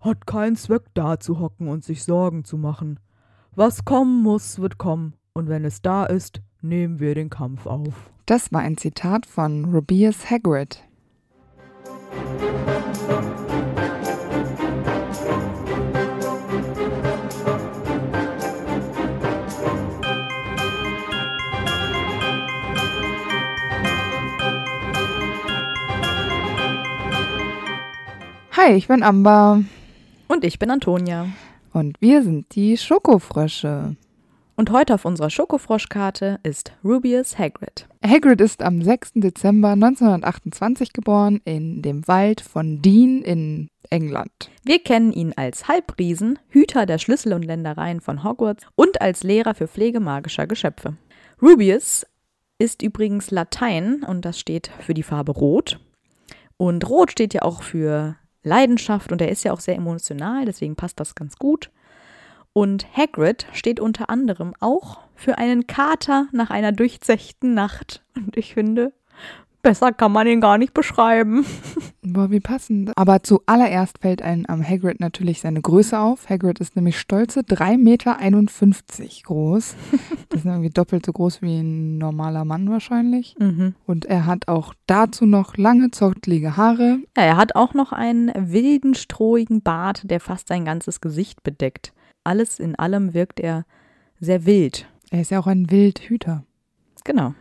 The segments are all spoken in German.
Hat keinen Zweck da zu hocken und sich Sorgen zu machen. Was kommen muss, wird kommen, und wenn es da ist, nehmen wir den Kampf auf. Das war ein Zitat von Rubius Hagrid. Hi, ich bin Amber Und ich bin Antonia. und wir sind die Schokofrösche. Und heute auf unserer Schokofroschkarte ist Rubius Hagrid. Hagrid ist am 6. Dezember 1928 geboren in dem Wald von Dean in England. Wir kennen ihn als Halbriesen, Hüter der Schlüssel und Ländereien von Hogwarts und als Lehrer für Pflege magischer Geschöpfe. Rubius ist übrigens Latein und das steht für die Farbe Rot. Und Rot steht ja auch für Leidenschaft und er ist ja auch sehr emotional, deswegen passt das ganz gut. Und Hagrid steht unter anderem auch für einen Kater nach einer durchzechten Nacht. Und ich finde, besser kann man ihn gar nicht beschreiben. Boah, wie passend. Aber zuallererst fällt einem am Hagrid natürlich seine Größe auf. Hagrid ist nämlich stolze 3,51 Meter groß. Das ist irgendwie doppelt so groß wie ein normaler Mann wahrscheinlich. Und er hat auch dazu noch lange, zottlige Haare. Ja, er hat auch noch einen wilden, strohigen Bart, der fast sein ganzes Gesicht bedeckt. Alles in allem wirkt er sehr wild. Er ist ja auch ein Wildhüter. Genau.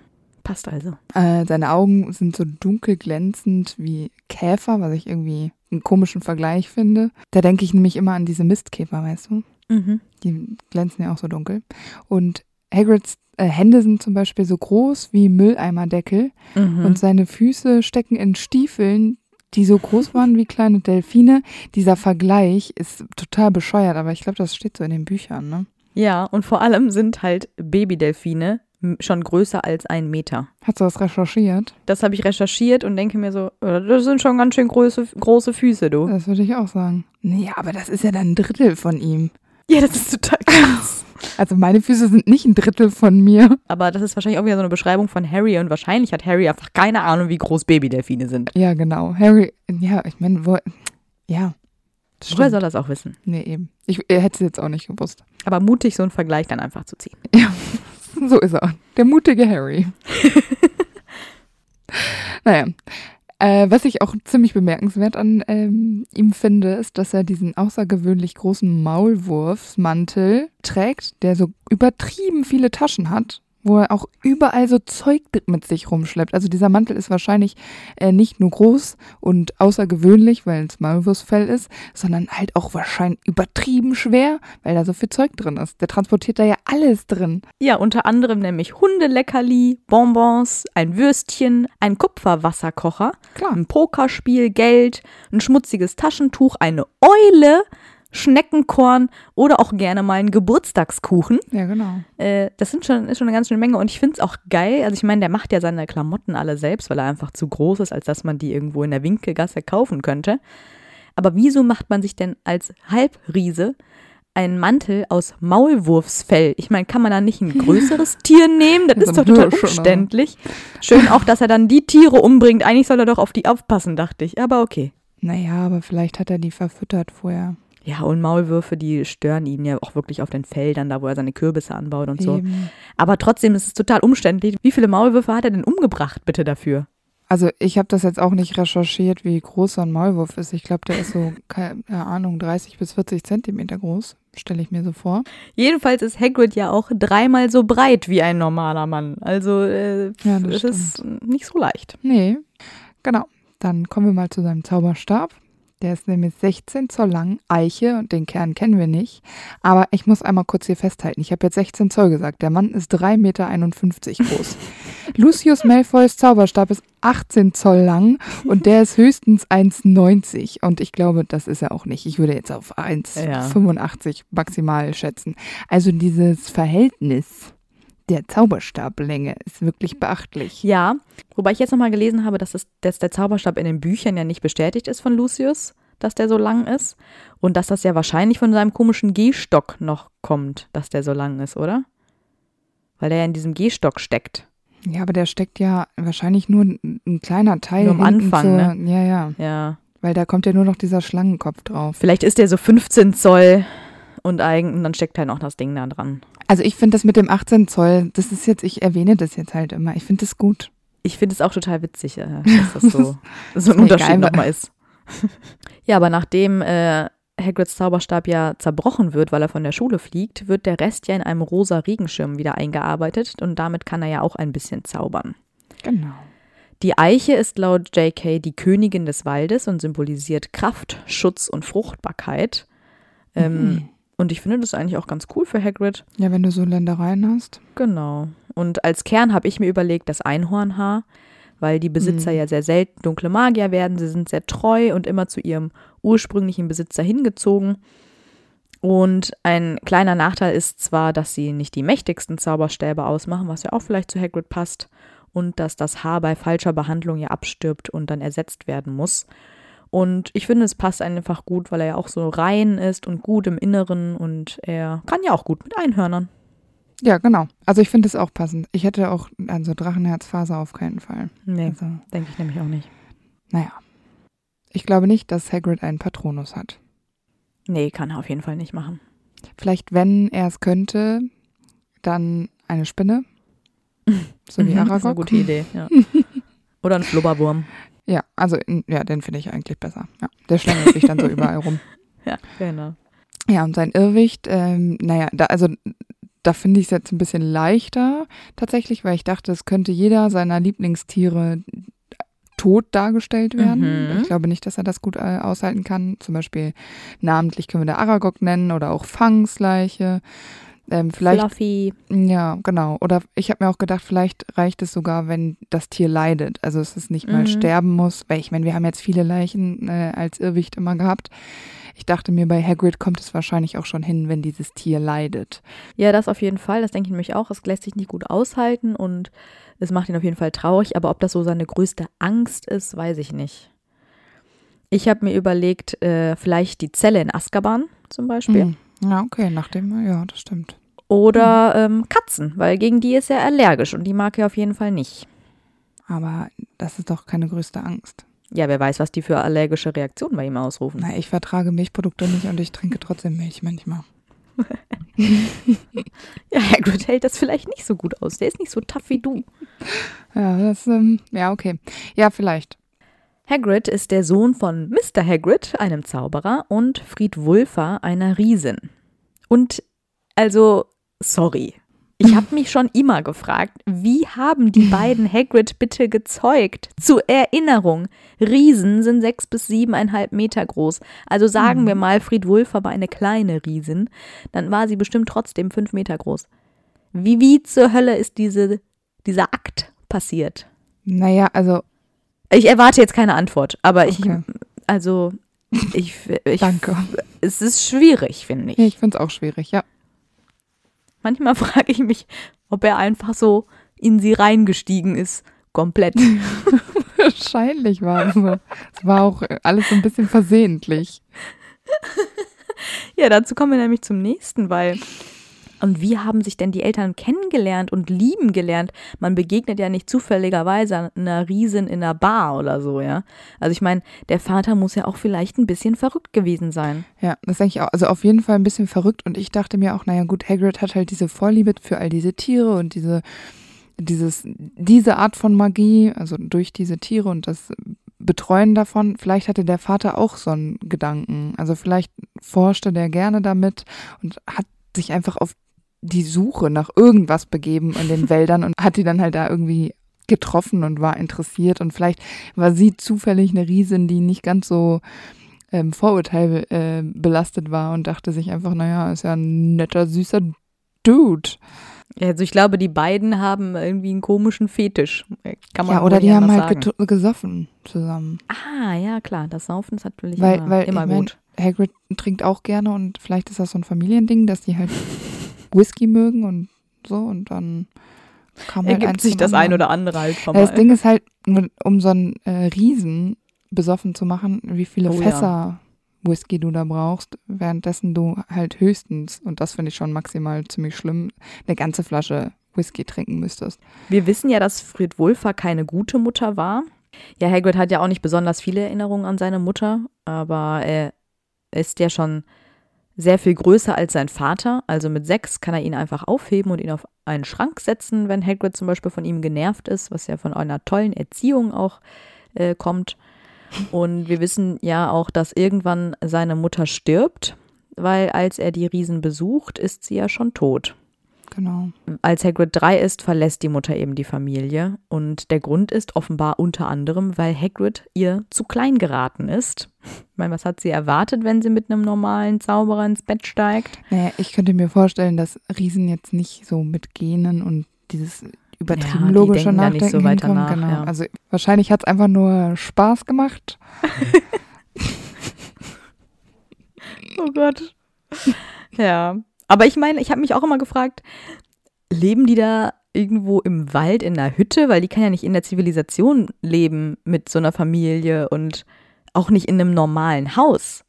Passt also. Äh, seine Augen sind so dunkel glänzend wie Käfer, was ich irgendwie einen komischen Vergleich finde. Da denke ich nämlich immer an diese Mistkäfer, weißt du? Mhm. Die glänzen ja auch so dunkel. Und Hagrids äh, Hände sind zum Beispiel so groß wie Mülleimerdeckel Mhm. und seine Füße stecken in Stiefeln, die so groß waren wie kleine Delfine. Dieser Vergleich ist total bescheuert, aber ich glaube, das steht so in den Büchern, ne? ja, und vor allem sind halt Babydelfine schon größer als ein Meter. Hast du das recherchiert? Das habe ich recherchiert und denke mir so, äh, das sind schon ganz schön große, große Füße, du. Das würde ich auch sagen. Nee, aber das ist ja dann ein Drittel von ihm. Ja, das ist total krass. Also meine Füße sind nicht ein Drittel von mir. Aber das ist wahrscheinlich auch wieder so eine Beschreibung von Harry und wahrscheinlich hat Harry einfach keine Ahnung, wie groß Babydelfine sind. Ja, genau. Harry, ja, ich meine, wo, ja. das Woher soll das auch wissen? Nee, eben. Ich er hätte es jetzt auch nicht gewusst. Aber mutig, so einen Vergleich dann einfach zu ziehen. So ist er. Der mutige Harry. naja. Äh, was ich auch ziemlich bemerkenswert an ähm, ihm finde, ist, dass er diesen außergewöhnlich großen Maulwurfsmantel trägt, der so übertrieben viele Taschen hat, wo er auch überall so Zeug mit sich rumschleppt. Also dieser Mantel ist wahrscheinlich äh, nicht nur groß und außergewöhnlich, weil es Maulwurfsfell ist, sondern halt auch wahrscheinlich übertrieben schwer, weil da so viel Zeug drin ist. Der transportiert da ja alles drin. Ja, unter anderem nämlich Hundeleckerli, Bonbons, ein Würstchen, ein Kupferwasserkocher, Klar. ein Pokerspiel, Geld, ein schmutziges Taschentuch, eine Eule, Schneckenkorn oder auch gerne mal einen Geburtstagskuchen. Ja, genau. Äh, das sind schon, ist schon eine ganz schöne Menge und ich finde es auch geil. Also ich meine, der macht ja seine Klamotten alle selbst, weil er einfach zu groß ist, als dass man die irgendwo in der Winkelgasse kaufen könnte. Aber wieso macht man sich denn als Halbriese einen Mantel aus Maulwurfsfell? Ich meine, kann man da nicht ein größeres Tier nehmen? Das So ist doch total Hirsch, oder? umständlich. Schön auch, dass er dann die Tiere umbringt. Eigentlich soll er doch auf die aufpassen, dachte ich. Aber okay. Naja, aber vielleicht hat er die verfüttert vorher. Ja, und Maulwürfe, die stören ihn ja auch wirklich auf den Feldern, da wo er seine Kürbisse anbaut und so. Eben. Aber trotzdem ist es total umständlich. Wie viele Maulwürfe hat er denn umgebracht, bitte dafür? Also ich habe das jetzt auch nicht recherchiert, wie groß so ein Maulwurf ist. Ich glaube, der ist so, keine Ahnung, 30 bis 40 Zentimeter groß, stelle ich mir so vor. Jedenfalls ist Hagrid ja auch dreimal so breit wie ein normaler Mann. Also äh, Ja, das es ist nicht so leicht. Nee, genau. Dann kommen wir mal zu seinem Zauberstab. Der ist nämlich 16 Zoll lang, Eiche, und den Kern kennen wir nicht. Aber ich muss einmal kurz hier festhalten. Ich habe jetzt 16 Zoll gesagt. Der Mann ist 3,51 Meter groß. Lucius Malfoys Zauberstab ist 18 Zoll lang und der ist höchstens 1,90. Und ich glaube, das ist er auch nicht. Ich würde jetzt auf 1,85 maximal schätzen. Also dieses Verhältnis der Zauberstablänge ist wirklich beachtlich. Ja, wobei ich jetzt nochmal gelesen habe, dass, das, dass der Zauberstab in den Büchern ja nicht bestätigt ist von Lucius, dass der so lang ist. Und dass das ja wahrscheinlich von seinem komischen Gehstock noch kommt, dass der so lang ist, oder? Weil der ja in diesem Gehstock steckt. Ja, aber der steckt ja wahrscheinlich nur ein, ein kleiner Teil. Nur am Anfang, zur, ne? Ja, ja. Ja. weil da kommt ja nur noch dieser Schlangenkopf drauf. Vielleicht ist der so 15 Zoll und, eigen, und dann steckt halt noch das Ding da dran. Also ich finde das mit dem 18 Zoll, das ist jetzt, ich erwähne das jetzt halt immer. Ich finde das gut. Ich finde es auch total witzig, äh, dass das so, so ein Unterschied egal, nochmal ist. ja, aber nachdem äh, Hagrids Zauberstab ja zerbrochen wird, weil er von der Schule fliegt, wird der Rest ja in einem rosa Regenschirm wieder eingearbeitet und damit kann er ja auch ein bisschen zaubern. Genau. Die Eiche ist laut JK die Königin des Waldes und symbolisiert Kraft, Schutz und Fruchtbarkeit. Ähm, Mhm. Und ich finde das eigentlich auch ganz cool für Hagrid. Ja, wenn du so Ländereien hast. Genau. Und als Kern habe ich mir überlegt, das Einhornhaar, weil die Besitzer Mhm. ja sehr selten dunkle Magier werden. Sie sind sehr treu und immer zu ihrem ursprünglichen Besitzer hingezogen. Und ein kleiner Nachteil ist zwar, dass sie nicht die mächtigsten Zauberstäbe ausmachen, was ja auch vielleicht zu Hagrid passt, und dass das Haar bei falscher Behandlung ja abstirbt und dann ersetzt werden muss. Und ich finde, es passt einfach gut, weil er ja auch so rein ist und gut im Inneren und er kann ja auch gut mit Einhörnern. Ja, genau. Also ich finde es auch passend. Ich hätte auch, also Drachenherzfaser auf keinen Fall. Nee, Also, denke ich nämlich auch nicht. naja. Ich glaube nicht, dass Hagrid einen Patronus hat. Nee, kann er auf jeden Fall nicht machen. Vielleicht, wenn er es könnte, dann eine Spinne. So wie Mhm, Das ist eine Aragog. gute Idee, ja. Oder ein Flubberwurm. Ja, also ja, den finde ich eigentlich besser. Ja, der schlängelt sich dann so überall rum. Ja, genau. Ja, und sein Irrwicht, ähm, naja, da, also da finde ich es jetzt ein bisschen leichter tatsächlich, weil ich dachte, es könnte jeder seiner Lieblingstiere tot dargestellt werden. Mhm. Ich glaube nicht, dass er das gut äh, aushalten kann. Zum Beispiel namentlich können wir da Aragog nennen oder auch Fangsleiche. Ähm, vielleicht Fluffy. Ja, genau. Oder ich habe mir auch gedacht, vielleicht reicht es sogar, wenn das Tier leidet. Also es ist nicht mal Mhm. sterben muss. Weil ich meine, wir haben jetzt viele Leichen äh, als Irrwicht immer gehabt. Ich dachte mir, bei Hagrid kommt es wahrscheinlich auch schon hin, wenn dieses Tier leidet. Ja, das auf jeden Fall. Das denke ich nämlich auch. Es lässt sich nicht gut aushalten und es macht ihn auf jeden Fall traurig. Aber ob das so seine größte Angst ist, weiß ich nicht. Ich habe mir überlegt, äh, vielleicht die Zelle in Azkaban zum Beispiel. Hm. Ja, okay, nachdem, ja, das stimmt. Oder ähm, Katzen, weil gegen die ist er allergisch und die mag er auf jeden Fall nicht. Aber das ist doch keine größte Angst. Ja, wer weiß, was die für allergische Reaktionen bei ihm ausrufen. Na, ich vertrage Milchprodukte nicht und ich trinke trotzdem Milch manchmal. Ja, Hagrid hält das vielleicht nicht so gut aus. Der ist nicht so tough wie du. Ja, das, ähm, ja, okay. Ja, vielleicht. Hagrid ist der Sohn von Mr. Hagrid, einem Zauberer, und Fried Wulfer, einer Riesin. Und also, sorry. Ich habe mich schon immer gefragt, wie haben die beiden Hagrid bitte gezeugt? Zur Erinnerung, Riesen sind sechs bis siebeneinhalb Meter groß. Also sagen wir mal, Fried Wulfer war eine kleine Riesin, dann war sie bestimmt trotzdem fünf Meter groß. Wie, wie zur Hölle ist diese, dieser Akt passiert? Naja, also, Ich erwarte jetzt keine Antwort, aber ich, Okay. also, ich, ich, danke. es ist schwierig, finde ich. Ich finde es auch schwierig, ja. Manchmal frage ich mich, ob er einfach so in sie reingestiegen ist, komplett. Wahrscheinlich war es so. Es war auch alles so ein bisschen versehentlich. ja, dazu kommen wir nämlich zum nächsten, weil und wie haben sich denn die Eltern kennengelernt und lieben gelernt? Man begegnet ja nicht zufälligerweise einer Riesin in einer Bar oder so, ja. Also ich meine, der Vater muss ja auch vielleicht ein bisschen verrückt gewesen sein. Ja, das denke ich auch. Also auf jeden Fall ein bisschen verrückt. Und ich dachte mir auch, naja gut, Hagrid hat halt diese Vorliebe für all diese Tiere und diese, dieses, diese Art von Magie, also durch diese Tiere und das Betreuen davon. Vielleicht hatte der Vater auch so einen Gedanken. Also vielleicht forschte der gerne damit und hat sich einfach auf die Suche nach irgendwas begeben in den Wäldern und hat die dann halt da irgendwie getroffen und war interessiert und vielleicht war sie zufällig eine Riesin, die nicht ganz so ähm, Vorurteil äh, belastet war und dachte sich einfach, naja, ist ja ein netter, süßer Dude. Also ich glaube, die beiden haben irgendwie einen komischen Fetisch. Kann man Ja, oder die haben halt gesoffen zusammen. Ah, ja, klar, das Saufen ist natürlich Weil, immer, weil immer ich mein, gut. Hagrid trinkt auch gerne und vielleicht ist das so ein Familiending, dass die halt Whisky mögen und so und dann kam halt Ergibt eins sich das ein oder andere halt schon Ja, das. Ding ist halt, um so einen äh, Riesen besoffen zu machen, wie viele Oh ja. Fässer Whisky du da brauchst, währenddessen du halt höchstens, und das finde ich schon maximal ziemlich schlimm, eine ganze Flasche Whisky trinken müsstest. Wir wissen ja, dass Fried Wulfer keine gute Mutter war. Ja, Hagrid hat ja auch nicht besonders viele Erinnerungen an seine Mutter, aber er ist ja schon sehr viel größer als sein Vater. Also mit sechs kann er ihn einfach aufheben und ihn auf einen Schrank setzen, wenn Hagrid zum Beispiel von ihm genervt ist, was ja von einer tollen Erziehung auch äh, kommt. Und wir wissen ja auch, dass irgendwann seine Mutter stirbt, weil als er die Riesen besucht, ist sie ja schon tot. Genau. Als Hagrid drei ist, verlässt die Mutter eben die Familie. Und der Grund ist offenbar unter anderem, weil Hagrid ihr zu klein geraten ist. Ich meine, was hat sie erwartet, wenn sie mit einem normalen Zauberer ins Bett steigt? Naja, ich könnte mir vorstellen, dass Riesen jetzt nicht so mit Genen und dieses übertrieben Ja, logische denken da nicht Nachdenken so weiter hinkommen. nach, genau. ja. Also wahrscheinlich hat es einfach nur Spaß gemacht. Oh Gott. Ja. Aber ich meine, ich habe mich auch immer gefragt, leben die da irgendwo im Wald in einer Hütte? Weil die kann ja nicht in der Zivilisation leben mit so einer Familie und auch nicht in einem normalen Haus.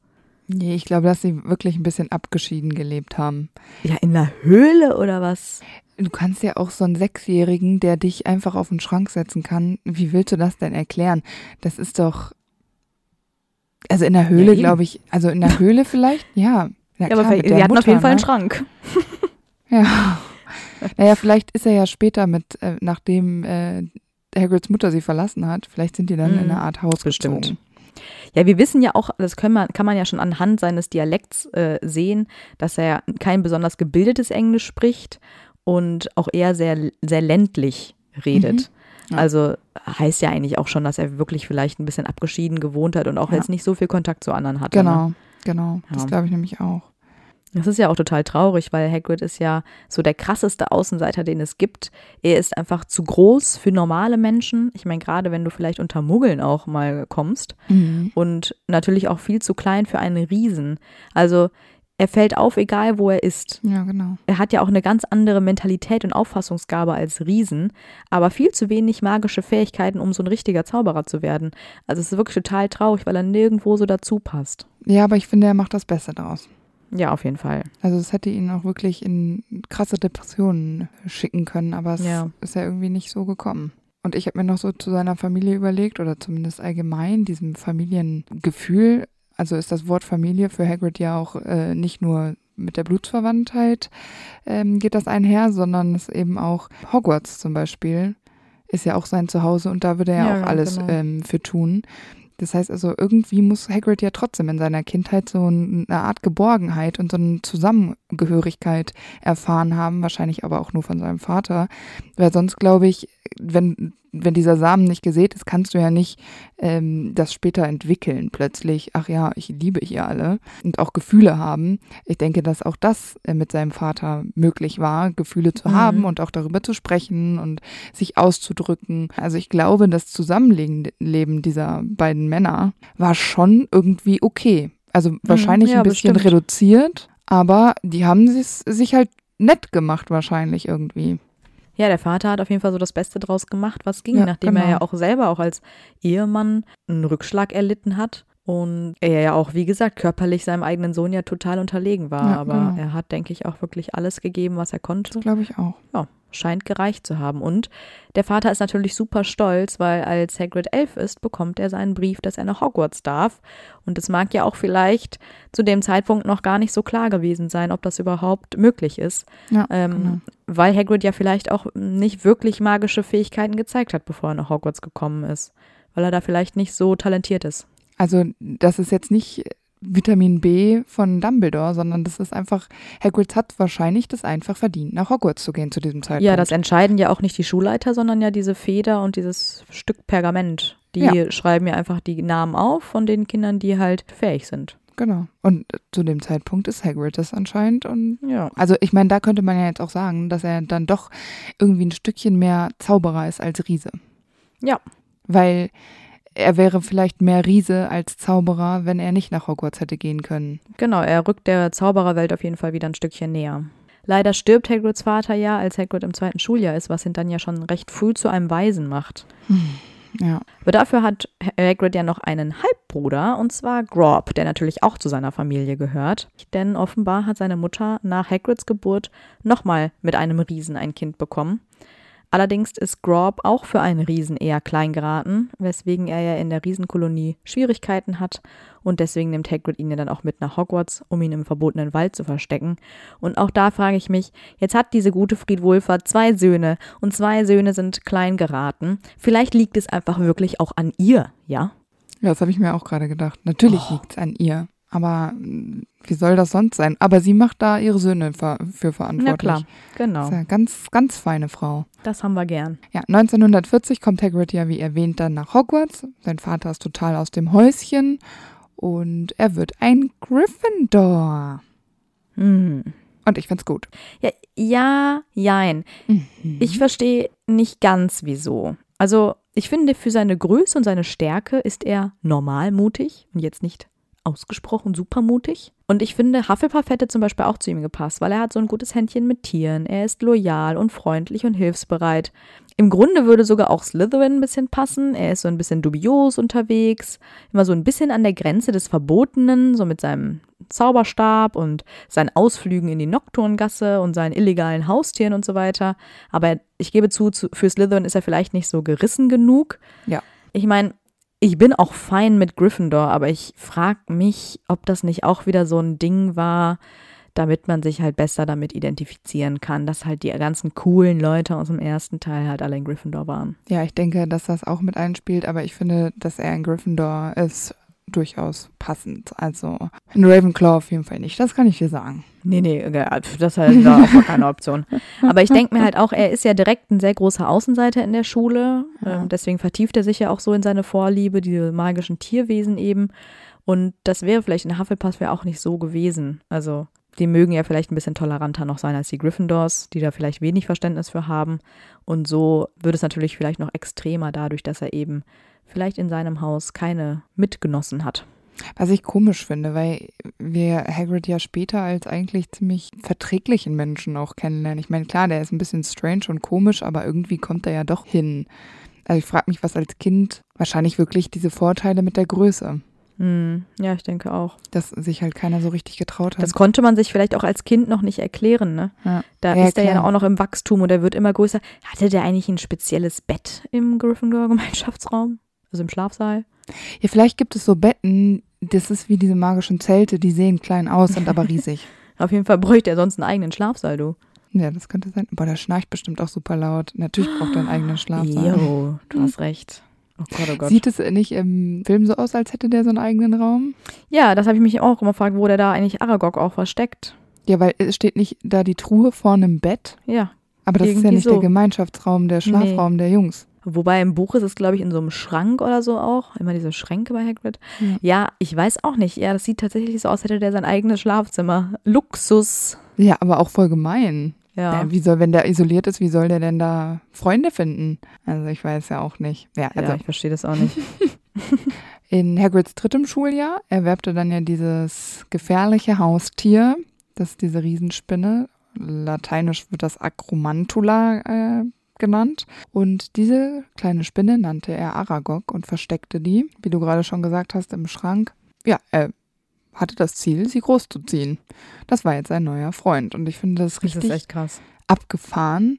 Nee, ich glaube, dass sie wirklich ein bisschen abgeschieden gelebt haben. Ja, in einer Höhle oder was? Du kannst ja auch so einen Sechsjährigen, der dich einfach auf den Schrank setzen kann. Wie willst du das denn erklären? Das ist doch. Also in der Höhle, eben. glaube ich. Also in der Höhle vielleicht? Ja. Ja, Ja, aber klar, wir der hatten auf Mutter, jeden Fall einen ne? Schrank. Ja. Naja, vielleicht ist er ja später mit, äh, nachdem äh, Hagrids Mutter sie verlassen hat, vielleicht sind die dann Mhm. in eine Art Haus Bestimmt. gezogen. Ja, wir wissen ja auch, das können man, kann man ja schon anhand seines Dialekts äh, sehen, dass er kein besonders gebildetes Englisch spricht und auch eher sehr, sehr ländlich redet. Ja. Also heißt ja eigentlich auch schon, dass er wirklich vielleicht ein bisschen abgeschieden gewohnt hat und auch Ja. jetzt nicht so viel Kontakt zu anderen hatte. Ne? Genau, genau. Das Ja. glaube ich nämlich auch. Das ist ja auch total traurig, weil Hagrid ist ja so der krasseste Außenseiter, den es gibt. Er ist einfach zu groß für normale Menschen. Ich meine, gerade wenn du vielleicht unter Muggeln auch mal kommst. Mhm. und natürlich auch viel zu klein für einen Riesen. Also er fällt auf, egal wo er ist. Ja, genau. Er hat ja auch eine ganz andere Mentalität und Auffassungsgabe als Riesen, aber viel zu wenig magische Fähigkeiten, um so ein richtiger Zauberer zu werden. Also es ist wirklich total traurig, weil er nirgendwo so dazu passt. Ja, aber ich finde, er macht das Beste daraus. Ja, auf jeden Fall. Also es hätte ihn auch wirklich in krasse Depressionen schicken können, aber es Ja. ist ja irgendwie nicht so gekommen. Und ich habe mir noch so zu seiner Familie überlegt, oder zumindest allgemein, diesem Familiengefühl. Also ist das Wort Familie für Hagrid ja auch äh, nicht nur mit der Blutsverwandtheit ähm, geht das einher, sondern es eben auch Hogwarts zum Beispiel ist ja auch sein Zuhause und da würde er Ja, auch alles genau. ähm, für tun. Das heißt also, irgendwie muss Hagrid ja trotzdem in seiner Kindheit so ein- eine Art Geborgenheit und so eine Zusammengehörigkeit erfahren haben, wahrscheinlich aber auch nur von seinem Vater. Weil sonst glaube ich, wenn, wenn dieser Samen nicht gesät ist, kannst du ja nicht ähm, das später entwickeln plötzlich. Ach ja, ich liebe ihr alle und auch Gefühle haben. Ich denke, dass auch das äh, mit seinem Vater möglich war, Gefühle zu Mhm. haben und auch darüber zu sprechen und sich auszudrücken. Also ich glaube, das Zusammenleben Leben dieser beiden Männer war schon irgendwie okay. Also wahrscheinlich ja, ein bisschen bestimmt. reduziert, aber die haben es sich halt nett gemacht wahrscheinlich irgendwie. Ja, der Vater hat auf jeden Fall so das Beste draus gemacht, was ging, Ja, nachdem er genau. ja auch selber auch als Ehemann einen Rückschlag erlitten hat und er ja auch, wie gesagt, körperlich seinem eigenen Sohn ja total unterlegen war. Ja, Aber genau. er hat, denke ich, auch wirklich alles gegeben, was er konnte. Das glaube ich auch. Ja, scheint gereicht zu haben. Und der Vater ist natürlich super stolz, weil als Hagrid elf ist, bekommt er seinen Brief, dass er nach Hogwarts darf. Und es mag ja auch vielleicht zu dem Zeitpunkt noch gar nicht so klar gewesen sein, ob das überhaupt möglich ist. Ja, Ähm, genau. Weil Hagrid ja vielleicht auch nicht wirklich magische Fähigkeiten gezeigt hat, bevor er nach Hogwarts gekommen ist. Weil er da vielleicht nicht so talentiert ist. Also das ist jetzt nicht Vitamin B von Dumbledore, sondern das ist einfach, Hagrid hat wahrscheinlich das einfach verdient, nach Hogwarts zu gehen zu diesem Zeitpunkt. Ja, das entscheiden ja auch nicht die Schulleiter, sondern ja diese Feder und dieses Stück Pergament. Die Ja. schreiben ja einfach die Namen auf von den Kindern, die halt fähig sind. Genau. Und zu dem Zeitpunkt ist Hagrid das anscheinend und Ja. also ich meine, da könnte man ja jetzt auch sagen, dass er dann doch irgendwie ein Stückchen mehr Zauberer ist als Riese. Ja. Weil er wäre vielleicht mehr Riese als Zauberer, wenn er nicht nach Hogwarts hätte gehen können. Genau, er rückt der Zaubererwelt auf jeden Fall wieder ein Stückchen näher. Leider stirbt Hagrids Vater ja, als Hagrid im zweiten Schuljahr ist, was ihn dann ja schon recht früh zu einem Waisen macht. Ja. Aber dafür hat Hagrid ja noch einen Halbbruder, und zwar Grob, der natürlich auch zu seiner Familie gehört. Denn offenbar hat seine Mutter nach Hagrids Geburt nochmal mit einem Riesen ein Kind bekommen. Allerdings ist Grob auch für einen Riesen eher klein geraten, weswegen er ja in der Riesenkolonie Schwierigkeiten hat und deswegen nimmt Hagrid ihn ja dann auch mit nach Hogwarts, um ihn im verbotenen Wald zu verstecken. Und auch da frage ich mich, jetzt hat diese gute Friedwulfer zwei Söhne und zwei Söhne sind klein geraten. Vielleicht liegt es einfach wirklich auch an ihr, ja? Ja, das habe ich mir auch gerade gedacht. Natürlich oh. liegt es an ihr. Aber wie soll das sonst sein? Aber sie macht da ihre Söhne für, für verantwortlich. Na klar, genau. Das ist ja ganz, ganz feine Frau. Das haben wir gern. Ja, 1940 kommt Hagrid ja, wie erwähnt, dann nach Hogwarts. Sein Vater ist total aus dem Häuschen und er wird ein Gryffindor. Mhm. Und ich find's gut. Ja, ja jein. Mhm. Ich verstehe nicht ganz, wieso. Also, ich finde, für seine Größe und seine Stärke ist er normal mutig und jetzt nicht ausgesprochen supermutig. Und ich finde, Hufflepuff hätte zum Beispiel auch zu ihm gepasst, weil er hat so ein gutes Händchen mit Tieren. Er ist loyal und freundlich und hilfsbereit. Im Grunde würde sogar auch Slytherin ein bisschen passen. Er ist so ein bisschen dubios unterwegs, immer so ein bisschen an der Grenze des Verbotenen, so mit seinem Zauberstab und seinen Ausflügen in die Nocturngasse und seinen illegalen Haustieren und so weiter. Aber ich gebe zu, für Slytherin ist er vielleicht nicht so gerissen genug. Ja. Ich meine, ich bin auch fein mit Gryffindor, aber ich frage mich, ob das nicht auch wieder so ein Ding war, damit man sich halt besser damit identifizieren kann, dass halt die ganzen coolen Leute aus dem ersten Teil halt alle in Gryffindor waren. Ja, ich denke, dass das auch mit einspielt, aber ich finde, dass er in Gryffindor ist durchaus passend. Also in Ravenclaw auf jeden Fall nicht. Das kann ich dir sagen. Nee, nee, das ist halt da auch keine Option. Aber ich denke mir halt auch, er ist ja direkt ein sehr großer Außenseiter in der Schule. Ja. Ähm, deswegen vertieft er sich ja auch so in seine Vorliebe, diese magischen Tierwesen eben. Und das wäre vielleicht in Hufflepuff wäre auch nicht so gewesen. Also die mögen ja vielleicht ein bisschen toleranter noch sein als die Gryffindors, die da vielleicht wenig Verständnis für haben. Und so wird es natürlich vielleicht noch extremer dadurch, dass er eben vielleicht in seinem Haus keine Mitgenossen hat. Was ich komisch finde, weil wir Hagrid ja später als eigentlich ziemlich verträglichen Menschen auch kennenlernen. Ich meine, klar, der ist ein bisschen strange und komisch, aber irgendwie kommt er ja doch hin. Also ich frage mich, was als Kind wahrscheinlich wirklich diese Vorteile mit der Größe. Hm, ja, ich denke auch. Dass sich halt keiner so richtig getraut hat. Das konnte man sich vielleicht auch als Kind noch nicht erklären, ne? Ja. Da ja, ist er ja auch noch im Wachstum und er wird immer größer. Hatte der eigentlich ein spezielles Bett im Gryffindor-Gemeinschaftsraum? Also im Schlafsaal? Ja, vielleicht gibt es so Betten, das ist wie diese magischen Zelte, die sehen klein aus, sind aber riesig. Auf jeden Fall bräuchte er sonst einen eigenen Schlafsaal, du. Ja, das könnte sein. Boah, der schnarcht bestimmt auch super laut. Natürlich braucht er einen eigenen Schlafsaal. Jo, du hast recht. Oh Gott, oh Gott. Sieht es nicht im Film so aus, als hätte der so einen eigenen Raum? Ja, das habe ich mich auch immer gefragt, wo der da eigentlich Aragog auch versteckt. Ja, weil es steht nicht da die Truhe vor einem Bett. Ja. Aber das ist ja nicht so. der Gemeinschaftsraum, der Schlafraum nee. der Jungs. Wobei im Buch ist es, glaube ich, in so einem Schrank oder so auch. Immer diese Schränke bei Hagrid. Ja. ja, ich weiß auch nicht. Ja, das sieht tatsächlich so aus, hätte der sein eigenes Schlafzimmer. Luxus. Ja, aber auch voll gemein. Ja. ja. Wie soll, wenn der isoliert ist, wie soll der denn da Freunde finden? Also ich weiß ja auch nicht. Ja, also. ja ich verstehe das auch nicht. In Hagrids drittem Schuljahr erwerbte dann ja dieses gefährliche Haustier, das ist diese Riesenspinne. Lateinisch wird das Acromantula äh, genannt. Und diese kleine Spinne nannte er Aragog und versteckte die, wie du gerade schon gesagt hast, im Schrank. Ja, er hatte das Ziel, sie großzuziehen. Das war jetzt sein neuer Freund. Und ich finde das richtig das echt krass. abgefahren.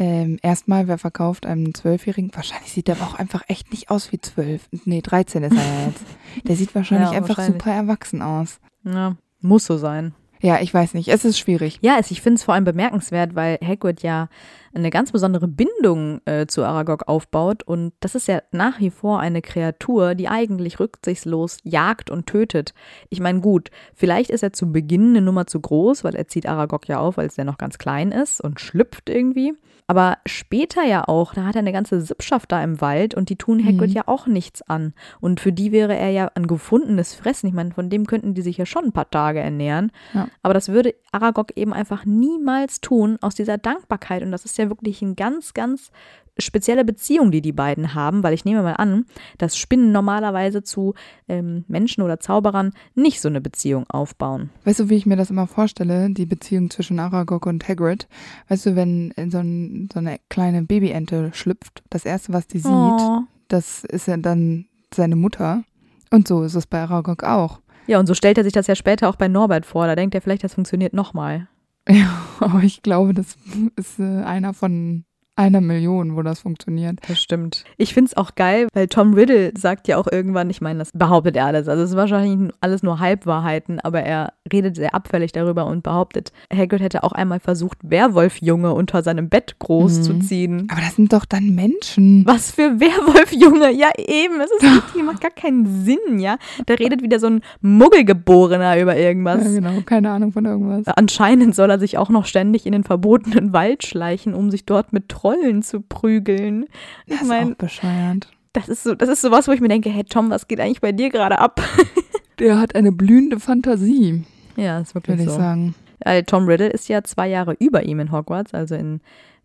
Ähm, erstmal, wer verkauft einem Zwölfjährigen? Wahrscheinlich sieht er aber auch einfach echt nicht aus wie zwölf. Nee, 13 ist er ja jetzt. Der sieht wahrscheinlich ja, einfach wahrscheinlich. super erwachsen aus. Ja, muss so sein. Ja, ich weiß nicht. Es ist schwierig. Ja, ich finde es vor allem bemerkenswert, weil Hagrid ja eine ganz besondere Bindung äh, zu Aragog aufbaut. Und das ist ja nach wie vor eine Kreatur, die eigentlich rücksichtslos jagt und tötet. Ich meine, gut, vielleicht ist er zu Beginn eine Nummer zu groß, weil er zieht Aragog ja auf, als der noch ganz klein ist und schlüpft irgendwie. Aber später ja auch, da hat er eine ganze Sippschaft da im Wald und die tun Hagrid mhm. ja auch nichts an. Und für die wäre er ja ein gefundenes Fressen. Ich meine, von dem könnten die sich ja schon ein paar Tage ernähren. Ja. Aber das würde Aragog eben einfach niemals tun aus dieser Dankbarkeit. Und das ist ja wirklich ein ganz, ganz spezielle Beziehung, die die beiden haben, weil ich nehme mal an, dass Spinnen normalerweise zu ähm, Menschen oder Zauberern nicht so eine Beziehung aufbauen. Weißt du, wie ich mir das immer vorstelle, die Beziehung zwischen Aragog und Hagrid? Weißt du, wenn so, ein, so eine kleine Babyente schlüpft, das erste, was die sieht, oh. das ist ja dann seine Mutter. Und so ist es bei Aragog auch. Ja, und so stellt er sich das ja später auch bei Norbert vor. Da denkt er vielleicht, das funktioniert nochmal. Ja, aber ich glaube, das ist äh, einer von einer Million, wo das funktioniert. Das stimmt. Ich finde es auch geil, weil Tom Riddle sagt ja auch irgendwann, ich meine, das behauptet er alles. Also es ist wahrscheinlich alles nur Halbwahrheiten, aber er redet sehr abfällig darüber und behauptet, Hagrid hätte auch einmal versucht, Werwolfjunge unter seinem Bett groß Mhm. zu ziehen. Aber das sind doch dann Menschen. Was für Werwolfjunge? Ja, eben. Es ist macht gar keinen Sinn, ja. Da redet wieder so ein Muggelgeborener über irgendwas. Ja, genau, keine Ahnung von irgendwas. Anscheinend soll er sich auch noch ständig in den verbotenen Wald schleichen, um sich dort mit Trollen zu prügeln. Ich Das ist auch bescheuert. das ist so, das ist sowas, wo ich mir denke, hey Tom, was geht eigentlich bei dir gerade ab? Der hat eine blühende Fantasie, Ja, ist würde ich sagen. Weil Tom Riddle ist ja zwei Jahre über ihm in Hogwarts, also in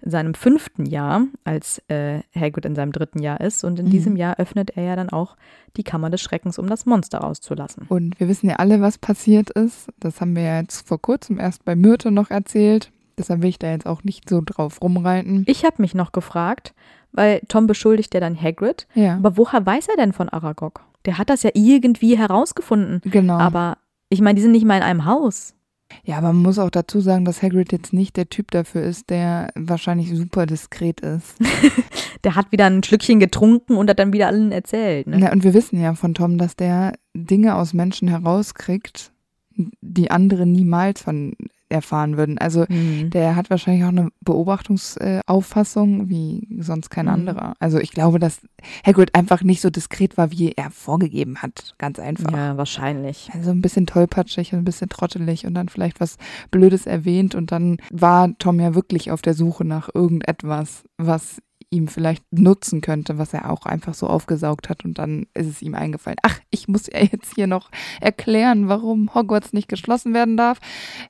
seinem fünften Jahr, als äh, Hagrid in seinem dritten Jahr ist. Und in Mhm. diesem Jahr öffnet er ja dann auch die Kammer des Schreckens, um das Monster rauszulassen. Und wir wissen ja alle, was passiert ist. Das haben wir ja jetzt vor kurzem erst bei Myrte noch erzählt. Deshalb will ich da jetzt auch nicht so drauf rumreiten. Ich habe mich noch gefragt, weil Tom beschuldigt ja dann Hagrid, Ja, aber woher weiß er denn von Aragog? Der hat das ja irgendwie herausgefunden. genau. Aber ich meine, die sind nicht mal in einem Haus. ja, aber man muss auch dazu sagen, dass Hagrid jetzt nicht der Typ dafür ist, der wahrscheinlich super diskret ist. Der hat wieder ein Schlückchen getrunken und hat dann wieder allen erzählt. Ne? Na, und wir wissen ja von Tom, dass der Dinge aus Menschen herauskriegt, die andere niemals von erfahren würden. Also Mhm. der hat wahrscheinlich auch eine Beobachtungsauffassung wie sonst kein Mhm. anderer. Also ich glaube, dass Hagrid einfach nicht so diskret war, wie er vorgegeben hat. Ganz einfach. Ja, wahrscheinlich. Also ein bisschen tollpatschig und ein bisschen trottelig und dann vielleicht was Blödes erwähnt und dann war Tom ja wirklich auf der Suche nach irgendetwas, was ihm vielleicht nutzen könnte, was er auch einfach so aufgesaugt hat und dann ist es ihm eingefallen. Ach, ich muss ja jetzt hier noch erklären, warum Hogwarts nicht geschlossen werden darf.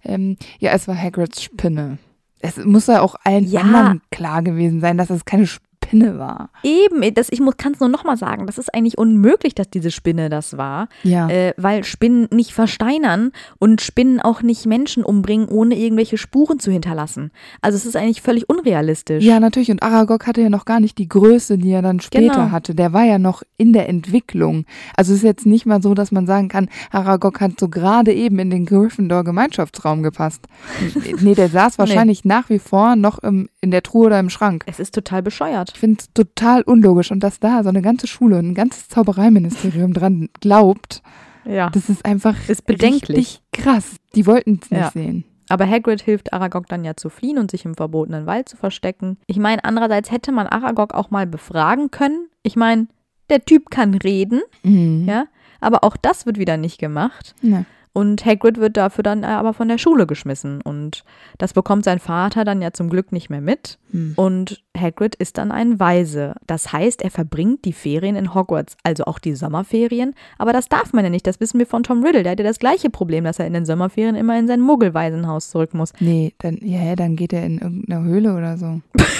Ähm, ja, es war Hagrids Spinne. Es muss ja auch allen Ja. anderen klar gewesen sein, dass es keine Spinne war. Eben, das, ich kann es nur nochmal sagen, das ist eigentlich unmöglich, dass diese Spinne das war, Ja. äh, weil Spinnen nicht versteinern und Spinnen auch nicht Menschen umbringen, ohne irgendwelche Spuren zu hinterlassen. Also es ist eigentlich völlig unrealistisch. Ja, natürlich. Und Aragog hatte ja noch gar nicht die Größe, die er dann später Genau. hatte. Der war ja noch in der Entwicklung. Also es ist jetzt nicht mal so, dass man sagen kann, Aragog hat so gerade eben in den Gryffindor-Gemeinschaftsraum gepasst. nee, der saß wahrscheinlich nach wie vor noch im, in der Truhe oder im Schrank. Es ist total bescheuert. Ich finde es total unlogisch. Und dass da so eine ganze Schule und ein ganzes Zaubereiministerium dran glaubt, Ja. das ist einfach Ist bedenklich. krass. Die wollten es nicht Ja. sehen. Aber Hagrid hilft Aragog dann ja zu fliehen und sich im verbotenen Wald zu verstecken. Ich meine, andererseits hätte man Aragog auch mal befragen können. Ich meine, der Typ kann reden, Mhm. ja, aber auch das wird wieder nicht gemacht. Ja. Und Hagrid wird dafür dann aber von der Schule geschmissen. Und das bekommt sein Vater dann ja zum Glück nicht mehr mit. Hm. Und Hagrid ist dann ein Waise. Das heißt, er verbringt die Ferien in Hogwarts, also auch die Sommerferien. Aber das darf man ja nicht. Das wissen wir von Tom Riddle. Der hat ja das gleiche Problem, dass er in den Sommerferien immer in sein Muggelwaisenhaus zurück muss. Nee, dann, ja, dann geht er in irgendeine Höhle oder so.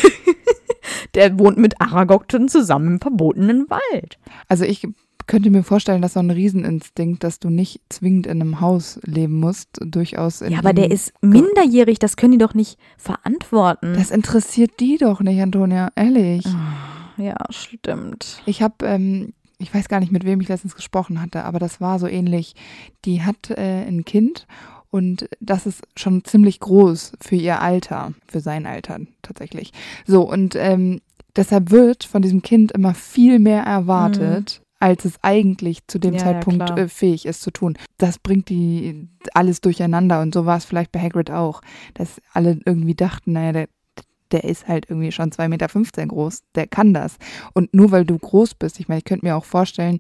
Der wohnt mit Aragog zusammen im verbotenen Wald. Also ich könnte mir vorstellen, dass so ein Rieseninstinkt, dass du nicht zwingend in einem Haus leben musst, durchaus in Ja, aber der ist minderjährig. Das können die doch nicht verantworten. Das interessiert die doch nicht, Antonia, ehrlich. ja, stimmt. Ich habe, ähm, ich weiß gar nicht, mit wem ich letztens gesprochen hatte, aber das war so ähnlich. Die hat äh, ein Kind und das ist schon ziemlich groß für ihr Alter, für sein Alter tatsächlich. So, und ähm, deshalb wird von diesem Kind immer viel mehr erwartet. Als es eigentlich zu dem Ja, ja, Zeitpunkt klar. äh, fähig ist zu tun. Das bringt die alles durcheinander und so war es vielleicht bei Hagrid auch, dass alle irgendwie dachten, naja, der, der ist halt irgendwie schon 2,15 Meter groß, der kann das. Und nur weil du groß bist, ich meine, ich könnte mir auch vorstellen,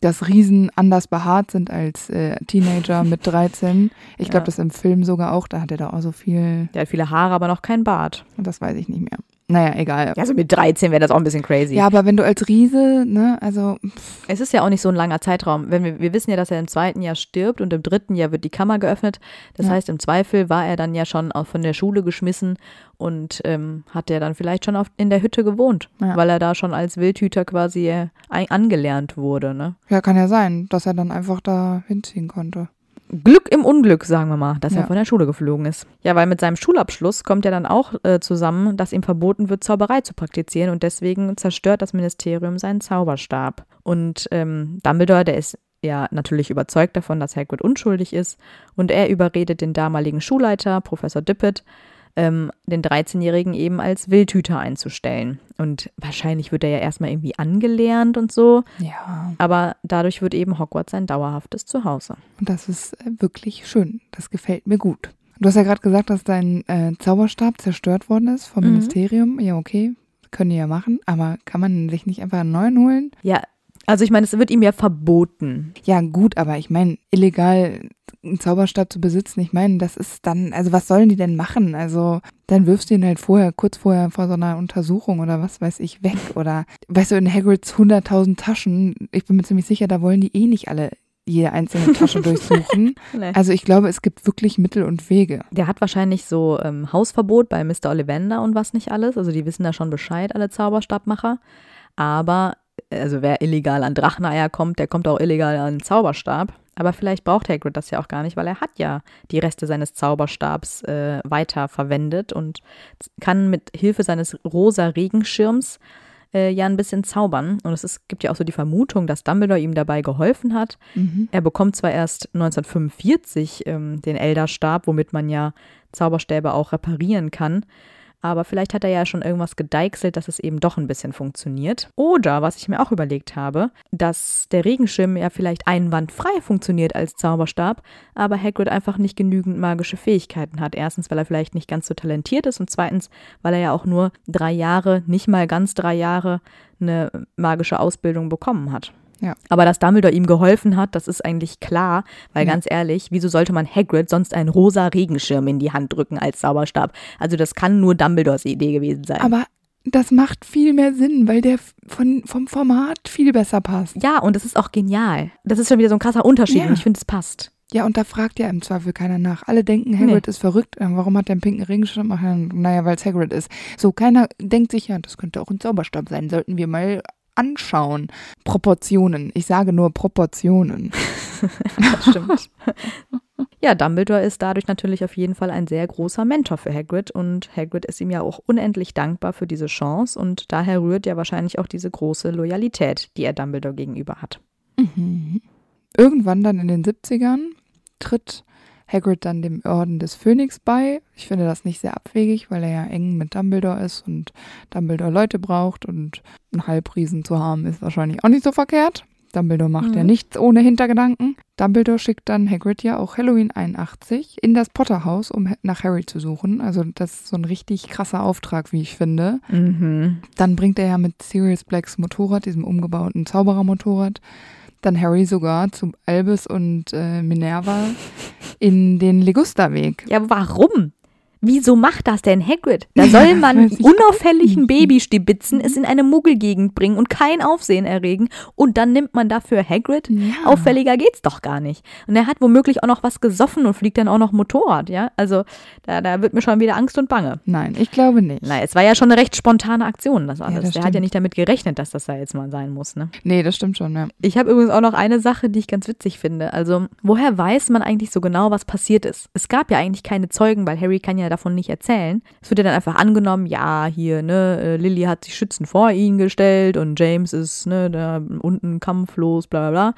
dass Riesen anders behaart sind als äh, Teenager mit 13. Ich glaube, Ja. das im Film sogar auch, da hat er da auch so viel, Der hat viele Haare, aber noch kein Bart. das weiß ich nicht mehr. Naja, egal. Also mit 13 wäre das auch ein bisschen crazy. Ja, aber wenn du als Riese, ne, also Es ist ja auch nicht so ein langer Zeitraum. Wenn wir, wir wissen ja, dass er im zweiten Jahr stirbt und im dritten Jahr wird die Kammer geöffnet. Das Ja. heißt, im Zweifel war er dann ja schon auch von der Schule geschmissen und ähm, hat er dann vielleicht schon auf, in der Hütte gewohnt, Ja. weil er da schon als Wildhüter quasi äh, angelernt wurde. Ne? ja, kann ja sein, dass er dann einfach da hinziehen konnte. Glück im Unglück, sagen wir mal, dass er Ja. von der Schule geflogen ist. Ja, weil mit seinem Schulabschluss kommt ja dann auch äh, zusammen, dass ihm verboten wird, Zauberei zu praktizieren und deswegen zerstört das Ministerium seinen Zauberstab. Und ähm, Dumbledore, der ist ja natürlich überzeugt davon, dass Hagrid unschuldig ist und er überredet den damaligen Schulleiter, Professor Dippet, ähm, den 13-Jährigen eben als Wildhüter einzustellen. Und wahrscheinlich wird er ja erstmal irgendwie angelernt und so. Ja. Aber dadurch wird eben Hogwarts sein dauerhaftes Zuhause. Und das ist äh, wirklich schön. Das gefällt mir gut. Du hast ja gerade gesagt, dass dein äh, Zauberstab zerstört worden ist vom Mhm. Ministerium. Ja, okay. Können die ja machen. Aber kann man sich nicht einfach einen neuen holen? Ja, also ich meine, es wird ihm ja verboten. Ja, gut, aber ich meine, illegal einen Zauberstab zu besitzen, ich meine, das ist dann, also was sollen die denn machen? Also, dann wirfst du ihn halt vorher, kurz vorher vor so einer Untersuchung oder was weiß ich, weg. Oder, weißt du, in Hagrids 100.000 Taschen, ich bin mir ziemlich sicher, da wollen die eh nicht alle jede einzelne Tasche durchsuchen. Also ich glaube, es gibt wirklich Mittel und Wege. Der hat wahrscheinlich so ähm, Hausverbot bei Mr. Ollivander und was nicht alles. Also die wissen da schon Bescheid, alle Zauberstabmacher. Aber, also wer illegal an Dracheneier kommt, der kommt auch illegal an Zauberstab. Aber vielleicht braucht Hagrid das ja auch gar nicht, weil er hat ja die Reste seines Zauberstabs äh, weiter verwendet und kann mit Hilfe seines rosa Regenschirms äh, ja ein bisschen zaubern. Und es ist, gibt ja auch so die Vermutung, dass Dumbledore ihm dabei geholfen hat. Mhm. Er bekommt zwar erst 1945 ähm, den Elderstab, womit man ja Zauberstäbe auch reparieren kann, aber vielleicht hat er ja schon irgendwas gedeichselt, dass es eben doch ein bisschen funktioniert. Oder, was ich mir auch überlegt habe, dass der Regenschirm ja vielleicht einwandfrei funktioniert als Zauberstab, aber Hagrid einfach nicht genügend magische Fähigkeiten hat. Erstens, weil er vielleicht nicht ganz so talentiert ist und zweitens, weil er ja auch nur drei Jahre, nicht mal ganz drei Jahre, eine magische Ausbildung bekommen hat. Ja. Aber dass Dumbledore ihm geholfen hat, das ist eigentlich klar, weil Ja. ganz ehrlich, wieso sollte man Hagrid sonst einen rosa Regenschirm in die Hand drücken als Zauberstab? Also das kann nur Dumbledores Idee gewesen sein. Aber das macht viel mehr Sinn, weil der von, vom Format viel besser passt. ja, und das ist auch genial. Das ist schon wieder so ein krasser Unterschied Ja. und ich finde, es passt. Ja, und da fragt ja im Zweifel keiner nach. Alle denken, Hagrid ist verrückt. Äh, Warum hat der einen pinken Regenschirm? Naja, weil es Hagrid ist. So, keiner denkt sich, ja, das könnte auch ein Zauberstab sein. Sollten wir mal anschauen. Proportionen. Ich sage nur Proportionen. Das stimmt. ja, Dumbledore ist dadurch natürlich auf jeden Fall ein sehr großer Mentor für Hagrid und Hagrid ist ihm ja auch unendlich dankbar für diese Chance und daher rührt ja wahrscheinlich auch diese große Loyalität, die er Dumbledore gegenüber hat. Mhm. Irgendwann dann in den 70ern tritt Hagrid dann dem Orden des Phönix bei. Ich finde das nicht sehr abwegig, weil er ja eng mit Dumbledore ist und Dumbledore Leute braucht und einen Halbriesen zu haben ist wahrscheinlich auch nicht so verkehrt. Dumbledore macht ja Mhm. nichts ohne Hintergedanken. Dumbledore schickt dann Hagrid ja auch Halloween 81 in das Potterhaus, um nach Harry zu suchen. Also das ist so ein richtig krasser Auftrag, wie ich finde. Mhm. Dann bringt er ja mit Sirius Blacks Motorrad, diesem umgebauten Zauberermotorrad, dann Harry sogar zu Albus und äh, Minerva in den Ligusterweg. Ja, warum? Wieso macht das denn Hagrid? Da soll man unauffälligen auch nicht. Baby stibitzen, es in eine Muggelgegend bringen und kein Aufsehen erregen und dann nimmt man dafür Hagrid? Ja. Auffälliger geht's doch gar nicht. Und er hat womöglich auch noch was gesoffen und fliegt dann auch noch Motorrad, ja? Also da, da wird mir schon wieder Angst und Bange. Nein, ich glaube nicht. Na, es war ja schon eine recht spontane Aktion, das alles. das Der hat ja nicht damit gerechnet, dass das da jetzt mal sein muss, ne? Nee, das stimmt schon, ja. Ich habe übrigens auch noch eine Sache, die ich ganz witzig finde. Also, woher weiß man eigentlich so genau, was passiert ist? Es gab ja eigentlich keine Zeugen, weil Harry kann ja davon nicht erzählen. Es wird ja dann einfach angenommen, ja, hier, ne, äh, Lily hat sich schützend vor ihn gestellt und James ist, ne, da unten kampflos, bla bla bla.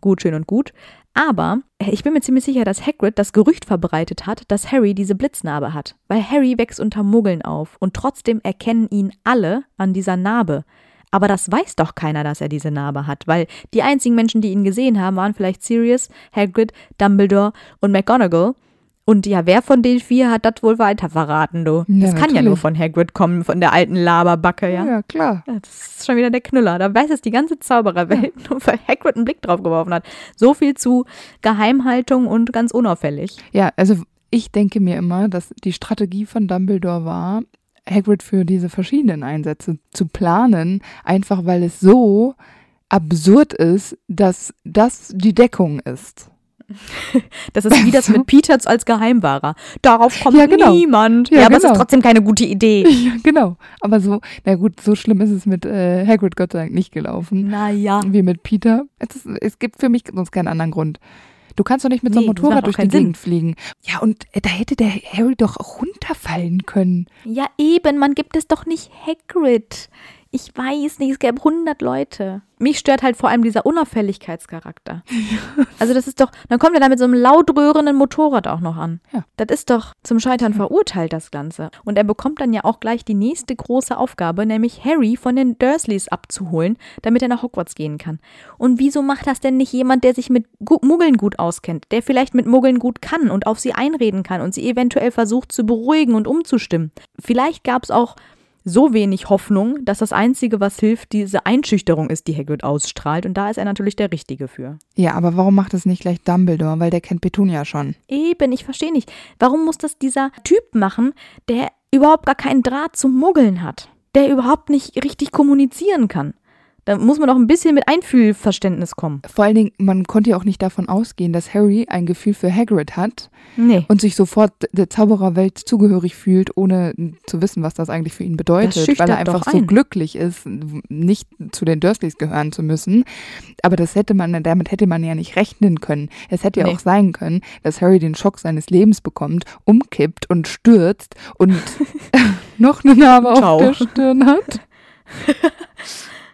Gut, schön und gut. Aber äh, ich bin mir ziemlich sicher, dass Hagrid das Gerücht verbreitet hat, dass Harry diese Blitznarbe hat. Weil Harry wächst unter Muggeln auf und trotzdem erkennen ihn alle an dieser Narbe. Aber das weiß doch keiner, dass er diese Narbe hat, weil die einzigen Menschen, die ihn gesehen haben, waren vielleicht Sirius, Hagrid, Dumbledore und McGonagall. Und ja, wer von den vier hat das wohl weiter verraten, du? Ja, das kann ja natürlich. nur vonAgrid kommen, von der alten Laberbacke, ja? Ja, klar. Ja, das ist schon wieder der Knüller. Da weiß es die ganze Zaubererwelt, nur weil Hagrid einen Blick drauf geworfen hat. So viel zu Geheimhaltung und ganz unauffällig. Ja, also ich denke mir immer, dass die Strategie von Dumbledore war, Hagrid für diese verschiedenen Einsätze zu planen, einfach weil es so absurd ist, dass das die Deckung ist. Das ist wie das So. mit Peter als Geheimwahrer. Darauf kommt Ja, genau. niemand. Ja, Ja, aber es genau. ist trotzdem keine gute Idee. Ja, genau. Aber so, na gut, so schlimm ist es mit äh, Hagrid Gott sei Dank nicht gelaufen. Naja. Wie mit Peter. Es, ist, es gibt für mich sonst keinen anderen Grund. Du kannst doch nicht mit so einem Nee, das macht Motorrad durch die Sinn. Gegend fliegen. Ja, und äh, da hätte der Harry doch runterfallen können. Ja, eben, man gibt es doch nicht Hagrid. Ich weiß nicht, es gäbe 100 Leute. Mich stört halt vor allem dieser Unauffälligkeitscharakter. Also das ist doch, dann kommt er da mit so einem laut röhrenden Motorrad auch noch an. Ja. Das ist doch zum Scheitern verurteilt, das Ganze. Und er bekommt dann ja auch gleich die nächste große Aufgabe, nämlich Harry von den Dursleys abzuholen, damit er nach Hogwarts gehen kann. Und wieso macht das denn nicht jemand, der sich mit Muggeln gut auskennt, der vielleicht mit Muggeln gut kann und auf sie einreden kann und sie eventuell versucht zu beruhigen und umzustimmen? Vielleicht gab es auch so wenig Hoffnung, dass das Einzige, was hilft, diese Einschüchterung ist, die Hagrid ausstrahlt. Und da ist er natürlich der Richtige für. Ja, aber warum macht es nicht gleich Dumbledore? Weil der kennt Petunia schon. Eben, ich verstehe nicht. Warum muss das dieser Typ machen, der überhaupt gar keinen Draht zum Muggeln hat? Der überhaupt nicht richtig kommunizieren kann? Da muss man auch ein bisschen mit Einfühlverständnis kommen. Vor allen Dingen, man konnte ja auch nicht davon ausgehen, dass Harry ein Gefühl für Hagrid hat Nee. und sich sofort der Zaubererwelt zugehörig fühlt, ohne zu wissen, was das eigentlich für ihn bedeutet, weil er einfach doch so ein. glücklich ist, nicht zu den Dursleys gehören zu müssen. Aber das hätte man, damit hätte man ja nicht rechnen können. Es hätte ja Nee. auch sein können, dass Harry den Schock seines Lebens bekommt, umkippt und stürzt und noch eine Narbe Ciao. auf der Stirn hat.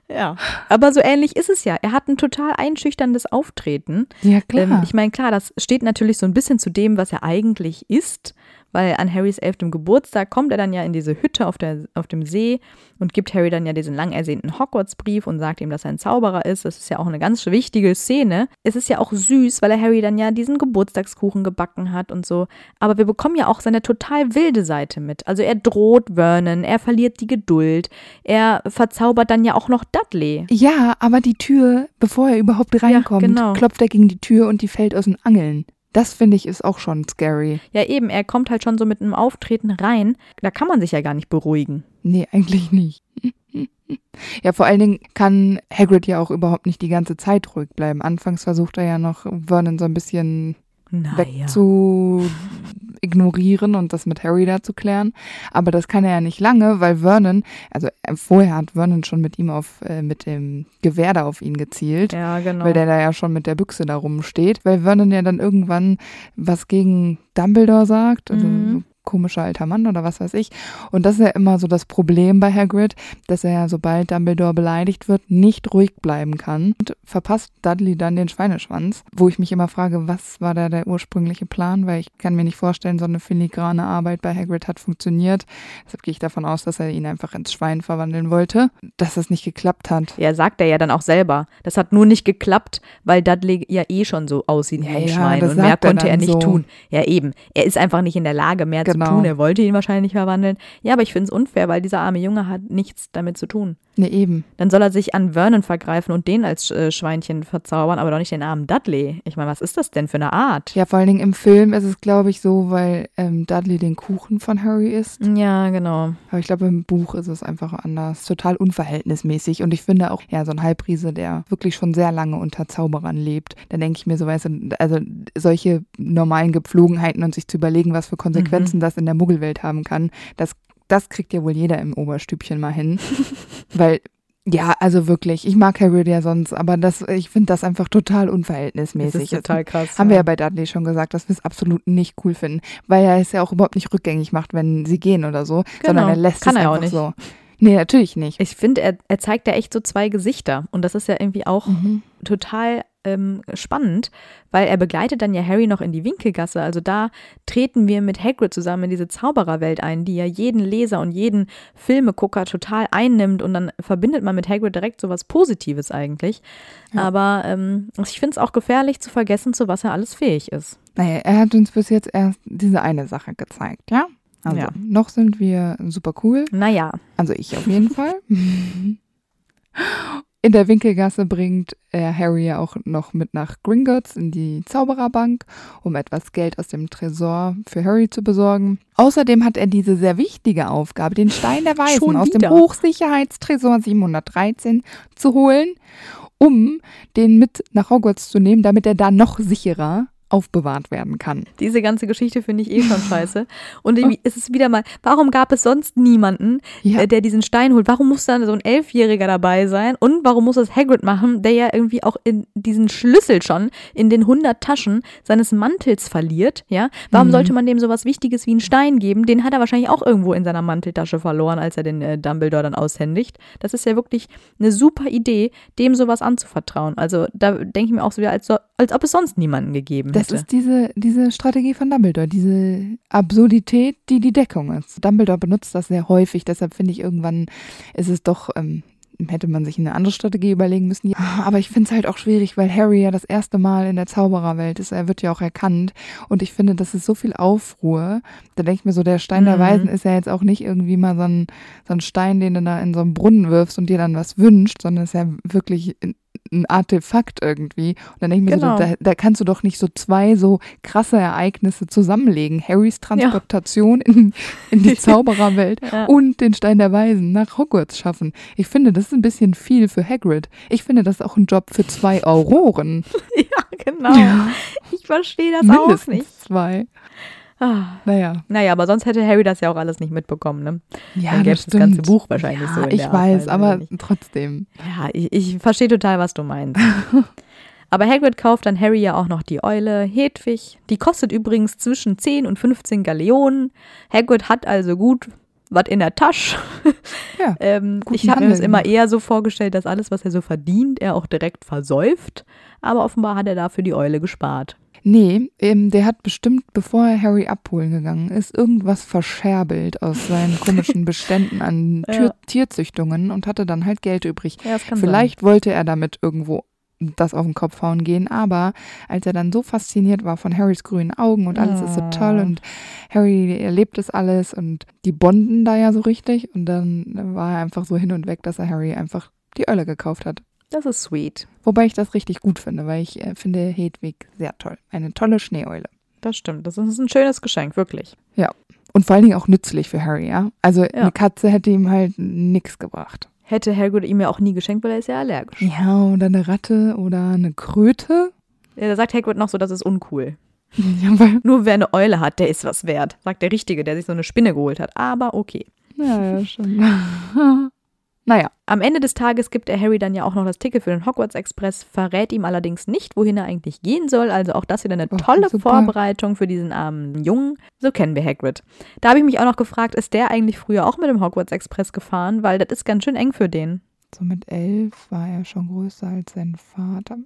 Ja. Aber so ähnlich ist es ja. Er hat ein total einschüchterndes Auftreten. Ja, klar. Ähm, ich meine, klar, das steht natürlich so ein bisschen zu dem, was er eigentlich ist, weil an Harrys elftem Geburtstag kommt er dann ja in diese Hütte auf, der, auf dem See und gibt Harry dann ja diesen lang ersehnten Hogwarts-Brief und sagt ihm, dass er ein Zauberer ist. Das ist ja auch eine ganz wichtige Szene. Es ist ja auch süß, weil er Harry dann ja diesen Geburtstagskuchen gebacken hat und so. Aber wir bekommen ja auch seine total wilde Seite mit. Also er droht Vernon, er verliert die Geduld, er verzaubert dann ja auch noch Dudley. Ja, aber die Tür, bevor er überhaupt reinkommt, genau. klopft er gegen die Tür und die fällt aus den Angeln. Das finde ich ist auch schon scary. Ja, eben, er kommt halt schon so mit einem Auftreten rein. Da kann man sich ja gar nicht beruhigen. Nee, eigentlich nicht. Ja, vor allen Dingen kann Hagrid ja auch überhaupt nicht die ganze Zeit ruhig bleiben. Anfangs versucht er ja noch Vernon so ein bisschen Naja. weg zu ignorieren und das mit Harry da zu klären. Aber das kann er ja nicht lange, weil Vernon, also äh, vorher hat Vernon schon mit ihm auf, äh, mit dem Gewehr da auf ihn gezielt. Ja, genau. Weil der da ja schon mit der Büchse da rumsteht, weil Vernon ja dann irgendwann was gegen Dumbledore sagt, also Mhm. Komischer alter Mann oder was weiß ich. Und das ist ja immer so das Problem bei Hagrid, dass er ja, sobald Dumbledore beleidigt wird, nicht ruhig bleiben kann und verpasst Dudley dann den Schweineschwanz, wo ich mich immer frage, was war da der ursprüngliche Plan, weil ich kann mir nicht vorstellen, so eine filigrane Arbeit bei Hagrid hat funktioniert. Deshalb gehe ich davon aus, dass er ihn einfach ins Schwein verwandeln wollte, dass das nicht geklappt hat. ja, sagt er ja dann auch selber. Das hat nur nicht geklappt, weil Dudley ja eh schon so aussieht wie Ja, ein ja, Schwein. Und mehr er konnte er dann nicht so. tun. Ja, eben. Er ist einfach nicht in der Lage, mehr Genau. zu tun. Er wollte ihn wahrscheinlich verwandeln. Ja, aber ich finde es unfair, weil dieser arme Junge hat nichts damit zu tun. Nee, eben. Dann soll er sich an Vernon vergreifen und den als äh, Schweinchen verzaubern, aber doch nicht den armen Dudley. Ich meine, was ist das denn für eine Art? Ja, vor allen Dingen im Film ist es, glaube ich, so, weil ähm, Dudley den Kuchen von Harry isst. Ja, genau. Aber ich glaube, im Buch ist es einfach anders. Total unverhältnismäßig. Und ich finde auch, ja, so ein Halbriese, der wirklich schon sehr lange unter Zauberern lebt, dann denke ich mir so, weißt du, also solche normalen Gepflogenheiten und sich zu überlegen, was für Konsequenzen das in der Muggelwelt haben kann, das, das kriegt ja wohl jeder im Oberstübchen mal hin. weil ja, also wirklich, ich mag Harry ja sonst, aber das, ich finde das einfach total Das unverhältnismäßig. ist total krass. Haben wir ja bei Dudley schon gesagt, dass wir es absolut nicht cool finden, weil er es ja auch überhaupt nicht rückgängig macht, wenn sie gehen oder so, sondern er lässt Kann es er auch einfach nicht. so. Nee, natürlich nicht. Ich finde, er, er zeigt ja echt so zwei Gesichter. Und das ist ja irgendwie auch Mhm. total ähm, spannend, weil er begleitet dann ja Harry noch in die Winkelgasse. Also da treten wir mit Hagrid zusammen in diese Zaubererwelt ein, die ja jeden Leser und jeden Filmegucker total einnimmt. Und dann verbindet man mit Hagrid direkt so was Positives eigentlich. Ja. Aber ähm, ich finde es auch gefährlich zu vergessen, zu was er alles fähig ist. Naja, er hat uns bis jetzt erst diese eine Sache gezeigt, ja? Also, Ja. noch sind wir super cool. Naja, Also ich auf jeden Fall. In der Winkelgasse bringt er Harry ja auch noch mit nach Gringotts in die Zaubererbank, um etwas Geld aus dem Tresor für Harry zu besorgen. Außerdem hat er diese sehr wichtige Aufgabe, den Stein der Weisen aus dem? Hochsicherheitstresor 713 zu holen, um den mit nach Hogwarts zu nehmen, damit er da noch sicherer aufbewahrt werden kann. Diese ganze Geschichte finde ich eh schon scheiße. Und irgendwie ist es wieder mal, warum gab es sonst niemanden, Ja. äh, der diesen Stein holt? Warum muss da so ein Elfjähriger dabei sein? Und warum muss das Hagrid machen, der ja irgendwie auch in diesen Schlüssel schon in den 100 Taschen seines Mantels verliert? Ja, warum Mhm. sollte man dem sowas Wichtiges wie einen Stein geben? Den hat er wahrscheinlich auch irgendwo in seiner Manteltasche verloren, als er den äh, Dumbledore dann aushändigt. Das ist ja wirklich eine super Idee, dem sowas anzuvertrauen. Also da denke ich mir auch so wieder, als, so, als ob es sonst niemanden gegeben Das ist diese, diese Strategie von Dumbledore, diese Absurdität, die die Deckung ist. Dumbledore benutzt das sehr häufig, deshalb finde ich irgendwann ist es doch, ähm, hätte man sich eine andere Strategie überlegen müssen. Ja, Aber ich finde es halt auch schwierig, weil Harry ja das erste Mal in der Zaubererwelt ist. Er wird ja auch erkannt und ich finde, das ist so viel Aufruhr. Da denke ich mir so, der Stein der Mhm. Weisen ist ja jetzt auch nicht irgendwie mal so ein, so ein Stein, den du da in so einen Brunnen wirfst und dir dann was wünscht, sondern es ist ja wirklich ein Artefakt irgendwie. Und dann denke ich mir Genau. so, da, da kannst du doch nicht so zwei so krasse Ereignisse zusammenlegen. Harrys Transportation in, in die Zaubererwelt Ja. und den Stein der Weisen nach Hogwarts schaffen. Ich finde, das ist ein bisschen viel für Hagrid. Ich finde, das ist auch ein Job für zwei Auroren. Ja, genau. Ich verstehe das auch Mindestens nicht. zwei. Ah. Naja. Naja, aber sonst hätte Harry das ja auch alles nicht mitbekommen, ne? Ja, Dann gäbe es das ganze Buch wahrscheinlich ja, so ich Art weiß, Weise, aber nicht? trotzdem. Ja, ich, ich verstehe total, was du meinst. aber Hagrid kauft dann Harry ja auch noch die Eule Hedwig. Die kostet übrigens zwischen 10 und 15 Galeonen. Hagrid hat also gut was in der Tasche. Ja, ähm, ich habe mir das immer eher so vorgestellt, dass alles, was er so verdient, er auch direkt versäuft. Aber offenbar hat er dafür die Eule gespart. Nee, ähm, der hat bestimmt, bevor er Harry abholen gegangen ist, irgendwas verscherbelt aus seinen komischen Beständen an Tür Ja. Tierzüchtungen und hatte dann halt Geld übrig. Ja, Vielleicht wollte er damit irgendwo das auf den Kopf hauen gehen, aber als er dann so fasziniert war von Harrys grünen Augen und alles ist so toll Oh. und Harry erlebt es alles und die bonden da ja so richtig und dann war er einfach so hin und weg, dass er Harry einfach die Eule gekauft hat. Das ist sweet. Wobei ich das richtig gut finde, weil ich äh, finde Hedwig sehr toll. Eine tolle Schneeeule. Das stimmt. Das ist ein schönes Geschenk, wirklich. Und vor allen Dingen auch nützlich für Harry, ja. Also Ja. eine Katze hätte ihm halt nichts gebracht. Hätte Hagrid ihm ja auch nie geschenkt, weil er ist ja allergisch. Ja, oder eine Ratte oder eine Kröte. Ja, da sagt Hagrid noch so, das ist uncool. Ja, weil, Nur wer eine Eule hat, der ist was wert. Sagt der Richtige, der sich so eine Spinne geholt hat. Aber okay. ja, ja, schon. naja, Am Ende des Tages gibt er Harry dann ja auch noch das Ticket für den Hogwarts Express, verrät ihm allerdings nicht, wohin er eigentlich gehen soll. Also auch das wieder eine Oh, tolle super. Vorbereitung für diesen armen Jungen. So kennen wir Hagrid. Da habe ich mich auch noch gefragt, ist der eigentlich früher auch mit dem Hogwarts Express gefahren? Weil das ist ganz schön eng für den. so mit elf war er schon größer als sein Vater.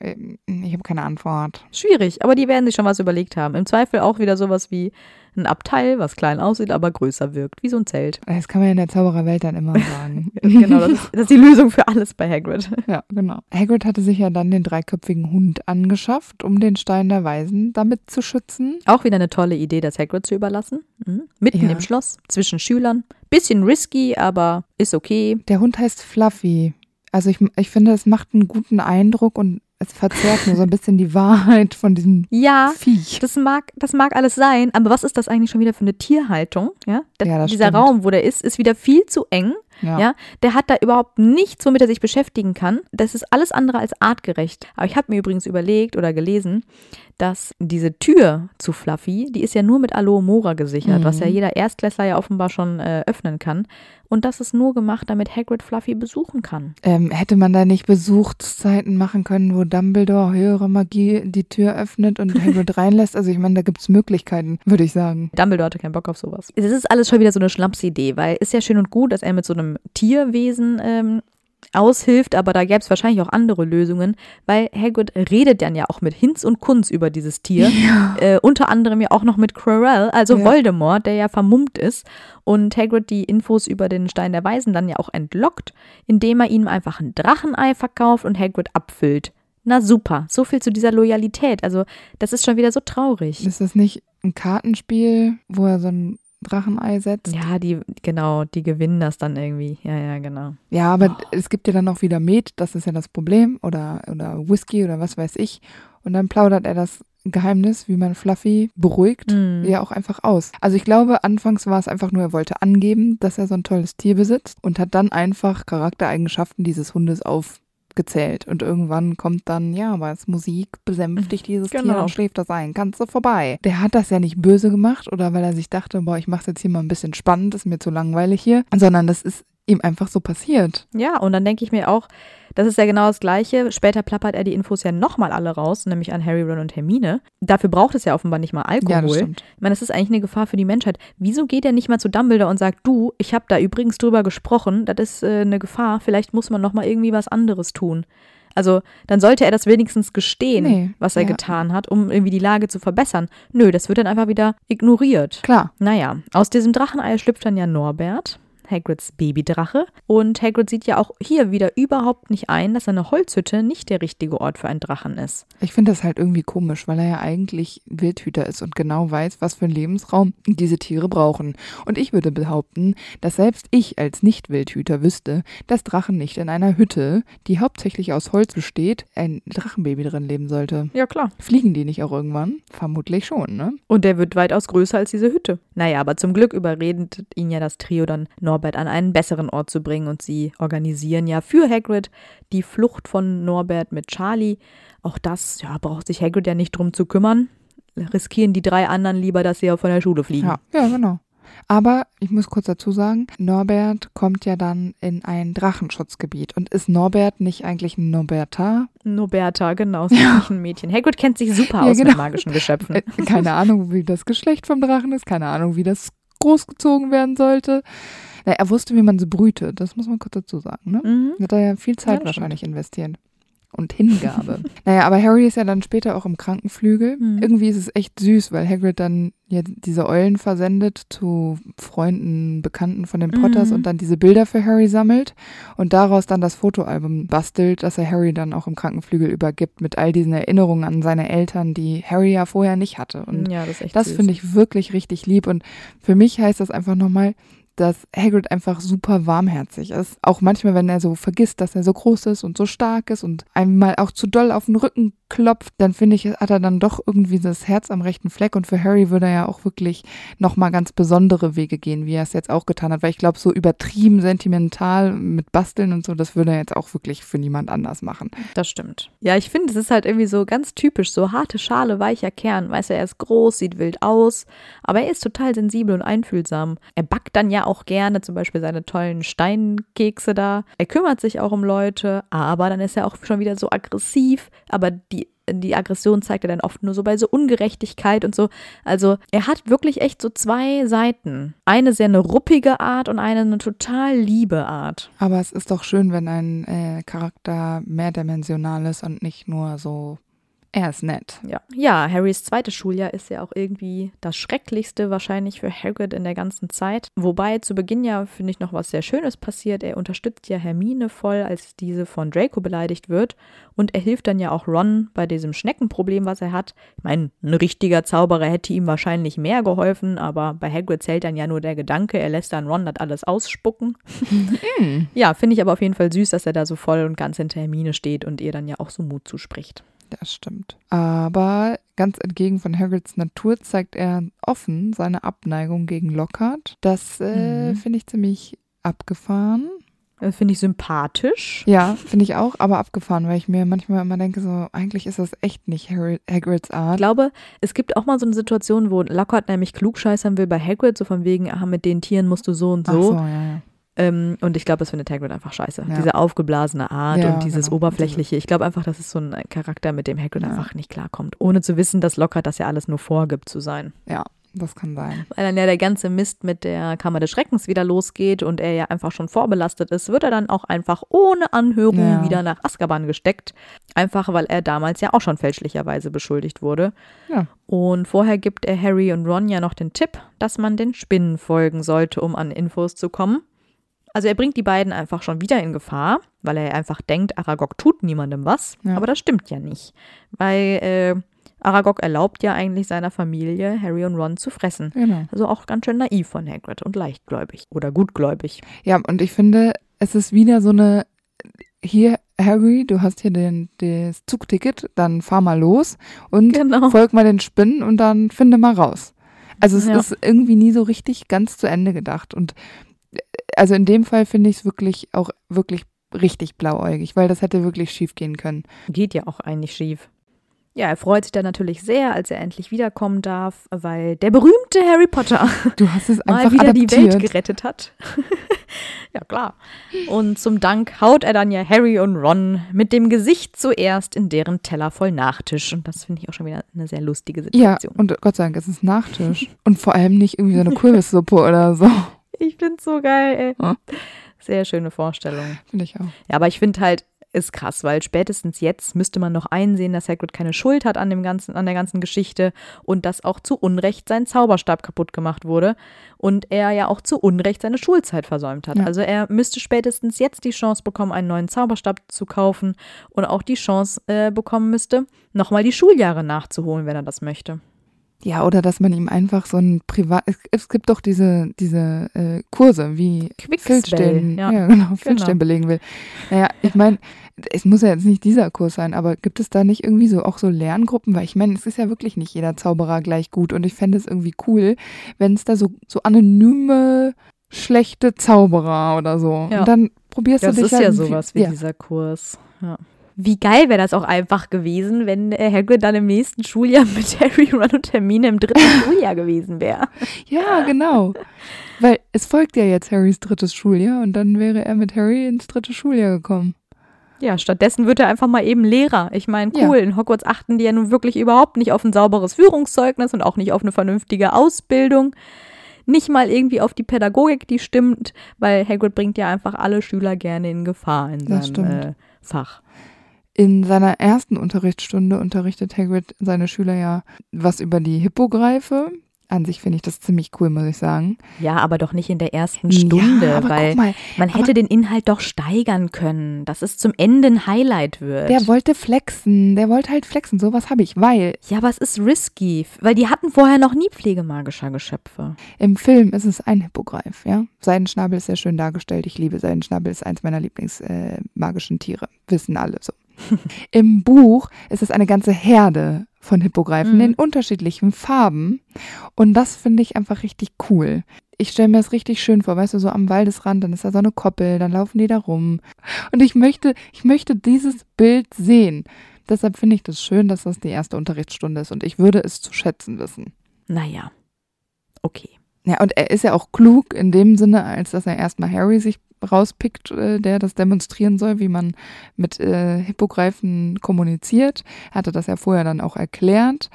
Äh, Ich habe keine Antwort. Schwierig, aber die werden sich schon was überlegt haben. Im Zweifel auch wieder sowas wie ein Abteil, was klein aussieht, aber größer wirkt, wie so ein Zelt. Das kann man ja in der Zaubererwelt dann immer sagen. genau, das ist, das ist die Lösung für alles bei Hagrid. Ja, genau. Hagrid hatte sich ja dann den dreiköpfigen Hund angeschafft, um den Stein der Weisen damit zu schützen. Auch wieder eine tolle Idee, das Hagrid zu überlassen. Mhm. Mitten Ja. im Schloss, zwischen Schülern. Bisschen risky, aber ist okay. Der Hund heißt Fluffy. Also ich, ich finde, es macht einen guten Eindruck und es verzerrt nur so ein bisschen die Wahrheit von diesem Ja, Viech. das mag, das mag alles sein, aber was ist das eigentlich schon wieder für eine Tierhaltung? Ja, Das- Ja, dieser stimmt. Raum, wo der ist, ist wieder viel zu eng. Ja. der hat da überhaupt nichts, womit er sich beschäftigen kann. Das ist alles andere als artgerecht. Aber ich habe mir übrigens überlegt oder gelesen, dass diese Tür zu Fluffy, die ist ja nur mit Aloe Mora gesichert, Mhm. was ja jeder Erstklässler ja offenbar schon äh, öffnen kann. Und das ist nur gemacht, damit Hagrid Fluffy besuchen kann. Ähm, hätte man da nicht Besuchszeiten machen können, wo Dumbledore höhere Magie die Tür öffnet und Hagrid reinlässt? Also ich meine, da gibt es Möglichkeiten, würde ich sagen. Dumbledore hatte keinen Bock auf sowas. Es ist alles schon wieder so eine Schlampsidee, weil ist ja schön und gut, dass er mit so einem Tierwesen ähm, aushilft, aber da gäbe es wahrscheinlich auch andere Lösungen, weil Hagrid redet dann ja auch mit Hinz und Kunz über dieses Tier. Ja. Äh, unter anderem ja auch noch mit Quirrell, also Ja. Voldemort, der ja vermummt ist und Hagrid die Infos über den Stein der Weisen dann ja auch entlockt, indem er ihm einfach ein Drachenei verkauft und Hagrid abfüllt. Na super, so viel zu dieser Loyalität. Also das ist schon wieder so traurig. Ist das nicht ein Kartenspiel, wo er so ein Drachenei setzt? Ja, die, genau, die gewinnen das dann irgendwie. Ja, ja, genau. Ja, aber es gibt ja dann auch wieder Met, das ist ja das Problem, oder, oder Whisky oder was weiß ich. Und dann plaudert er das Geheimnis, wie man Fluffy beruhigt, Mhm. ja auch einfach aus. Also ich glaube, anfangs war es einfach nur, er wollte angeben, dass er so ein tolles Tier besitzt und hat dann einfach Charaktereigenschaften dieses Hundes gezählt. Und irgendwann kommt dann, ja, aber es Musik besänftigt dieses Tier Genau. und schläft das ein. Kannst du vorbei. Der hat das ja nicht böse gemacht oder weil er sich dachte, boah, ich mach's jetzt hier mal ein bisschen spannend, ist mir zu langweilig hier, sondern das ist ihm einfach so passiert. Ja, und dann denke ich mir auch, das ist ja genau das Gleiche. Später plappert er die Infos ja nochmal alle raus, nämlich an Harry, Ron und Hermine. Dafür braucht es ja offenbar nicht mal Alkohol. Ja, das stimmt. Ich meine, das ist eigentlich eine Gefahr für die Menschheit. Wieso geht er nicht mal zu Dumbledore und sagt, du, ich habe da übrigens drüber gesprochen, das ist äh, eine Gefahr, vielleicht muss man noch mal irgendwie was anderes tun. Also, dann sollte er das wenigstens gestehen, Nee, was er ja. getan hat, um irgendwie die Lage zu verbessern. Nö, das wird dann einfach wieder ignoriert. Klar. Naja, aus diesem Drachenei schlüpft dann ja Norbert, Hagrids Babydrache. Und Hagrid sieht ja auch hier wieder überhaupt nicht ein, dass eine Holzhütte nicht der richtige Ort für einen Drachen ist. Ich finde das halt irgendwie komisch, weil er ja eigentlich Wildhüter ist und genau weiß, was für einen Lebensraum diese Tiere brauchen. Und ich würde behaupten, dass selbst ich als Nicht-Wildhüter wüsste, dass Drachen nicht in einer Hütte, die hauptsächlich aus Holz besteht, ein Drachenbaby drin leben sollte. Ja, klar. Fliegen die nicht auch irgendwann? Vermutlich schon, ne? Und der wird weitaus größer als diese Hütte. Naja, aber zum Glück überredet ihn ja das Trio dann, Norbert an einen besseren Ort zu bringen und sie organisieren ja für Hagrid die Flucht von Norbert mit Charlie. Auch das, ja, braucht sich Hagrid ja nicht drum zu kümmern. Riskieren die drei anderen lieber, dass sie auch von der Schule fliegen. Ja, ja, genau. Aber ich muss kurz dazu sagen, Norbert kommt ja dann in ein Drachenschutzgebiet. Und ist Norbert nicht eigentlich ein Norberta? Noberta, genau, ist wirklich ein Mädchen. Hagrid kennt sich super Ja, aus genau. mit magischen Geschöpfen. Äh, keine Ahnung, wie das Geschlecht vom Drachen ist, keine Ahnung, wie das großgezogen werden sollte. Na, er wusste, wie man sie brütet, das muss man kurz dazu sagen. Ne? Mhm. Hat er ja viel Ja, Zeit das wahrscheinlich investiert. Und Hingabe. naja, aber Harry ist ja dann später auch im Krankenflügel. Mhm. Irgendwie ist es echt süß, weil Hagrid dann ja diese Eulen versendet zu Freunden, Bekannten von den Potters Mhm. und dann diese Bilder für Harry sammelt und daraus dann das Fotoalbum bastelt, das er Harry dann auch im Krankenflügel übergibt mit all diesen Erinnerungen an seine Eltern, die Harry ja vorher nicht hatte. Und ja, das das finde ich wirklich richtig lieb und für mich heißt das einfach nochmal, dass Hagrid einfach super warmherzig ist. Auch manchmal, wenn er so vergisst, dass er so groß ist und so stark ist und einmal auch zu doll auf den Rücken klopft, dann finde ich, hat er dann doch irgendwie das Herz am rechten Fleck und für Harry würde er ja auch wirklich nochmal ganz besondere Wege gehen, wie er es jetzt auch getan hat, weil ich glaube, so übertrieben sentimental mit Basteln und so, das würde er jetzt auch wirklich für niemand anders machen. Das stimmt. Ja, ich finde, es ist halt irgendwie so ganz typisch, so harte Schale, weicher Kern. Weißt du, er ist groß, sieht wild aus, aber er ist total sensibel und einfühlsam. Er backt dann ja auch gerne zum Beispiel seine tollen Steinkekse da. Er kümmert sich auch um Leute, aber dann ist er auch schon wieder so aggressiv. Aber die, die Aggression zeigt er dann oft nur so bei so Ungerechtigkeit und so. Also er hat wirklich echt so zwei Seiten. Eine sehr eine ruppige Art und eine eine total liebe Art. Aber es ist doch schön, wenn ein äh, Charakter mehrdimensional ist und nicht nur so, er ist nett. Ja. ja, Harrys zweites Schuljahr ist ja auch irgendwie das Schrecklichste wahrscheinlich für Hagrid in der ganzen Zeit. Wobei zu Beginn ja, finde ich, noch was sehr Schönes passiert. Er unterstützt ja Hermine voll, als diese von Draco beleidigt wird. Und er hilft dann ja auch Ron bei diesem Schneckenproblem, was er hat. Ich meine, ein richtiger Zauberer hätte ihm wahrscheinlich mehr geholfen, aber bei Hagrid zählt dann ja nur der Gedanke, er lässt dann Ron das alles ausspucken. ja, finde ich aber auf jeden Fall süß, dass er da so voll und ganz hinter Hermine steht und ihr dann ja auch so Mut zuspricht. Das stimmt. Aber ganz entgegen von Hagrids Natur zeigt er offen seine Abneigung gegen Lockhart. Das äh, Mhm. finde ich ziemlich abgefahren. Das finde ich sympathisch. Ja, finde ich auch, aber abgefahren, weil ich mir manchmal immer denke, so, eigentlich ist das echt nicht Harry, Hagrids Ich Art. glaube, es gibt auch mal so eine Situation, wo Lockhart nämlich klugscheißern will bei Hagrid, so von wegen, ah, mit den Tieren musst du so und Ach so. so, ja, ja. Ähm, und ich glaube, das findet Hagrid einfach scheiße. Ja. Diese aufgeblasene Art Ja, und dieses genau. Oberflächliche. Ich glaube einfach, das ist so ein Charakter, mit dem Hagrid Ja. einfach nicht klarkommt. Ohne zu wissen, dass Lockhart das ja alles nur vorgibt zu sein. Ja, das kann sein. Weil dann ja der ganze Mist mit der Kammer des Schreckens wieder losgeht und er ja einfach schon vorbelastet ist, wird er dann auch einfach ohne Anhörung wieder nach Azkaban gesteckt. Einfach, weil er damals ja auch schon fälschlicherweise beschuldigt wurde. Ja. Und vorher gibt er Harry und Ron ja noch den Tipp, dass man den Spinnen folgen sollte, um an Infos zu kommen. Also er bringt die beiden einfach schon wieder in Gefahr, weil er einfach denkt, Aragog tut niemandem was. Ja. Aber das stimmt ja nicht. Weil äh, Aragog erlaubt ja eigentlich seiner Familie, Harry und Ron zu fressen. Genau. Also auch ganz schön naiv von Hagrid und leichtgläubig oder gutgläubig. Ja, und ich finde, es ist wieder so eine, hier, Harry, du hast hier den, das Zugticket, dann fahr mal los und Genau. folg mal den Spinnen und dann finde mal raus. Also es Ja. ist irgendwie nie so richtig ganz zu Ende gedacht. Und also in dem Fall finde ich es wirklich auch wirklich richtig blauäugig, weil das hätte wirklich schief gehen können. Geht ja auch eigentlich schief. Ja, er freut sich dann natürlich sehr, als er endlich wiederkommen darf, weil der berühmte Harry Potter Du hast es mal einfach wieder die Welt adaptiert. gerettet hat. ja, klar. Und zum Dank haut er dann ja Harry und Ron mit dem Gesicht zuerst in deren Teller voll Nachtisch. Und das finde ich auch schon wieder eine sehr lustige Ja, Situation. und Gott sei Dank, es ist Nachtisch. Und vor allem nicht irgendwie so eine Kürbissuppe oder so. Ich finde es so geil, ey. Sehr schöne Vorstellung. Finde ich auch. Ja, aber ich finde halt, ist krass, weil spätestens jetzt müsste man noch einsehen, dass Hagrid keine Schuld hat an dem ganzen, an der ganzen Geschichte und dass auch zu Unrecht sein Zauberstab kaputt gemacht wurde und er ja auch zu Unrecht seine Schulzeit versäumt hat. Ja. Also er müsste spätestens jetzt die Chance bekommen, einen neuen Zauberstab zu kaufen und auch die Chance äh, bekommen müsste, nochmal die Schuljahre nachzuholen, wenn er das möchte. Ja, oder dass man ihm einfach so ein Privat. Es, gibt doch diese, diese äh, Kurse, wie Filzstellen, ja. ja. genau, Filzstellen belegen will. Naja, ich meine, es muss ja jetzt nicht dieser Kurs sein, aber gibt es da nicht irgendwie so auch so Lerngruppen? Weil ich meine, es ist ja wirklich nicht jeder Zauberer gleich gut und ich fände es irgendwie cool, wenn es da so, so anonyme, schlechte Zauberer oder so. Ja. Und dann probierst Das du dich ist halt ja sowas wie ja. dieser Kurs. Ja. Wie geil wäre das auch einfach gewesen, wenn äh, Hagrid dann im nächsten Schuljahr mit Harry, Ron und Hermine im dritten Schuljahr gewesen wäre. Ja, genau. Weil es folgt ja jetzt Harrys drittes Schuljahr und dann wäre er mit Harry ins dritte Schuljahr gekommen. Ja, stattdessen wird er einfach mal eben Lehrer. Ich meine, Ja. cool, in Hogwarts achten die ja nun wirklich überhaupt nicht auf ein sauberes Führungszeugnis und auch nicht auf eine vernünftige Ausbildung. Nicht mal irgendwie auf die Pädagogik, die stimmt, weil Hagrid bringt ja einfach alle Schüler gerne in Gefahr in seinem äh, Fach. In seiner ersten Unterrichtsstunde unterrichtet Hagrid seine Schüler ja was über die Hippogreife. An sich finde ich das ziemlich cool, muss ich sagen. Ja, aber doch nicht in der ersten Stunde, ja, weil mal, man hätte den Inhalt doch steigern können, dass es zum Ende ein Highlight wird. der wollte flexen. Der wollte halt flexen. Sowas habe ich, weil ja, aber es ist risky, weil die hatten vorher noch nie pflegemagischer Geschöpfe. im Film ist es ein Hippogreif, ja. Seidenschnabel ist sehr schön dargestellt. Ich liebe Seidenschnabel, ist eins meiner Lieblingsmagischen äh, Tiere. Wissen alle so. Im Buch ist es eine ganze Herde von Hippogreifen Mhm. in unterschiedlichen Farben. Und das finde ich einfach richtig cool. Ich stelle mir das richtig schön vor, weißt du, so am Waldesrand, dann ist da so eine Koppel, dann laufen die da rum. Und ich möchte, ich möchte dieses Bild sehen. Deshalb finde ich das schön, dass das die erste Unterrichtsstunde ist und ich würde es zu schätzen wissen. Naja, okay. Ja, und er ist ja auch klug in dem Sinne, als dass er erstmal Harry sich rauspickt, äh, der das demonstrieren soll, wie man mit äh, Hippogreifen kommuniziert. Er hatte das ja vorher dann auch erklärt.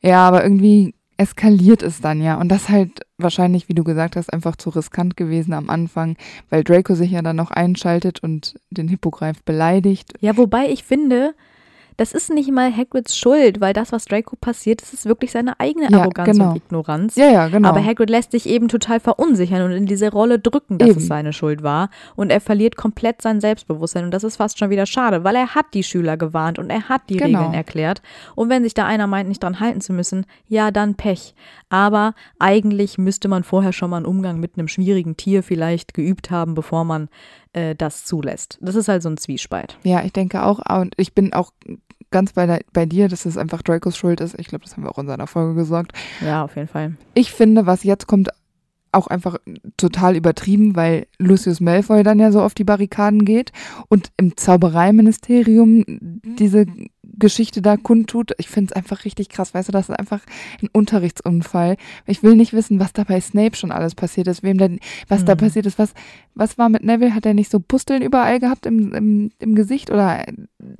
Ja, aber irgendwie eskaliert es dann ja. Und das halt wahrscheinlich, wie du gesagt hast, einfach zu riskant gewesen am Anfang, weil Draco sich ja dann noch einschaltet und den Hippogreif beleidigt. Ja, wobei ich finde, das ist nicht mal Hagrids Schuld, weil das, was Draco passiert, das ist wirklich seine eigene Ja, Arroganz genau. und Ignoranz. Ja, ja, genau. Aber Hagrid lässt sich eben total verunsichern und in diese Rolle drücken, dass Eben. es seine Schuld war. Und er verliert komplett sein Selbstbewusstsein. Und das ist fast schon wieder schade, weil er hat die Schüler gewarnt und er hat die Genau. Regeln erklärt. Und wenn sich da einer meint, nicht dran halten zu müssen, ja, dann Pech. Aber eigentlich müsste man vorher schon mal einen Umgang mit einem schwierigen Tier vielleicht geübt haben, bevor man äh, das zulässt. Das ist halt so ein Zwiespalt. Ja, ich denke auch. Und ich bin auch ganz bei, bei dir, dass es einfach Dracos Schuld ist. Ich glaube, das haben wir auch in seiner Folge gesagt. Ja, auf jeden Fall. Ich finde, was jetzt kommt, auch einfach total übertrieben, weil Lucius Malfoy dann ja so auf die Barrikaden geht und im Zaubereiministerium diese Geschichte da kundtut. Ich finde es einfach richtig krass. Weißt du, das ist einfach ein Unterrichtsunfall. Ich will nicht wissen, was da bei Snape schon alles passiert ist, wem denn, was da Mhm. passiert ist. Was, was war mit Neville? Hat er nicht so Pusteln überall gehabt im, im, im Gesicht? Oder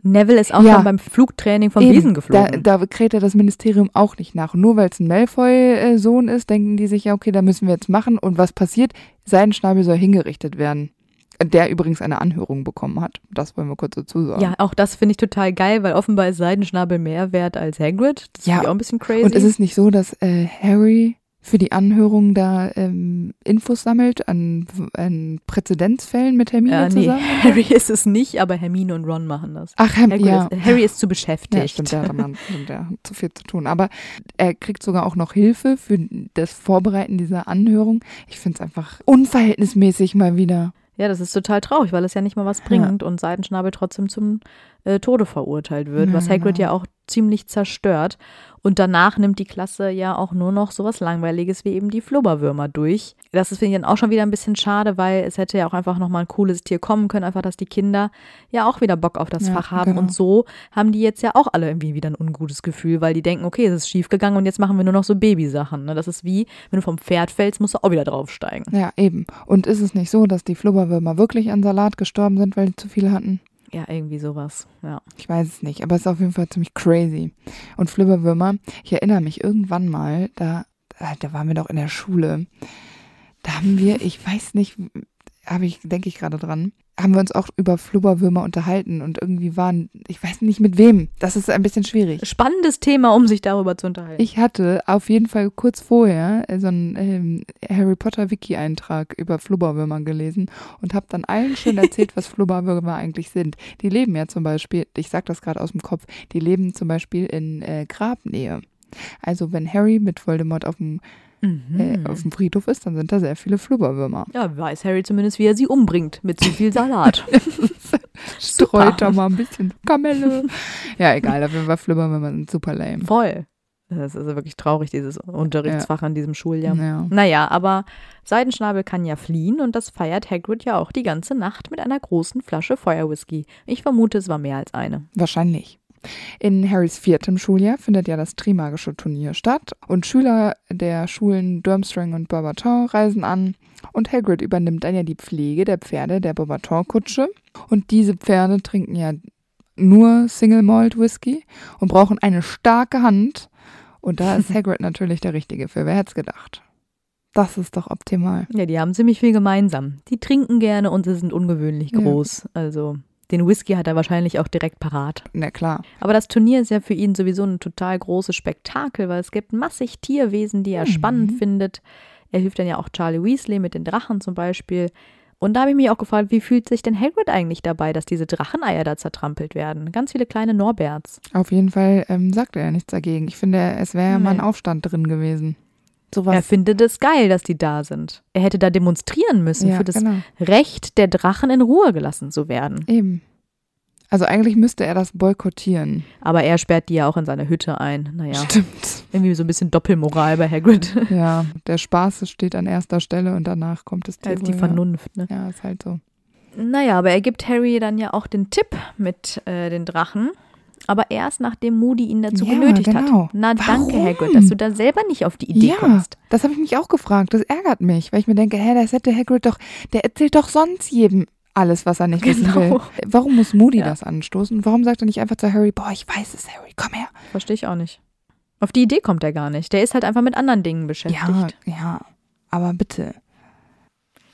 Neville ist auch Ja. schon beim Flugtraining vom Eben, Besen geflogen. Da, da kräht er das Ministerium auch nicht nach. Nur weil es ein Malfoy-Sohn ist, denken die sich, ja, okay, da müssen wir jetzt machen. Und was passiert? Seidenschnabel soll hingerichtet werden. Der übrigens eine Anhörung bekommen hat. Das wollen wir kurz dazu sagen. Ja, auch das finde ich total geil, weil offenbar ist Seidenschnabel mehr wert als Hagrid. Das Ja, ich auch ein bisschen crazy. Und ist es nicht so, dass äh, Harry für die Anhörung da ähm, Infos sammelt an, an Präzedenzfällen mit Hermine äh, nee, zusammen? Harry ist es nicht, aber Hermine und Ron machen das. Ach, Herm, ja. ist, Harry ist zu Ja, beschäftigt. stimmt, der Mann, stimmt, der hat zu viel zu tun. Aber er kriegt sogar auch noch Hilfe für das Vorbereiten dieser Anhörung. Ich finde es einfach unverhältnismäßig mal wieder. Ja, das ist total traurig, weil es ja nicht mal was bringt und Seidenschnabel trotzdem zum äh, Tode verurteilt wird, Ja, was Hagrid genau. ja auch ziemlich zerstört. Und danach nimmt die Klasse ja auch nur noch sowas Langweiliges wie eben die Flubberwürmer durch. Das ist, finde ich, dann auch schon wieder ein bisschen schade, weil es hätte ja auch einfach nochmal ein cooles Tier kommen können, einfach, dass die Kinder ja auch wieder Bock auf das Ja, Fach haben. genau. Und so haben die jetzt ja auch alle irgendwie wieder ein ungutes Gefühl, weil die denken, okay, es ist schief gegangen und jetzt machen wir nur noch so Babysachen. Ne? Das ist wie, wenn du vom Pferd fällst, musst du auch wieder draufsteigen. Ja, eben. Und ist es nicht so, dass die Flubberwürmer wirklich an Salat gestorben sind, weil die zu viel hatten? Ja, irgendwie sowas. Ja. Ich weiß es nicht, aber es ist auf jeden Fall ziemlich crazy. Und Flubberwürmer, ich erinnere mich irgendwann mal, da- da waren wir doch in der Schule. Da haben wir, ich weiß nicht, habe ich, denke ich gerade dran, haben wir uns auch über Flubberwürmer unterhalten und irgendwie waren, ich weiß nicht mit wem. Das ist ein bisschen schwierig. Spannendes Thema, um sich darüber zu unterhalten. Ich hatte auf jeden Fall kurz vorher äh, so einen ähm, Harry Potter Wiki-Eintrag über Flubberwürmer gelesen und habe dann allen schön erzählt, was Flubberwürmer eigentlich sind. Die leben ja zum Beispiel, ich sag das gerade aus dem Kopf, die leben zum Beispiel in äh, Grabnähe. Also wenn Harry mit Voldemort auf dem, Mhm. äh, auf dem Friedhof ist, dann sind da sehr viele Flubberwürmer. ja, weiß Harry zumindest, wie er sie umbringt mit zu viel Salat. Streut da mal ein bisschen Kamelle. ja, egal, auf jeden Fall Flubberwürmer sind super lame. Voll. Das ist also wirklich traurig, dieses Unterrichtsfach an diesem Schuljahr. Ja. Naja, aber Seidenschnabel kann ja fliehen und das feiert Hagrid ja auch die ganze Nacht mit einer großen Flasche Feuerwhisky. Ich vermute, es war mehr als eine. Wahrscheinlich. In Harrys viertem Schuljahr findet ja das Trimagische Turnier statt und Schüler der Schulen Durmstrang und Beauxbaton reisen an und Hagrid übernimmt dann ja die Pflege der Pferde der Beauxbaton-Kutsche und diese Pferde trinken ja nur Single Malt Whisky und brauchen eine starke Hand und da ist Hagrid natürlich der Richtige für. Wer hätte es gedacht? Das ist doch optimal. Ja, die haben ziemlich viel gemeinsam. Die trinken gerne und sie sind ungewöhnlich Ja. groß. Also den Whisky hat er wahrscheinlich auch direkt parat. Na klar. Aber das Turnier ist ja für ihn sowieso ein total großes Spektakel, weil es gibt massig Tierwesen, die er Mhm. spannend findet. Er hilft dann ja auch Charlie Weasley mit den Drachen zum Beispiel. Und da habe ich mich auch gefragt, wie fühlt sich denn Hagrid eigentlich dabei, dass diese Dracheneier da zertrampelt werden? Ganz viele kleine Norberts. Auf jeden Fall ähm, sagt er ja nichts dagegen. Ich finde, es wäre ja mal ein. Aufstand drin gewesen. Sowas. Er findet es geil, dass die da sind. Er hätte da demonstrieren müssen, ja, für das genau. Recht der Drachen in Ruhe gelassen zu werden. Eben. Also eigentlich müsste er das boykottieren. Aber er sperrt die ja auch in seine Hütte ein. Naja, Stimmt. irgendwie so ein bisschen Doppelmoral bei Hagrid. Ja, der Spaß steht an erster Stelle und danach kommt das Tier. Als die Vernunft, ne? Ja. ja, ist halt so. Naja, aber er gibt Harry dann ja auch den Tipp mit äh, den Drachen. Aber erst nachdem Moody ihn dazu Ja, genötigt genau. hat. Na, danke, Warum? Hagrid, dass du da selber nicht auf die Idee ja, kommst. das habe ich mich auch gefragt. Das ärgert mich, weil ich mir denke, hä, das hätte Hagrid doch, der erzählt doch sonst jedem alles, was er nicht wissen Genau. will. Warum muss Moody Ja. das anstoßen? Warum sagt er nicht einfach zu Harry, boah, ich weiß es, Harry, komm her. Verstehe ich auch nicht. Auf die Idee kommt er gar nicht. Der ist halt einfach mit anderen Dingen beschäftigt. Ja, ja, aber bitte.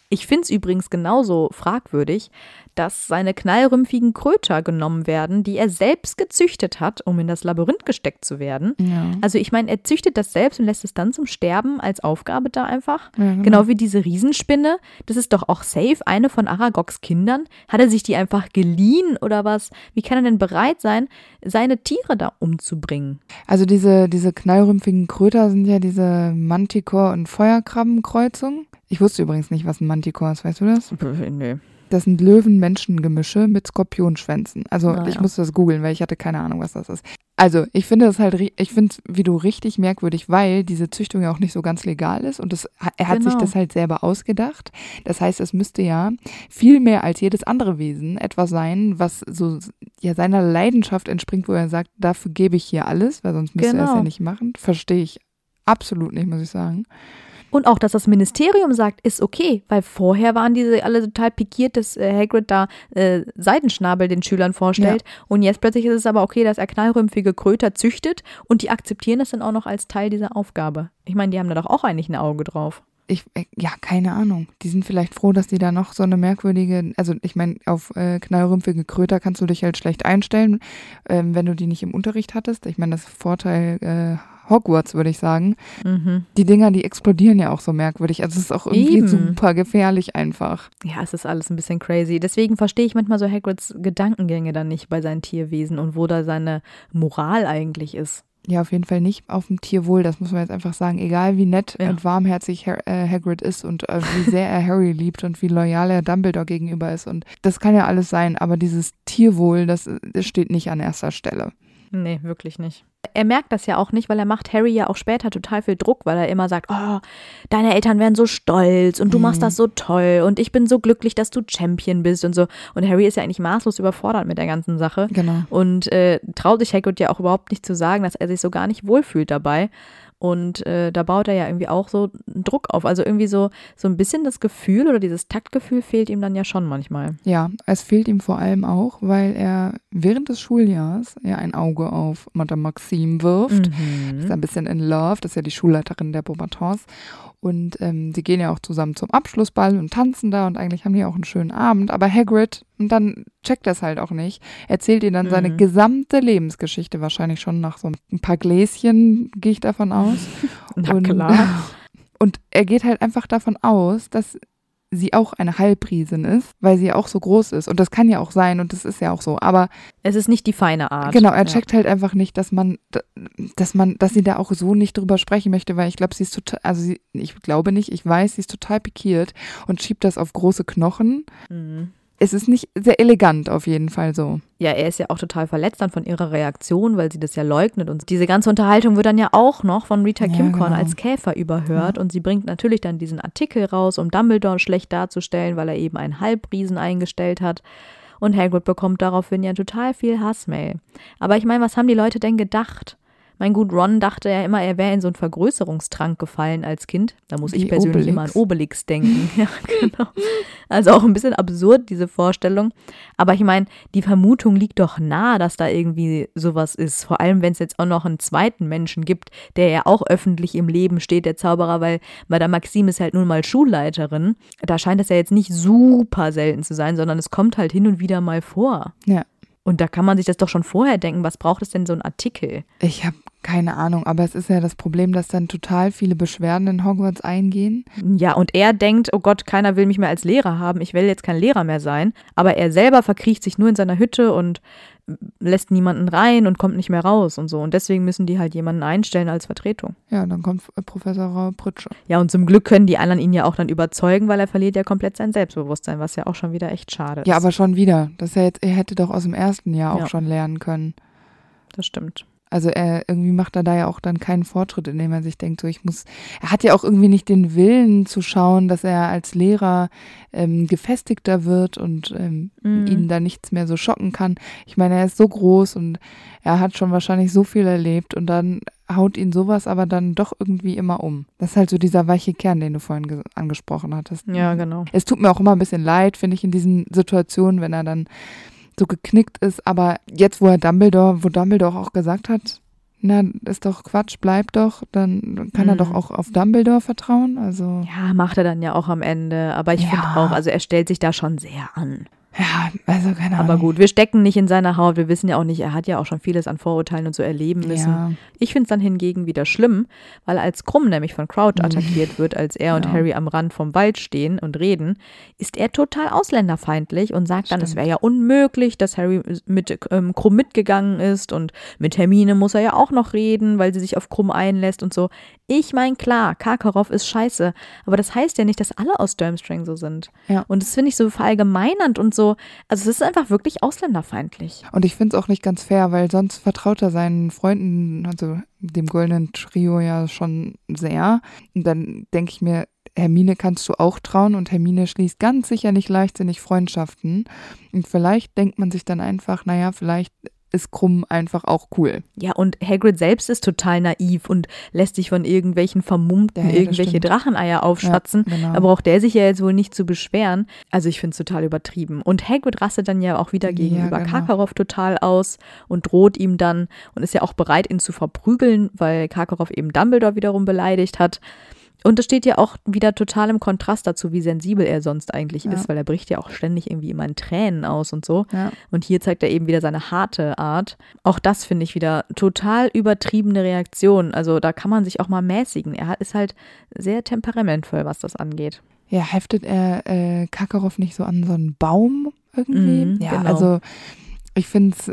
Ich finde es übrigens genauso fragwürdig, dass seine knallrümpfigen Kröter genommen werden, die er selbst gezüchtet hat, um in das Labyrinth gesteckt zu werden. Ja. Also ich meine, er züchtet das selbst und lässt es dann zum Sterben als Aufgabe da einfach. Ja, Genau wie diese Riesenspinne. Das ist doch auch safe eine von Aragogs Kindern. Hat er sich die einfach geliehen oder was? Wie kann er denn bereit sein, seine Tiere da umzubringen? Also diese, diese knallrümpfigen Kröter sind ja diese Manticore- und Feuerkrabbenkreuzung. Ich wusste übrigens nicht, was ein Manticore ist, weißt du das? Nö. Das sind Löwen-Menschen-Gemische mit Skorpionschwänzen. Also Ah, ich musste das googeln, weil ich hatte keine Ahnung, was das ist. Also ich finde das halt, ich finde es wie du richtig merkwürdig, weil diese Züchtung ja auch nicht so ganz legal ist und das, er hat sich Genau. das halt selber ausgedacht. Das heißt, es müsste ja viel mehr als jedes andere Wesen etwas sein, was so ja seiner Leidenschaft entspringt, wo er sagt, dafür gebe ich hier alles, weil sonst müsste er es Genau. ja nicht machen. Verstehe ich absolut nicht, muss ich sagen. Und auch, dass das Ministerium sagt, ist okay, weil vorher waren diese alle total pikiert, dass äh, Hagrid da äh, Seidenschnabel den Schülern vorstellt. Und jetzt plötzlich ist es aber okay, dass er knallrümpfige Kröter züchtet und die akzeptieren das dann auch noch als Teil dieser Aufgabe. Ich meine, die haben da doch auch eigentlich ein Auge drauf. Ich, äh, ja, keine Ahnung. Die sind vielleicht froh, dass die da noch so eine merkwürdige, also ich meine, auf äh, knallrümpfige Kröter kannst du dich halt schlecht einstellen, ähm, wenn du die nicht im Unterricht hattest. Ich meine, das Vorteil äh, Hogwarts, würde ich sagen. Mhm. Die Dinger, die explodieren ja auch so merkwürdig. Also es ist auch irgendwie Eben. super gefährlich einfach. Ja, es ist alles ein bisschen crazy. Deswegen verstehe ich manchmal so Hagrids Gedankengänge dann nicht bei seinen Tierwesen und wo da seine Moral eigentlich ist. ja auf jeden Fall nicht auf dem Tierwohl, das muss man jetzt einfach sagen. Egal wie nett Ja. und warmherzig Har äh, Hagrid ist und äh, wie sehr er Harry liebt und wie loyal er Dumbledore gegenüber ist. Und das kann ja alles sein, aber dieses Tierwohl, das, das steht nicht an erster Stelle. Nee, wirklich nicht. Er merkt das ja auch nicht, weil er macht Harry ja auch später total viel Druck, weil er immer sagt, oh, deine Eltern wären so stolz und du machst das so toll und ich bin so glücklich, dass du Champion bist und so. Und Harry ist ja eigentlich maßlos überfordert mit der ganzen Sache Genau. und äh, traut sich Hagrid ja auch überhaupt nicht zu sagen, dass er sich so gar nicht wohlfühlt dabei. Und äh, da baut er ja irgendwie auch so einen Druck auf. Also irgendwie so, so ein bisschen das Gefühl oder dieses Taktgefühl fehlt ihm dann ja schon manchmal. Ja, es fehlt ihm vor allem auch, weil er während des Schuljahrs ja ein Auge auf Madame Maxime wirft. Ist ein bisschen in love, das ist ja die Schulleiterin der Beauxbatons. Und ähm, die gehen ja auch zusammen zum Abschlussball und tanzen da und eigentlich haben die auch einen schönen Abend. Aber Hagrid, und dann checkt das halt auch nicht, erzählt ihr dann seine Mhm. gesamte Lebensgeschichte, wahrscheinlich schon nach so ein paar Gläschen, gehe ich davon aus. Na und, klar. Und er geht halt einfach davon aus, dass sie auch eine Halbriesin ist, weil sie ja auch so groß ist. Und das kann ja auch sein und das ist ja auch so. Aber Es ist nicht die feine Art. genau, er Ja. checkt halt einfach nicht, dass man, dass man, dass sie da auch so nicht drüber sprechen möchte, weil ich glaube, sie ist total, also sie, ich glaube nicht, ich weiß, sie ist total pikiert und schiebt das auf große Knochen. Mhm. Es ist nicht sehr elegant auf jeden Fall so. Ja, er ist ja auch total verletzt dann von ihrer Reaktion, weil sie das ja leugnet. Und diese ganze Unterhaltung wird dann ja auch noch von Rita Ja, Kimcorn genau. als Käfer überhört. Und sie bringt natürlich dann diesen Artikel raus, um Dumbledore schlecht darzustellen, weil er eben einen Halbriesen eingestellt hat. Und Hagrid bekommt daraufhin ja total viel Hassmail. Aber ich meine, was haben die Leute denn gedacht? Mein gut, Ron dachte ja immer, er wäre in so einen Vergrößerungstrank gefallen als Kind. Da muss Wie ich persönlich Obelix. immer an Obelix denken. ja, genau. Also auch ein bisschen absurd, diese Vorstellung. Aber ich meine, die Vermutung liegt doch nahe, dass da irgendwie sowas ist. Vor allem, wenn es jetzt auch noch einen zweiten Menschen gibt, der ja auch öffentlich im Leben steht, der Zauberer, weil Madame Maxime ist halt nun mal Schulleiterin. Da scheint es ja jetzt nicht super selten zu sein, sondern es kommt halt hin und wieder mal vor. Ja. Und da kann man sich das doch schon vorher denken, was braucht es denn so ein Artikel? Ich habe keine Ahnung, aber es ist ja das Problem, dass dann total viele Beschwerden in Hogwarts eingehen. Ja, und er denkt, oh Gott, keiner will mich mehr als Lehrer haben, ich will jetzt kein Lehrer mehr sein. Aber er selber verkriecht sich nur in seiner Hütte und lässt niemanden rein und kommt nicht mehr raus und so. Und deswegen müssen die halt jemanden einstellen als Vertretung. Ja, dann kommt äh, Professor Pritsche. Ja, und zum Glück können die anderen ihn ja auch dann überzeugen, weil er verliert ja komplett sein Selbstbewusstsein, was ja auch schon wieder echt schade ist. Ja, aber schon wieder. Das ja jetzt, er hätte doch aus dem ersten Jahr auch Ja. schon lernen können. Das stimmt. Also er irgendwie macht er da ja auch dann keinen Fortschritt, indem er sich denkt, so ich muss. Er hat ja auch irgendwie nicht den Willen zu schauen, dass er als Lehrer ähm, gefestigter wird und ähm, Mhm. ihn da nichts mehr so schocken kann. Ich meine, er ist so groß und er hat schon wahrscheinlich so viel erlebt und dann haut ihn sowas aber dann doch irgendwie immer um. Das ist halt so dieser weiche Kern, den du vorhin ge- angesprochen hattest. Ja, genau. Es tut mir auch immer ein bisschen leid, finde ich, in diesen Situationen, wenn er dann so geknickt ist. Aber jetzt, wo er Dumbledore, wo Dumbledore auch gesagt hat, na, ist doch Quatsch, bleib doch, dann kann er Mhm. doch auch auf Dumbledore vertrauen. Also, Ja, macht er dann ja auch am Ende. Aber ich Ja. finde auch, also er stellt sich da schon sehr an. Ja, also keine Ahnung. Aber gut, wir stecken nicht in seiner Haut. Wir wissen ja auch nicht, er hat ja auch schon vieles an Vorurteilen und so erleben müssen. Ja, Ich finde es dann hingegen wieder schlimm, weil als Krumm nämlich von Crouch Mhm. attackiert wird, als er und Ja. Harry am Rand vom Wald stehen und reden, ist er total ausländerfeindlich und sagt dann, es Stimmt. wäre ja unmöglich, dass Harry mit ähm, Krumm mitgegangen ist und mit Hermine muss er ja auch noch reden, weil sie sich auf Krumm einlässt und so. Ich meine, klar, Karkaroff ist scheiße, aber das heißt ja nicht, dass alle aus Durmstrang so sind. Ja. Und das finde ich so verallgemeinernd und so, also es ist einfach wirklich ausländerfeindlich. und ich finde es auch nicht ganz fair, weil sonst vertraut er seinen Freunden, also dem goldenen Trio ja schon sehr. Und dann denke ich mir, Hermine kannst du auch trauen und Hermine schließt ganz sicher nicht leichtsinnig Freundschaften. Und vielleicht denkt man sich dann einfach, naja, vielleicht ist Krumm einfach auch cool. Ja, und Hagrid selbst ist total naiv und lässt sich von irgendwelchen Vermummten Ja, ja, irgendwelche. Dracheneier aufschwatzen. Ja, genau. Da braucht der sich ja jetzt wohl nicht zu beschweren. Also ich finde es total übertrieben. Und Hagrid rastet dann ja auch wieder gegenüber genau. Karkaroff total aus und droht ihm dann und ist ja auch bereit, ihn zu verprügeln, weil Karkaroff eben Dumbledore wiederum beleidigt hat. Und das steht ja auch wieder total im Kontrast dazu, wie sensibel er sonst eigentlich Ja. ist, weil er bricht ja auch ständig irgendwie immer in Tränen aus und so. Ja. Und hier zeigt er eben wieder seine harte Art. Auch das finde ich wieder total übertriebene Reaktion. Also da kann man sich auch mal mäßigen. Er ist halt sehr temperamentvoll, was das angeht. Ja, heftet er äh, Kakarov nicht so an so einen Baum irgendwie? Mhm, ja, genau. also ich finde es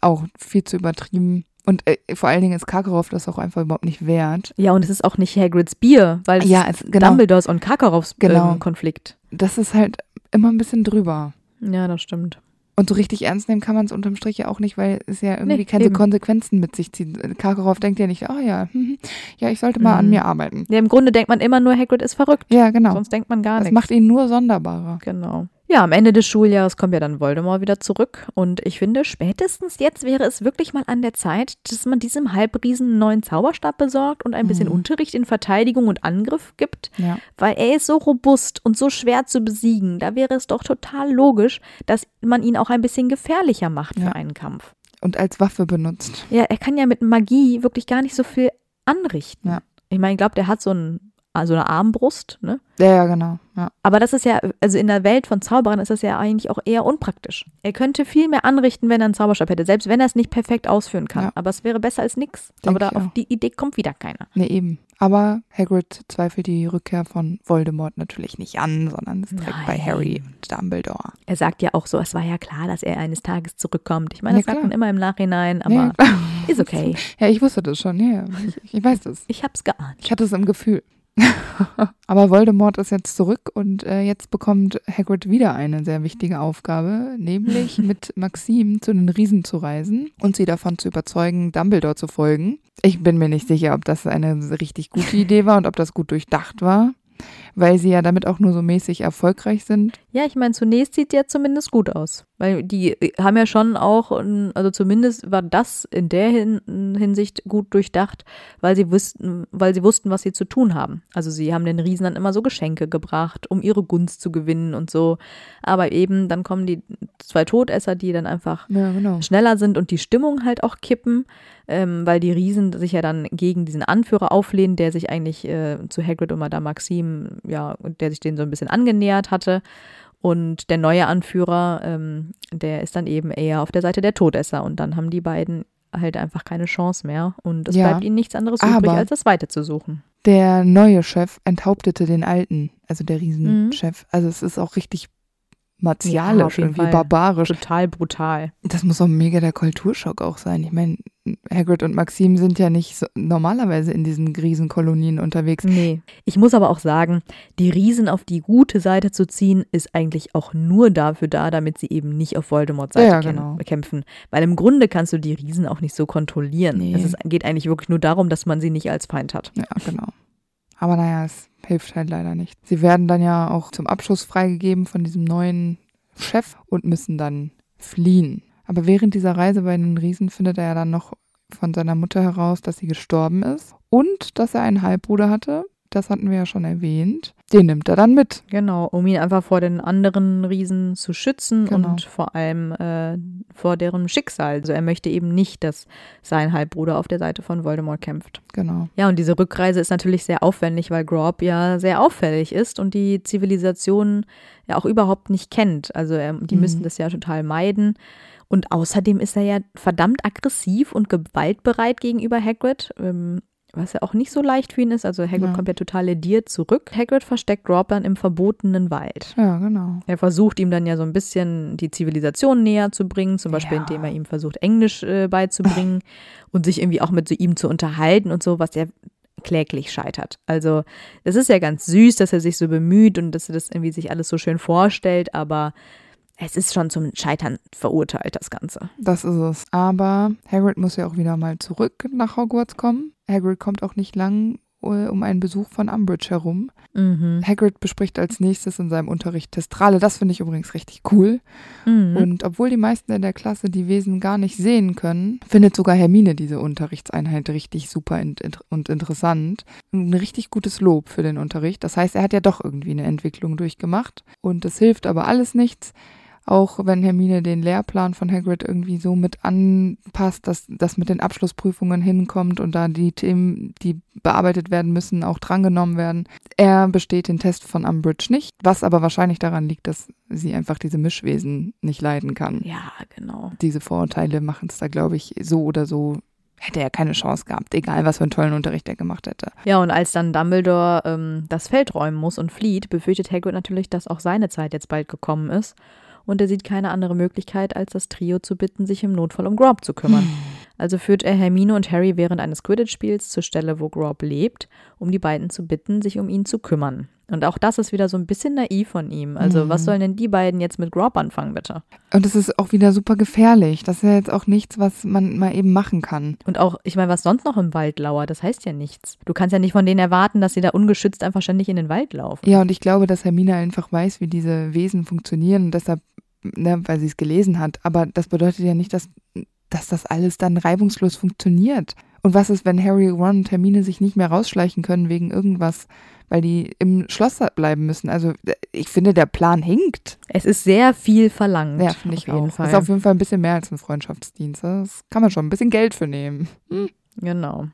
auch viel zu übertrieben. Und äh, vor allen Dingen ist Karkaroff das auch einfach überhaupt nicht wert. Ja, und es ist auch nicht Hagrids Bier, weil es Ja, ist es- genau. Dumbledores und Karkaroffs Genau. ähm, Konflikt. Das ist halt immer ein bisschen drüber. Ja, das stimmt. Und so richtig ernst nehmen kann man es unterm Strich ja auch nicht, weil es ja irgendwie Nee, keine eben. Konsequenzen mit sich zieht. Karkaroff denkt ja nicht, oh ja, hm, ja, ich sollte mal an Mhm. mir arbeiten. Ja, im Grunde denkt man immer nur, Hagrid ist verrückt. Ja, genau. Sonst denkt man gar Das nichts. macht ihn nur sonderbarer. Genau. Ja, am Ende des Schuljahres kommt ja dann Voldemort wieder zurück. Und ich finde, spätestens jetzt wäre es wirklich mal an der Zeit, dass man diesem Halbriesen einen neuen Zauberstab besorgt und ein bisschen Mhm. Unterricht in Verteidigung und Angriff gibt. Ja. Weil er ist so robust und so schwer zu besiegen. Da wäre es doch total logisch, dass man ihn auch ein bisschen gefährlicher macht Ja. für einen Kampf. Und als Waffe benutzt. Ja, er kann ja mit Magie wirklich gar nicht so viel anrichten. Ja. Ich meine, ich glaube, der hat so, ein, so eine Armbrust, ne? Ja, ja, genau. Ja. Aber das ist ja, also in der Welt von Zauberern ist das ja eigentlich auch eher unpraktisch. Er könnte viel mehr anrichten, wenn er einen Zauberstab hätte, selbst wenn er es nicht perfekt ausführen kann. Ja. Aber es wäre besser als nichts. Aber da auf die Idee kommt wieder keiner. Nee, eben. Aber Hagrid zweifelt die Rückkehr von Voldemort natürlich nicht an, sondern ist direkt bei. Harry und Dumbledore. Er sagt ja auch so, es war ja klar, dass er eines Tages zurückkommt. Ich meine, Ja, das sagt klar. man immer im Nachhinein, aber Ja, ist okay. ja, ich wusste das schon. Ja, ja. Ich, ich weiß das. Ich hab's geahnt. Ich hatte es im Gefühl. Aber Voldemort ist jetzt zurück und äh, jetzt bekommt Hagrid wieder eine sehr wichtige Aufgabe, nämlich mit Maxim zu den Riesen zu reisen und sie davon zu überzeugen, Dumbledore zu folgen. Ich bin mir nicht sicher, ob das eine richtig gute Idee war und ob das gut durchdacht war, weil sie ja damit auch nur so mäßig erfolgreich sind. Ja, ich meine, zunächst sieht der zumindest gut aus. Weil die haben ja schon auch, also zumindest war das in der Hin Hinsicht gut durchdacht, weil sie wussten, weil sie wussten, was sie zu tun haben. Also sie haben den Riesen dann immer so Geschenke gebracht, um ihre Gunst zu gewinnen und so. Aber eben, dann kommen die zwei Todesser, die dann einfach Ja, genau. schneller sind und die Stimmung halt auch kippen, ähm, weil die Riesen sich ja dann gegen diesen Anführer auflehnen, der sich eigentlich äh, zu Hagrid und Madame Maxim, ja, der sich denen so ein bisschen angenähert hatte. Und der neue Anführer, ähm, der ist dann eben eher auf der Seite der Todesser. Und dann haben die beiden halt einfach keine Chance mehr. Und es Ja, bleibt ihnen nichts anderes übrig, als das Weite zu suchen. Der neue Chef enthauptete den alten, also der Mhm. Riesenchef. Also es ist auch richtig martialisch, Ja, irgendwie Fall. barbarisch. Total brutal. Das muss auch mega der Kulturschock auch sein. Ich meine, Hagrid und Maxim sind ja nicht so, normalerweise in diesen Riesenkolonien unterwegs. Nee. Ich muss aber auch sagen, die Riesen auf die gute Seite zu ziehen, ist eigentlich auch nur dafür da, damit sie eben nicht auf Voldemorts Seite Ja, genau. kämpfen. Weil im Grunde kannst du die Riesen auch nicht so kontrollieren. Nee. Es ist, geht eigentlich wirklich nur darum, dass man sie nicht als Feind hat. Ja, genau. Aber naja, es hilft halt leider nicht. Sie werden dann ja auch zum Abschluss freigegeben von diesem neuen Chef und müssen dann fliehen. Aber während dieser Reise bei den Riesen findet er ja dann noch von seiner Mutter heraus, dass sie gestorben ist und dass er einen Halbbruder hatte. Das hatten wir ja schon erwähnt. Den nimmt er dann mit. Genau, um ihn einfach vor den anderen Riesen zu schützen Genau. und vor allem äh, vor deren Schicksal. Also er möchte eben nicht, dass sein Halbbruder auf der Seite von Voldemort kämpft. Genau. Ja, und diese Rückreise ist natürlich sehr aufwendig, weil Grob ja sehr auffällig ist und die Zivilisation ja auch überhaupt nicht kennt. Also ähm, die Mhm. müssen das ja total meiden. Und außerdem ist er ja verdammt aggressiv und gewaltbereit gegenüber Hagrid, ähm, was ja auch nicht so leicht für ihn ist. Also Hagrid Ja. kommt ja total lediert zurück. Hagrid versteckt Grob dann im verbotenen Wald. Ja, genau. Er versucht ihm dann ja so ein bisschen die Zivilisation näher zu bringen, zum Beispiel Ja. indem er ihm versucht, Englisch äh, beizubringen und sich irgendwie auch mit so ihm zu unterhalten und so, was er kläglich scheitert. Also es ist ja ganz süß, dass er sich so bemüht und dass er das irgendwie sich alles so schön vorstellt, aber es ist schon zum Scheitern verurteilt, das Ganze. Das ist es. Aber Hagrid muss ja auch wieder mal zurück nach Hogwarts kommen. Hagrid kommt auch nicht lang äh, um einen Besuch von Umbridge herum. Mhm. Hagrid bespricht als nächstes in seinem Unterricht Testrale. Das finde ich übrigens richtig cool. Mhm. Und obwohl die meisten in der Klasse die Wesen gar nicht sehen können, findet sogar Hermine diese Unterrichtseinheit richtig super und interessant. Ein richtig gutes Lob für den Unterricht. Das heißt, er hat ja doch irgendwie eine Entwicklung durchgemacht. Und es hilft aber alles nichts. Auch wenn Hermine den Lehrplan von Hagrid irgendwie so mit anpasst, dass das mit den Abschlussprüfungen hinkommt und da die Themen, die bearbeitet werden müssen, auch drangenommen werden. Er besteht den Test von Umbridge nicht, was aber wahrscheinlich daran liegt, dass sie einfach diese Mischwesen nicht leiden kann. ja, genau. Diese Vorurteile machen es da, glaube ich, so oder so. Hätte er keine Chance gehabt, egal was für einen tollen Unterricht er gemacht hätte. Ja, und als dann Dumbledore ähm, das Feld räumen muss und flieht, befürchtet Hagrid natürlich, dass auch seine Zeit jetzt bald gekommen ist. Und er sieht keine andere Möglichkeit, als das Trio zu bitten, sich im Notfall um Grob zu kümmern. Also führt er Hermine und Harry während eines Quidditch-Spiels zur Stelle, wo Grob lebt, um die beiden zu bitten, sich um ihn zu kümmern. Und auch das ist wieder so ein bisschen naiv von ihm. Also, Mhm. was sollen denn die beiden jetzt mit Grob anfangen, bitte? Und es ist auch wieder super gefährlich. Das ist ja jetzt auch nichts, was man mal eben machen kann. Und auch, ich meine, was sonst noch im Wald lauert, das heißt ja nichts. Du kannst ja nicht von denen erwarten, dass sie da ungeschützt einfach ständig in den Wald laufen. Ja, und ich glaube, dass Hermine einfach weiß, wie diese Wesen funktionieren und deshalb, ne, weil sie es gelesen hat. Aber das bedeutet ja nicht, dass, dass das alles dann reibungslos funktioniert. Und was ist, wenn Harry, Ron und Hermine sich nicht mehr rausschleichen können wegen irgendwas, weil die im Schloss bleiben müssen? Also ich finde, der Plan hinkt. Es ist sehr viel verlangt. Ja, finde ich auf jeden auch. Fall. Ist auf jeden Fall ein bisschen mehr als ein Freundschaftsdienst. Das kann man schon ein bisschen Geld für nehmen. Hm. Genau.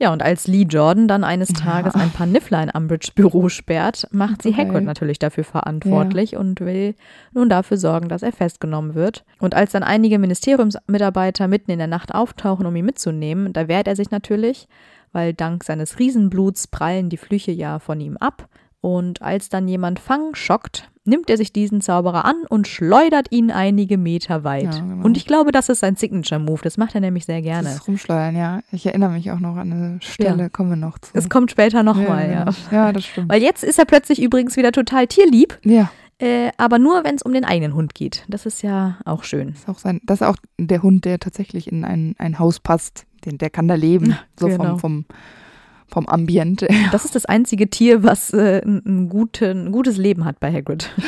Ja, und als Lee Jordan dann eines Tages Ja. ein paar Niffler in Umbridge Büro sperrt, macht sie Okay. Hagrid natürlich dafür verantwortlich und will nun dafür sorgen, dass er festgenommen wird. Und als dann einige Ministeriumsmitarbeiter mitten in der Nacht auftauchen, um ihn mitzunehmen, da wehrt er sich natürlich, weil dank seines Riesenbluts prallen die Flüche ja von ihm ab. Und als dann jemand Fang schockt, nimmt er sich diesen Zauberer an und schleudert ihn einige Meter weit. Ja, genau. Und ich glaube, das ist sein Signature-Move. Das macht er nämlich sehr gerne. Das Rumschleudern, ja. Ich erinnere mich auch noch an eine Stelle, Ja. kommen wir noch zu. Es kommt später nochmal, ja. genau. Ja, das stimmt. Weil jetzt ist er plötzlich übrigens wieder total tierlieb, Ja, äh, aber nur, wenn es um den eigenen Hund geht. Das ist ja auch schön. ist auch sein, das ist auch der Hund, der tatsächlich in ein, ein Haus passt. Den, der kann da leben. So genau. vom, vom, vom Ambiente. Das ist das einzige Tier, was äh, ein, guten, ein gutes Leben hat bei Hagrid.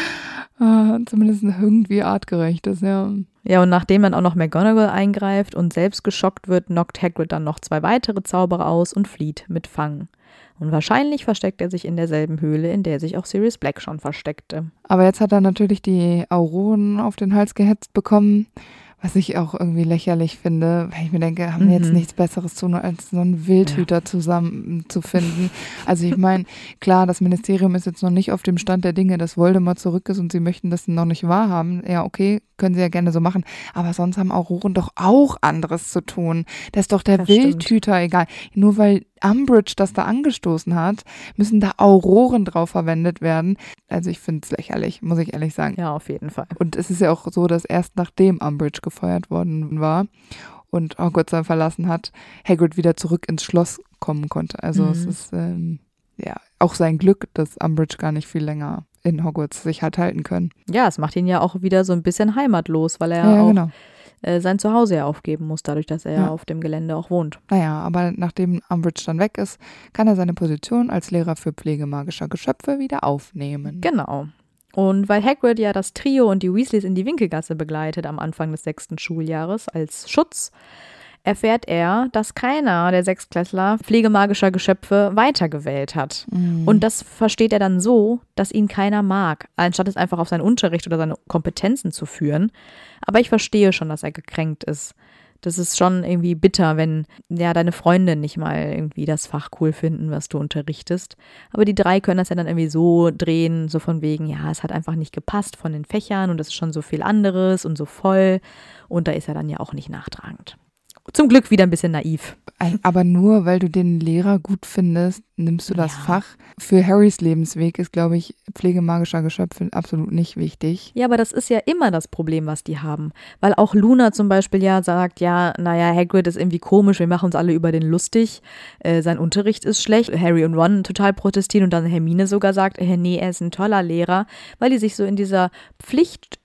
Ah, Zumindest irgendwie artgerecht ist, ja. Ja, und nachdem dann auch noch McGonagall eingreift und selbst geschockt wird, knockt Hagrid dann noch zwei weitere Zauberer aus und flieht mit Fang. Und wahrscheinlich versteckt er sich in derselben Höhle, in der sich auch Sirius Black schon versteckte. Aber jetzt hat er natürlich die Auroren auf den Hals gehetzt bekommen, was ich auch irgendwie lächerlich finde, weil ich mir denke, haben wir jetzt Mhm. nichts Besseres zu tun, als so einen Wildhüter zusammen zu finden. Also ich meine, klar, das Ministerium ist jetzt noch nicht auf dem Stand der Dinge, dass Voldemort zurück ist und sie möchten das noch nicht wahrhaben. Ja, okay, können sie ja gerne so machen. Aber sonst haben Auroren doch auch anderes zu tun. Das ist doch der Das stimmt. Wildhüter egal. Nur weil Umbridge das da angestoßen hat, müssen da Auroren drauf verwendet werden. Also ich finde es lächerlich, muss ich ehrlich sagen. Ja, auf jeden Fall. Und es ist ja auch so, dass erst nachdem Umbridge gefeuert worden war und Hogwarts dann verlassen hat, Hagrid wieder zurück ins Schloss kommen konnte. Also Mhm. es ist ähm, ja auch sein Glück, dass Umbridge gar nicht viel länger in Hogwarts sich hat halten können. Ja, es macht ihn ja auch wieder so ein bisschen heimatlos, weil er Ja, auch genau. Äh, sein Zuhause ja aufgeben muss, dadurch, dass er ja auf dem Gelände auch wohnt. Naja, aber nachdem Umbridge dann weg ist, kann er seine Position als Lehrer für Pflege magischer Geschöpfe wieder aufnehmen. Genau. Und weil Hagrid ja das Trio und die Weasleys in die Winkelgasse begleitet am Anfang des sechsten Schuljahres als Schutz, erfährt er, dass keiner der Sechsklässler pflegemagischer Geschöpfe weitergewählt hat. Mhm. Und das versteht er dann so, dass ihn keiner mag, anstatt es einfach auf seinen Unterricht oder seine Kompetenzen zu führen. Aber ich verstehe schon, dass er gekränkt ist. Das ist schon irgendwie bitter, wenn ja deine Freunde nicht mal irgendwie das Fach cool finden, was du unterrichtest. Aber die drei können das ja dann irgendwie so drehen, so von wegen, ja, es hat einfach nicht gepasst von den Fächern und es ist schon so viel anderes und so voll. Und da ist er dann ja auch nicht nachtragend. Zum Glück wieder ein bisschen naiv. Aber nur weil du den Lehrer gut findest, nimmst du das Ja. Fach. Für Harrys Lebensweg ist, glaube ich, Pflege magischer Geschöpfe absolut nicht wichtig. Ja, aber das ist ja immer das Problem, was die haben. Weil auch Luna zum Beispiel ja sagt, ja, naja, Hagrid ist irgendwie komisch, wir machen uns alle über den lustig, äh, sein Unterricht ist schlecht, Harry und Ron total protestieren und dann Hermine sogar sagt, äh, nee, er ist ein toller Lehrer, weil die sich so in dieser Pflicht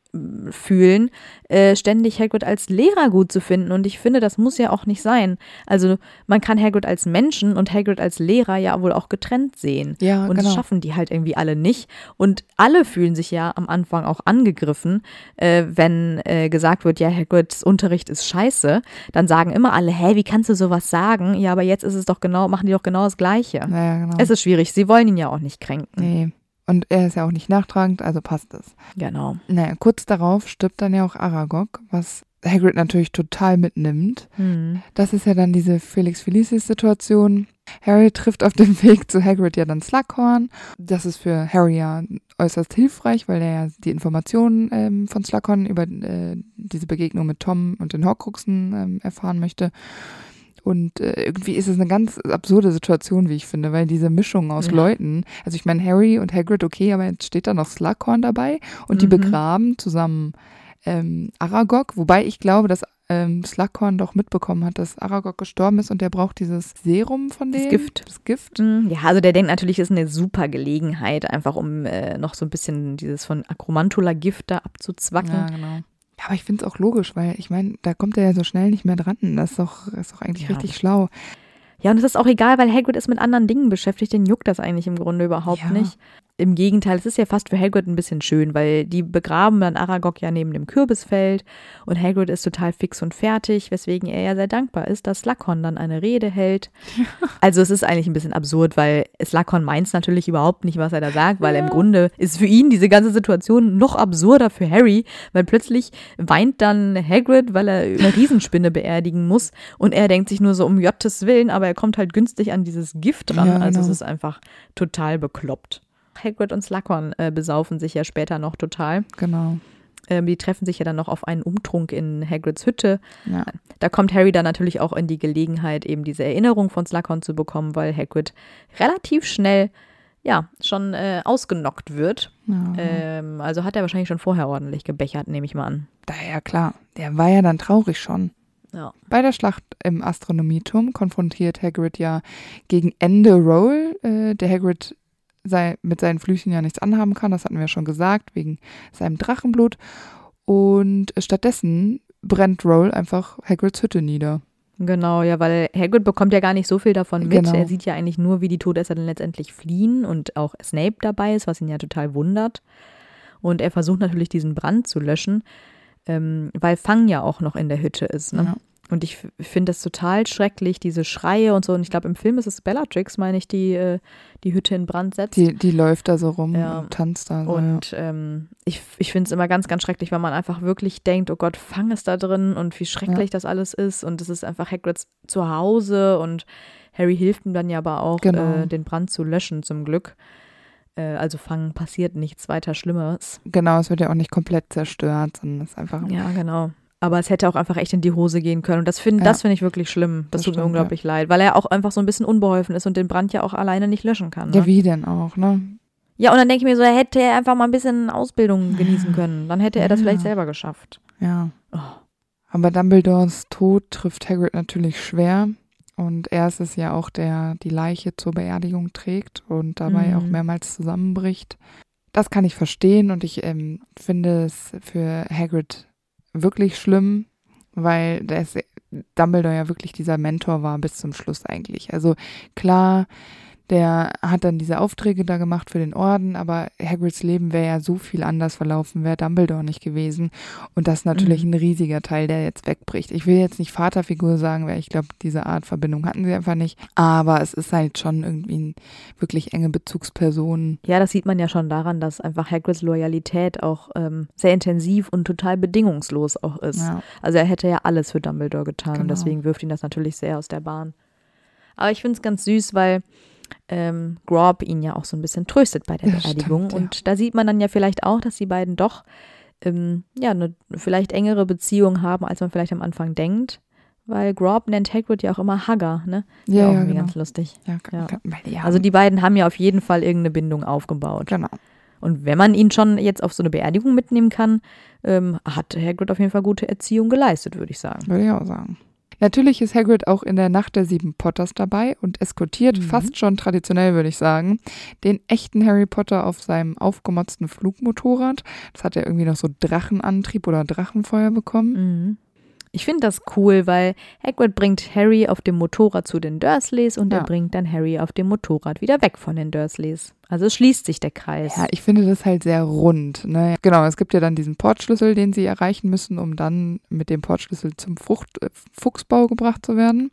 fühlen, äh, ständig Hagrid als Lehrer gut zu finden. Und ich finde, das muss ja auch nicht sein. Also man kann Hagrid als Menschen und Hagrid als Lehrer ja wohl auch getrennt sehen. Ja, Und genau. das schaffen die halt irgendwie alle nicht. Und alle fühlen sich ja am Anfang auch angegriffen, äh, wenn äh, gesagt wird, ja, Hagrids Unterricht ist scheiße. Dann sagen immer alle, hä, wie kannst du sowas sagen? Ja, aber jetzt ist es doch genau, machen die doch genau das Gleiche. Naja, genau. Es ist schwierig. Sie wollen ihn ja auch nicht kränken. nee. Und er ist ja auch nicht nachtragend, also passt es. Genau. Naja, kurz darauf stirbt dann ja auch Aragog, was Hagrid natürlich total mitnimmt. Hm. Das ist ja dann diese Felix Felicis-Situation. Harry trifft auf dem Weg zu Hagrid ja dann Slughorn. Das ist für Harry ja äußerst hilfreich, weil er ja die Informationen ähm, von Slughorn über äh, diese Begegnung mit Tom und den Horcruxen ähm, erfahren möchte. Und äh, irgendwie ist es eine ganz absurde Situation, wie ich finde, weil diese Mischung aus Ja. Leuten, also ich meine Harry und Hagrid, okay, aber jetzt steht da noch Slughorn dabei und die Mhm. begraben zusammen ähm, Aragog, wobei ich glaube, dass ähm, Slughorn doch mitbekommen hat, dass Aragog gestorben ist und der braucht dieses Serum von dem. Das Gift. Das Gift. Mm, Ja, also der denkt natürlich, es ist eine super Gelegenheit, einfach um äh, noch so ein bisschen dieses von Acromantula-Gift da abzuzwacken. Ja, genau. Ja, aber ich finde es auch logisch, weil ich meine, da kommt er ja so schnell nicht mehr dran. Das ist doch, ist doch eigentlich Ja. richtig schlau. Ja, und es ist auch egal, weil Hagrid ist mit anderen Dingen beschäftigt, den juckt das eigentlich im Grunde überhaupt Ja. nicht. Im Gegenteil, es ist ja fast für Hagrid ein bisschen schön, weil die begraben dann Aragog ja neben dem Kürbisfeld und Hagrid ist total fix und fertig, weswegen er ja sehr dankbar ist, dass Slughorn dann eine Rede hält. Also es ist eigentlich ein bisschen absurd, weil Slughorn meint es natürlich überhaupt nicht, was er da sagt, weil im Grunde ist für ihn diese ganze Situation noch absurder für Harry, weil plötzlich weint dann Hagrid, weil er eine Riesenspinne beerdigen muss und er denkt sich nur so um Gottes Willen, aber er kommt halt günstig an dieses Gift ran. Ja, Also es genau. ist einfach total bekloppt. Hagrid und Slughorn äh, besaufen sich ja später noch total. Genau. Ähm, die treffen sich ja dann noch auf einen Umtrunk in Hagrids Hütte. Ja. Da kommt Harry dann natürlich auch in die Gelegenheit, eben diese Erinnerung von Slughorn zu bekommen, weil Hagrid relativ schnell, ja, schon äh, ausgenockt wird. ja. Ähm, also hat er wahrscheinlich schon vorher ordentlich gebechert, nehme ich mal an. Daher klar, der war ja dann traurig schon. Ja. Bei der Schlacht im Astronomieturm konfrontiert Hagrid ja gegen Ende Roll, äh, der Hagrid sei, mit seinen Flüchen ja nichts anhaben kann, das hatten wir schon gesagt, wegen seinem Drachenblut. Und stattdessen brennt Roll einfach Hagrids Hütte nieder. Genau, ja, weil Hagrid bekommt ja gar nicht so viel davon mit. Genau. Er sieht ja eigentlich nur, wie die Todesser dann letztendlich fliehen und auch Snape dabei ist, was ihn ja total wundert. Und er versucht natürlich diesen Brand zu löschen, ähm, weil Fang ja auch noch in der Hütte ist. Ne? Ja. Und ich finde das total schrecklich, diese Schreie und so. Und ich glaube, im Film ist es Bellatrix, meine ich, die äh, die Hütte in Brand setzt. Die, die läuft da so rum Ja. und tanzt da so. Und ähm, ich, ich finde es immer ganz, ganz schrecklich, weil man einfach wirklich denkt, oh Gott, Fang ist da drin und wie schrecklich das alles ist. Und es ist einfach Hagrids Zuhause und Harry hilft ihm dann ja aber auch, Genau. äh, den Brand zu löschen, zum Glück. Äh, also Fang passiert nichts weiter Schlimmes. ja. Genau, es wird ja auch nicht komplett zerstört, sondern es ist einfach. Ja, genau. Aber es hätte auch einfach echt in die Hose gehen können. Und das finde Ja. das finde ich wirklich schlimm. Das, Das tut mir stimmt, unglaublich leid, weil er auch einfach so ein bisschen unbeholfen ist und den Brand ja auch alleine nicht löschen kann. Ne? Ja, wie denn auch, ne? Ja, und dann denke ich mir so, er hätte er einfach mal ein bisschen Ausbildung genießen können. Dann hätte er das Ja. vielleicht selber geschafft. Ja. Oh. Aber Dumbledores Tod trifft Hagrid natürlich schwer. Und er ist es ja auch, der die Leiche zur Beerdigung trägt und dabei Mhm. auch mehrmals zusammenbricht. Das kann ich verstehen und ich ähm, finde es für Hagrid wirklich schlimm, weil ist, Dumbledore ja wirklich dieser Mentor war bis zum Schluss eigentlich. Also klar, der hat dann diese Aufträge da gemacht für den Orden, aber Hagrids Leben wäre ja so viel anders verlaufen, wäre Dumbledore nicht gewesen. Und das ist natürlich Mhm. ein riesiger Teil, der jetzt wegbricht. Ich will jetzt nicht Vaterfigur sagen, weil ich glaube, diese Art Verbindung hatten sie einfach nicht. Aber es ist halt schon irgendwie eine wirklich enge Bezugsperson. Ja, das sieht man ja schon daran, dass einfach Hagrids Loyalität auch ähm, sehr intensiv und total bedingungslos auch ist. Ja, Also er hätte ja alles für Dumbledore getan und Genau. deswegen wirft ihn das natürlich sehr aus der Bahn. Aber ich finde es ganz süß, weil ähm, Grob ihn ja auch so ein bisschen tröstet bei der Ja, Beerdigung. stimmt, ja. Und da sieht man dann ja vielleicht auch, dass die beiden doch ähm, ja eine vielleicht engere Beziehung haben, als man vielleicht am Anfang denkt. Weil Grob nennt Hagrid ja auch immer Hugger, ne? ja, auch ja irgendwie genau. ganz lustig. Ja, ja, Also die beiden haben ja auf jeden Fall irgendeine Bindung aufgebaut. genau. Und wenn man ihn schon jetzt auf so eine Beerdigung mitnehmen kann, ähm, hat Hagrid auf jeden Fall gute Erziehung geleistet, würde ich sagen. Würde ich auch sagen. Natürlich ist Hagrid auch in der Nacht der sieben Potters dabei und eskortiert Mhm. fast schon traditionell, würde ich sagen, den echten Harry Potter auf seinem aufgemotzten Flugmotorrad. Das hat er irgendwie noch so Drachenantrieb oder Drachenfeuer bekommen. Mhm. Ich finde das cool, weil Hagrid bringt Harry auf dem Motorrad zu den Dursleys und Ja. er bringt dann Harry auf dem Motorrad wieder weg von den Dursleys. Also es schließt sich der Kreis. Ja, ich finde das halt sehr rund. Ne? Genau, es gibt ja dann diesen Portschlüssel, den sie erreichen müssen, um dann mit dem Portschlüssel zum Frucht, äh, Fuchsbau gebracht zu werden.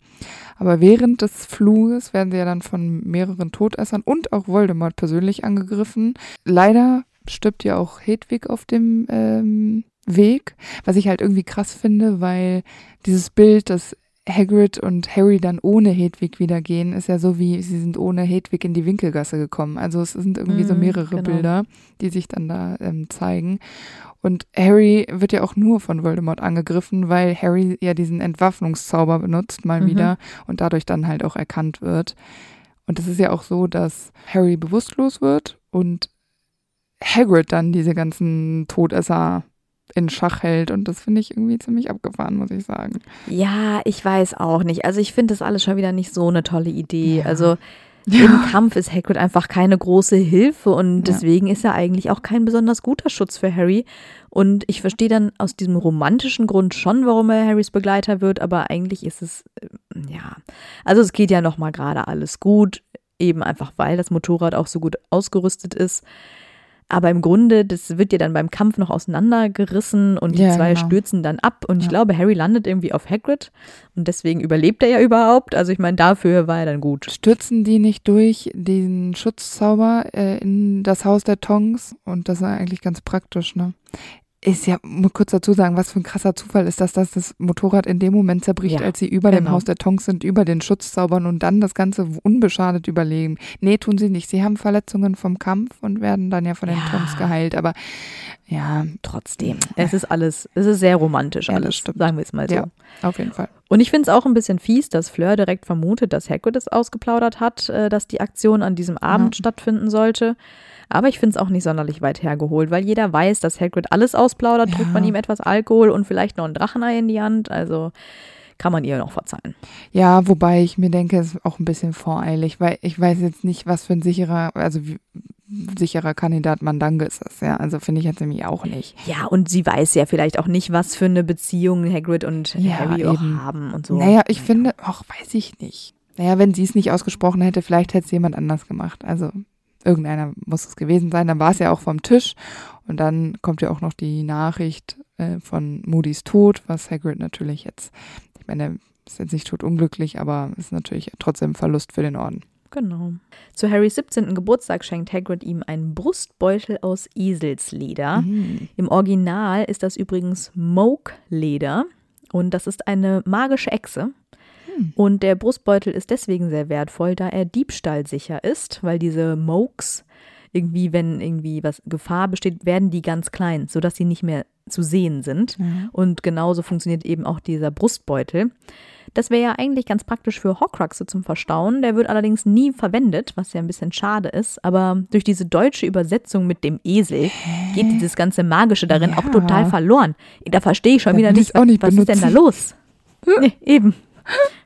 Aber während des Fluges werden sie ja dann von mehreren Todessern und auch Voldemort persönlich angegriffen. Leider stirbt ja auch Hedwig auf dem ähm, Weg, was ich halt irgendwie krass finde, weil dieses Bild, dass Hagrid und Harry dann ohne Hedwig wieder gehen, ist ja so wie sie sind ohne Hedwig in die Winkelgasse gekommen. Also es sind irgendwie so Mhm, mehrere genau. Bilder, die sich dann da ähm, zeigen. Und Harry wird ja auch nur von Voldemort angegriffen, weil Harry ja diesen Entwaffnungszauber benutzt, mal Mhm. wieder, und dadurch dann halt auch erkannt wird. Und es ist ja auch so, dass Harry bewusstlos wird und Hagrid dann diese ganzen Todesser in Schach hält. Und das finde ich irgendwie ziemlich abgefahren, muss ich sagen. Ja, ich weiß auch nicht. Also ich finde das alles schon wieder nicht so eine tolle Idee. Ja. Also Ja. im Kampf ist Hagrid einfach keine große Hilfe und Ja. deswegen ist er eigentlich auch kein besonders guter Schutz für Harry. Und ich verstehe dann aus diesem romantischen Grund schon, warum er Harrys Begleiter wird, aber eigentlich ist es, äh, ja, also es geht ja nochmal gerade alles gut, eben einfach weil das Motorrad auch so gut ausgerüstet ist. Aber im Grunde, das wird ja dann beim Kampf noch auseinandergerissen und die Ja, zwei genau. stürzen dann ab. Und ich Ja. glaube, Harry landet irgendwie auf Hagrid und deswegen überlebt er ja überhaupt. Also ich meine, dafür war er dann gut. Stürzen die nicht durch diesen Schutzzauber äh, in das Haus der Tongs? Und das ist eigentlich ganz praktisch, ne? Ist ja, muss kurz dazu sagen, was für ein krasser Zufall ist, dass das das Motorrad in dem Moment zerbricht, Ja, als sie über dem genau. Haus der Tongs sind, über den Schutz zaubern und dann das Ganze unbeschadet überleben. Nee, tun sie nicht. Sie haben Verletzungen vom Kampf und werden dann ja von den Ja. Tongs geheilt. Aber ja, Trotzdem. Es ist alles, es ist sehr romantisch Ja, alles, stimmt. sagen wir es mal so. Ja. auf jeden Fall. Und ich finde es auch ein bisschen fies, dass Fleur direkt vermutet, dass Hagrid es ausgeplaudert hat, äh, dass die Aktion an diesem Abend stattfinden sollte. Aber ich finde es auch nicht sonderlich weit hergeholt, weil jeder weiß, dass Hagrid alles ausplaudert, drückt Ja. man ihm etwas Alkohol und vielleicht noch ein Drachenei in die Hand. Also kann man ihr noch verzeihen. Ja, wobei ich mir denke, es ist auch ein bisschen voreilig, weil ich weiß jetzt nicht, was für ein sicherer, also wie, sicherer Kandidat Mandanges ist, ja. Also finde ich jetzt nämlich auch nicht. Ja, und sie weiß ja vielleicht auch nicht, was für eine Beziehung Hagrid und Ja, Harry auch eben. haben und so. Naja, ich finde, ach, weiß ich nicht. Naja, wenn sie es nicht ausgesprochen hätte, vielleicht hätte es jemand anders gemacht. Also irgendeiner muss es gewesen sein. Dann war es ja auch vom Tisch. Und dann kommt ja auch noch die Nachricht äh, von Moody's Tod, was Hagrid natürlich jetzt, ich meine, ist jetzt nicht totunglücklich, aber ist natürlich trotzdem Verlust für den Orden. Genau. Zu Harrys 17. Geburtstag schenkt Hagrid ihm einen Brustbeutel aus Eselsleder. Mhm. Im Original ist das übrigens Moke-Leder und das ist eine magische Echse. Hm. Und der Brustbeutel ist deswegen sehr wertvoll, da er diebstahlsicher ist, weil diese Mokes irgendwie, wenn irgendwie was Gefahr besteht, werden die ganz klein, sodass sie nicht mehr zu sehen sind. Ja. Und genauso funktioniert eben auch dieser Brustbeutel. Das wäre ja eigentlich ganz praktisch für Horcruxe zum Verstauen. Der wird allerdings nie verwendet, was ja ein bisschen schade ist. Aber durch diese deutsche Übersetzung mit dem Esel geht dieses ganze Magische darin auch Ja. total verloren. Da verstehe ich schon Da wieder nicht, auch nicht was ist denn da los? Nee, eben.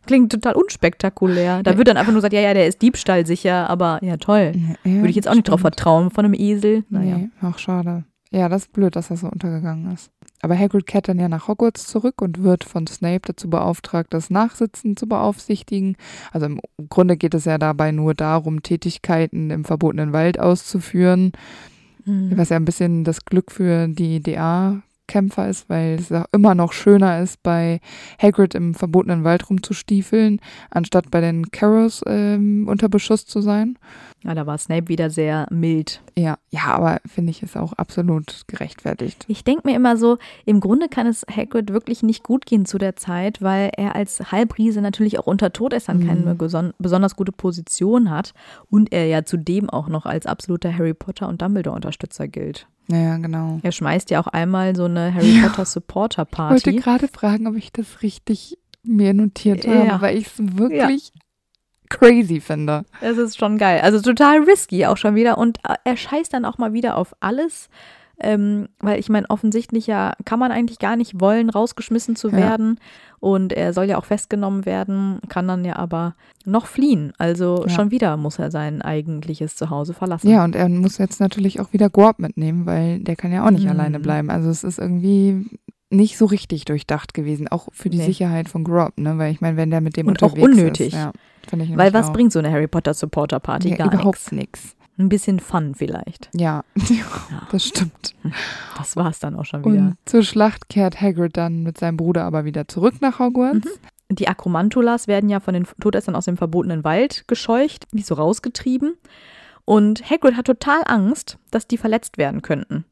Klingt total unspektakulär. Da wird dann einfach nur gesagt, ja, ja, der ist diebstahlsicher, aber ja, toll. Ja, Würde ich jetzt auch nicht drauf stimmt. vertrauen von einem Esel. Naja. Nee, auch schade. Ja, das ist blöd, dass das so untergegangen ist. Aber Hagrid kehrt dann ja nach Hogwarts zurück und wird von Snape dazu beauftragt, das Nachsitzen zu beaufsichtigen. Also im Grunde geht es ja dabei nur darum, Tätigkeiten im verbotenen Wald auszuführen, Mhm. was ja ein bisschen das Glück für die DA-Kämpfer ist, weil es auch immer noch schöner ist, bei Hagrid im verbotenen Wald rumzustiefeln, anstatt bei den Carrows ähm, unter Beschuss zu sein. Ja, da war Snape wieder sehr mild. Ja, ja, aber finde ich es auch absolut gerechtfertigt. Ich denke mir immer so, im Grunde kann es Hagrid wirklich nicht gut gehen zu der Zeit, weil er als Halbriese natürlich auch unter Todessern Mhm. keine beson besonders gute Position hat und er ja zudem auch noch als absoluter Harry Potter und Dumbledore-Unterstützer gilt. Ja, genau. Er schmeißt ja auch einmal so eine Harry Ja. Potter Ich wollte gerade fragen, ob ich das richtig mir notiert habe, Ja. weil ich es wirklich crazy finde. Es ist schon geil. Also total risky auch schon wieder. Und äh, er scheißt dann auch mal wieder auf alles. Ähm, weil ich meine, offensichtlich ja kann man eigentlich gar nicht wollen, rausgeschmissen zu Ja. werden. Und er soll ja auch festgenommen werden, kann dann ja aber noch fliehen. Also Ja. schon wieder muss er sein eigentliches Zuhause verlassen. Ja, und er muss jetzt natürlich auch wieder Gorb mitnehmen, weil der kann ja auch nicht Mhm. alleine bleiben. Also es ist irgendwie nicht so richtig durchdacht gewesen, auch für die Nee. Sicherheit von Grob, ne? Weil ich meine, wenn der mit dem Und auch unterwegs unnötig. ist, ja, Weil was auch. bringt so eine Harry Potter Supporter Party? ja, Gar überhaupt nichts. Ein bisschen Fun vielleicht. Ja, Ja, das stimmt. das war es dann auch schon wieder. Und zur Schlacht kehrt Hagrid dann mit seinem Bruder aber wieder zurück nach Hogwarts. Die Akromantulas werden ja von den Todessern aus dem verbotenen Wald gescheucht, wie so rausgetrieben. Und Hagrid hat total Angst, dass die verletzt werden könnten.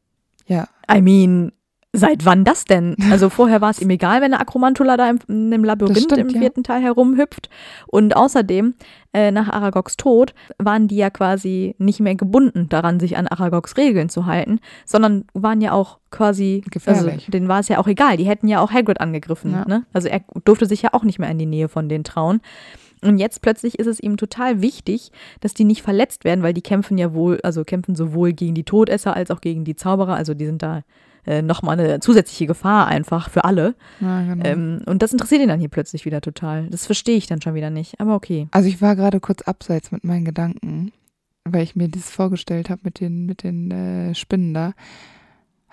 Ja. I mean, seit wann das denn? Also vorher war es ihm egal, wenn eine Akromantula da im, in dem Labyrinth stimmt, im ja. vierten Teil herumhüpft. Und außerdem, äh, nach Aragogs Tod, waren die ja quasi nicht mehr gebunden daran, sich an Aragogs Regeln zu halten, sondern waren ja auch quasi, Gefährlich. also denen war es ja auch egal. Die hätten ja auch Hagrid angegriffen. Ja. Ne? Also er durfte sich ja auch nicht mehr in die Nähe von denen trauen. Und jetzt plötzlich ist es ihm total wichtig, dass die nicht verletzt werden, weil die kämpfen ja wohl, also kämpfen sowohl gegen die Todesser als auch gegen die Zauberer. Also die sind da äh, nochmal eine zusätzliche Gefahr einfach für alle. Ja, genau. Ähm, und das interessiert ihn dann hier plötzlich wieder total. Das verstehe ich dann schon wieder nicht. Aber okay. Also ich war gerade kurz abseits mit meinen Gedanken, weil ich mir das vorgestellt habe mit den, mit den äh, Spinnen da.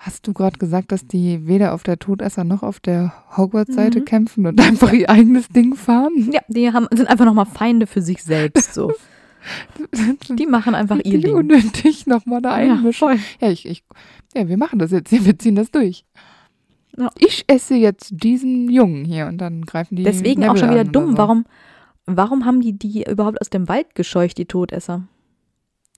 Hast du gerade gesagt, dass die weder auf der Todesser noch auf der Hogwarts-Seite Mhm. kämpfen und einfach ihr eigenes Ding fahren? Ja, die haben, sind einfach nochmal Feinde für sich selbst. So. Die machen einfach ihr Wie Ding. unnötig nochmal da Ja, einmischen. voll. Ja, ich, ich, ja, wir machen das jetzt hier, wir ziehen das durch. Ja. Ich esse jetzt diesen Jungen hier und dann greifen die Deswegen auch Neville schon wieder dumm. so. Warum, warum haben die die überhaupt aus dem Wald gescheucht, die Todesser?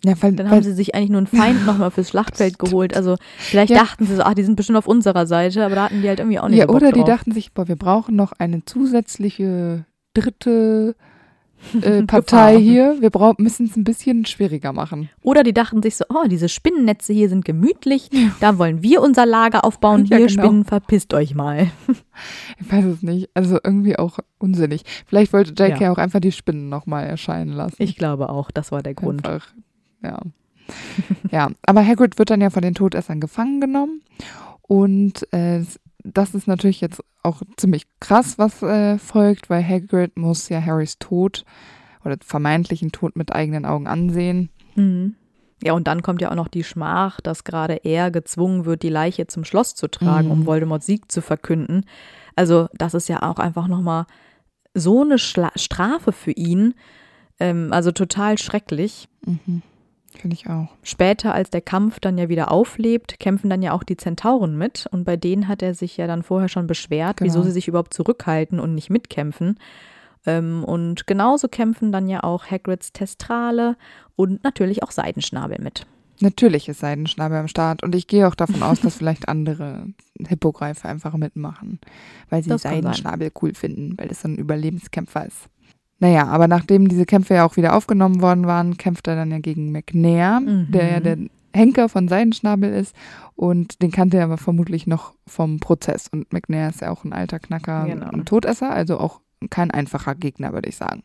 Ja, weil, Dann weil, haben sie sich eigentlich nur einen Feind nochmal fürs Schlachtfeld geholt. Also vielleicht Ja. dachten sie so, ach, die sind bestimmt auf unserer Seite, aber da hatten die halt irgendwie auch nicht ja, oder die dachten sich, boah, wir brauchen noch eine zusätzliche dritte äh. Partei hier. Wir müssen es ein bisschen schwieriger machen. Oder die dachten sich so, oh, diese Spinnennetze hier sind gemütlich, da wollen wir unser Lager aufbauen. Ja, Hier, genau. Spinnen, verpisst euch mal. Ich weiß es nicht. Also irgendwie auch unsinnig. Vielleicht wollte JK Ja. auch einfach die Spinnen nochmal erscheinen lassen. Ich glaube auch, das war der Grund. Einfach, ja. ja, aber Hagrid wird dann ja von den Todessern gefangen genommen und äh, das ist natürlich jetzt auch ziemlich krass, was äh, folgt, weil Hagrid muss ja Harrys Tod oder vermeintlichen Tod mit eigenen Augen ansehen. Mhm. Ja, und dann kommt ja auch noch die Schmach, dass gerade er gezwungen wird, die Leiche zum Schloss zu tragen, Mhm. um Voldemorts Sieg zu verkünden. Also das ist ja auch einfach nochmal so eine Schla Strafe für ihn. Ähm, also total schrecklich. Mhm. Finde ich auch. Später, als der Kampf dann ja wieder auflebt, kämpfen dann ja auch die Zentauren mit. Und bei denen hat er sich ja dann vorher schon beschwert, Genau. wieso sie sich überhaupt zurückhalten und nicht mitkämpfen. Ähm, und genauso kämpfen dann ja auch Hagrids Testrale und natürlich auch Seidenschnabel mit. Natürlich ist Seidenschnabel am Start und ich gehe auch davon aus, dass vielleicht andere Hippogreife einfach mitmachen, weil sie Das. Seidenschnabel cool finden, weil das so ein Überlebenskämpfer ist. Naja, aber nachdem diese Kämpfe ja auch wieder aufgenommen worden waren, kämpft er dann ja gegen McNair, Mhm. der ja der Henker von Seidenschnabel ist und den kannte er aber vermutlich noch vom Prozess und McNair ist ja auch ein alter Knacker, Genau. ein Todesser, also auch kein einfacher Gegner, würde ich sagen.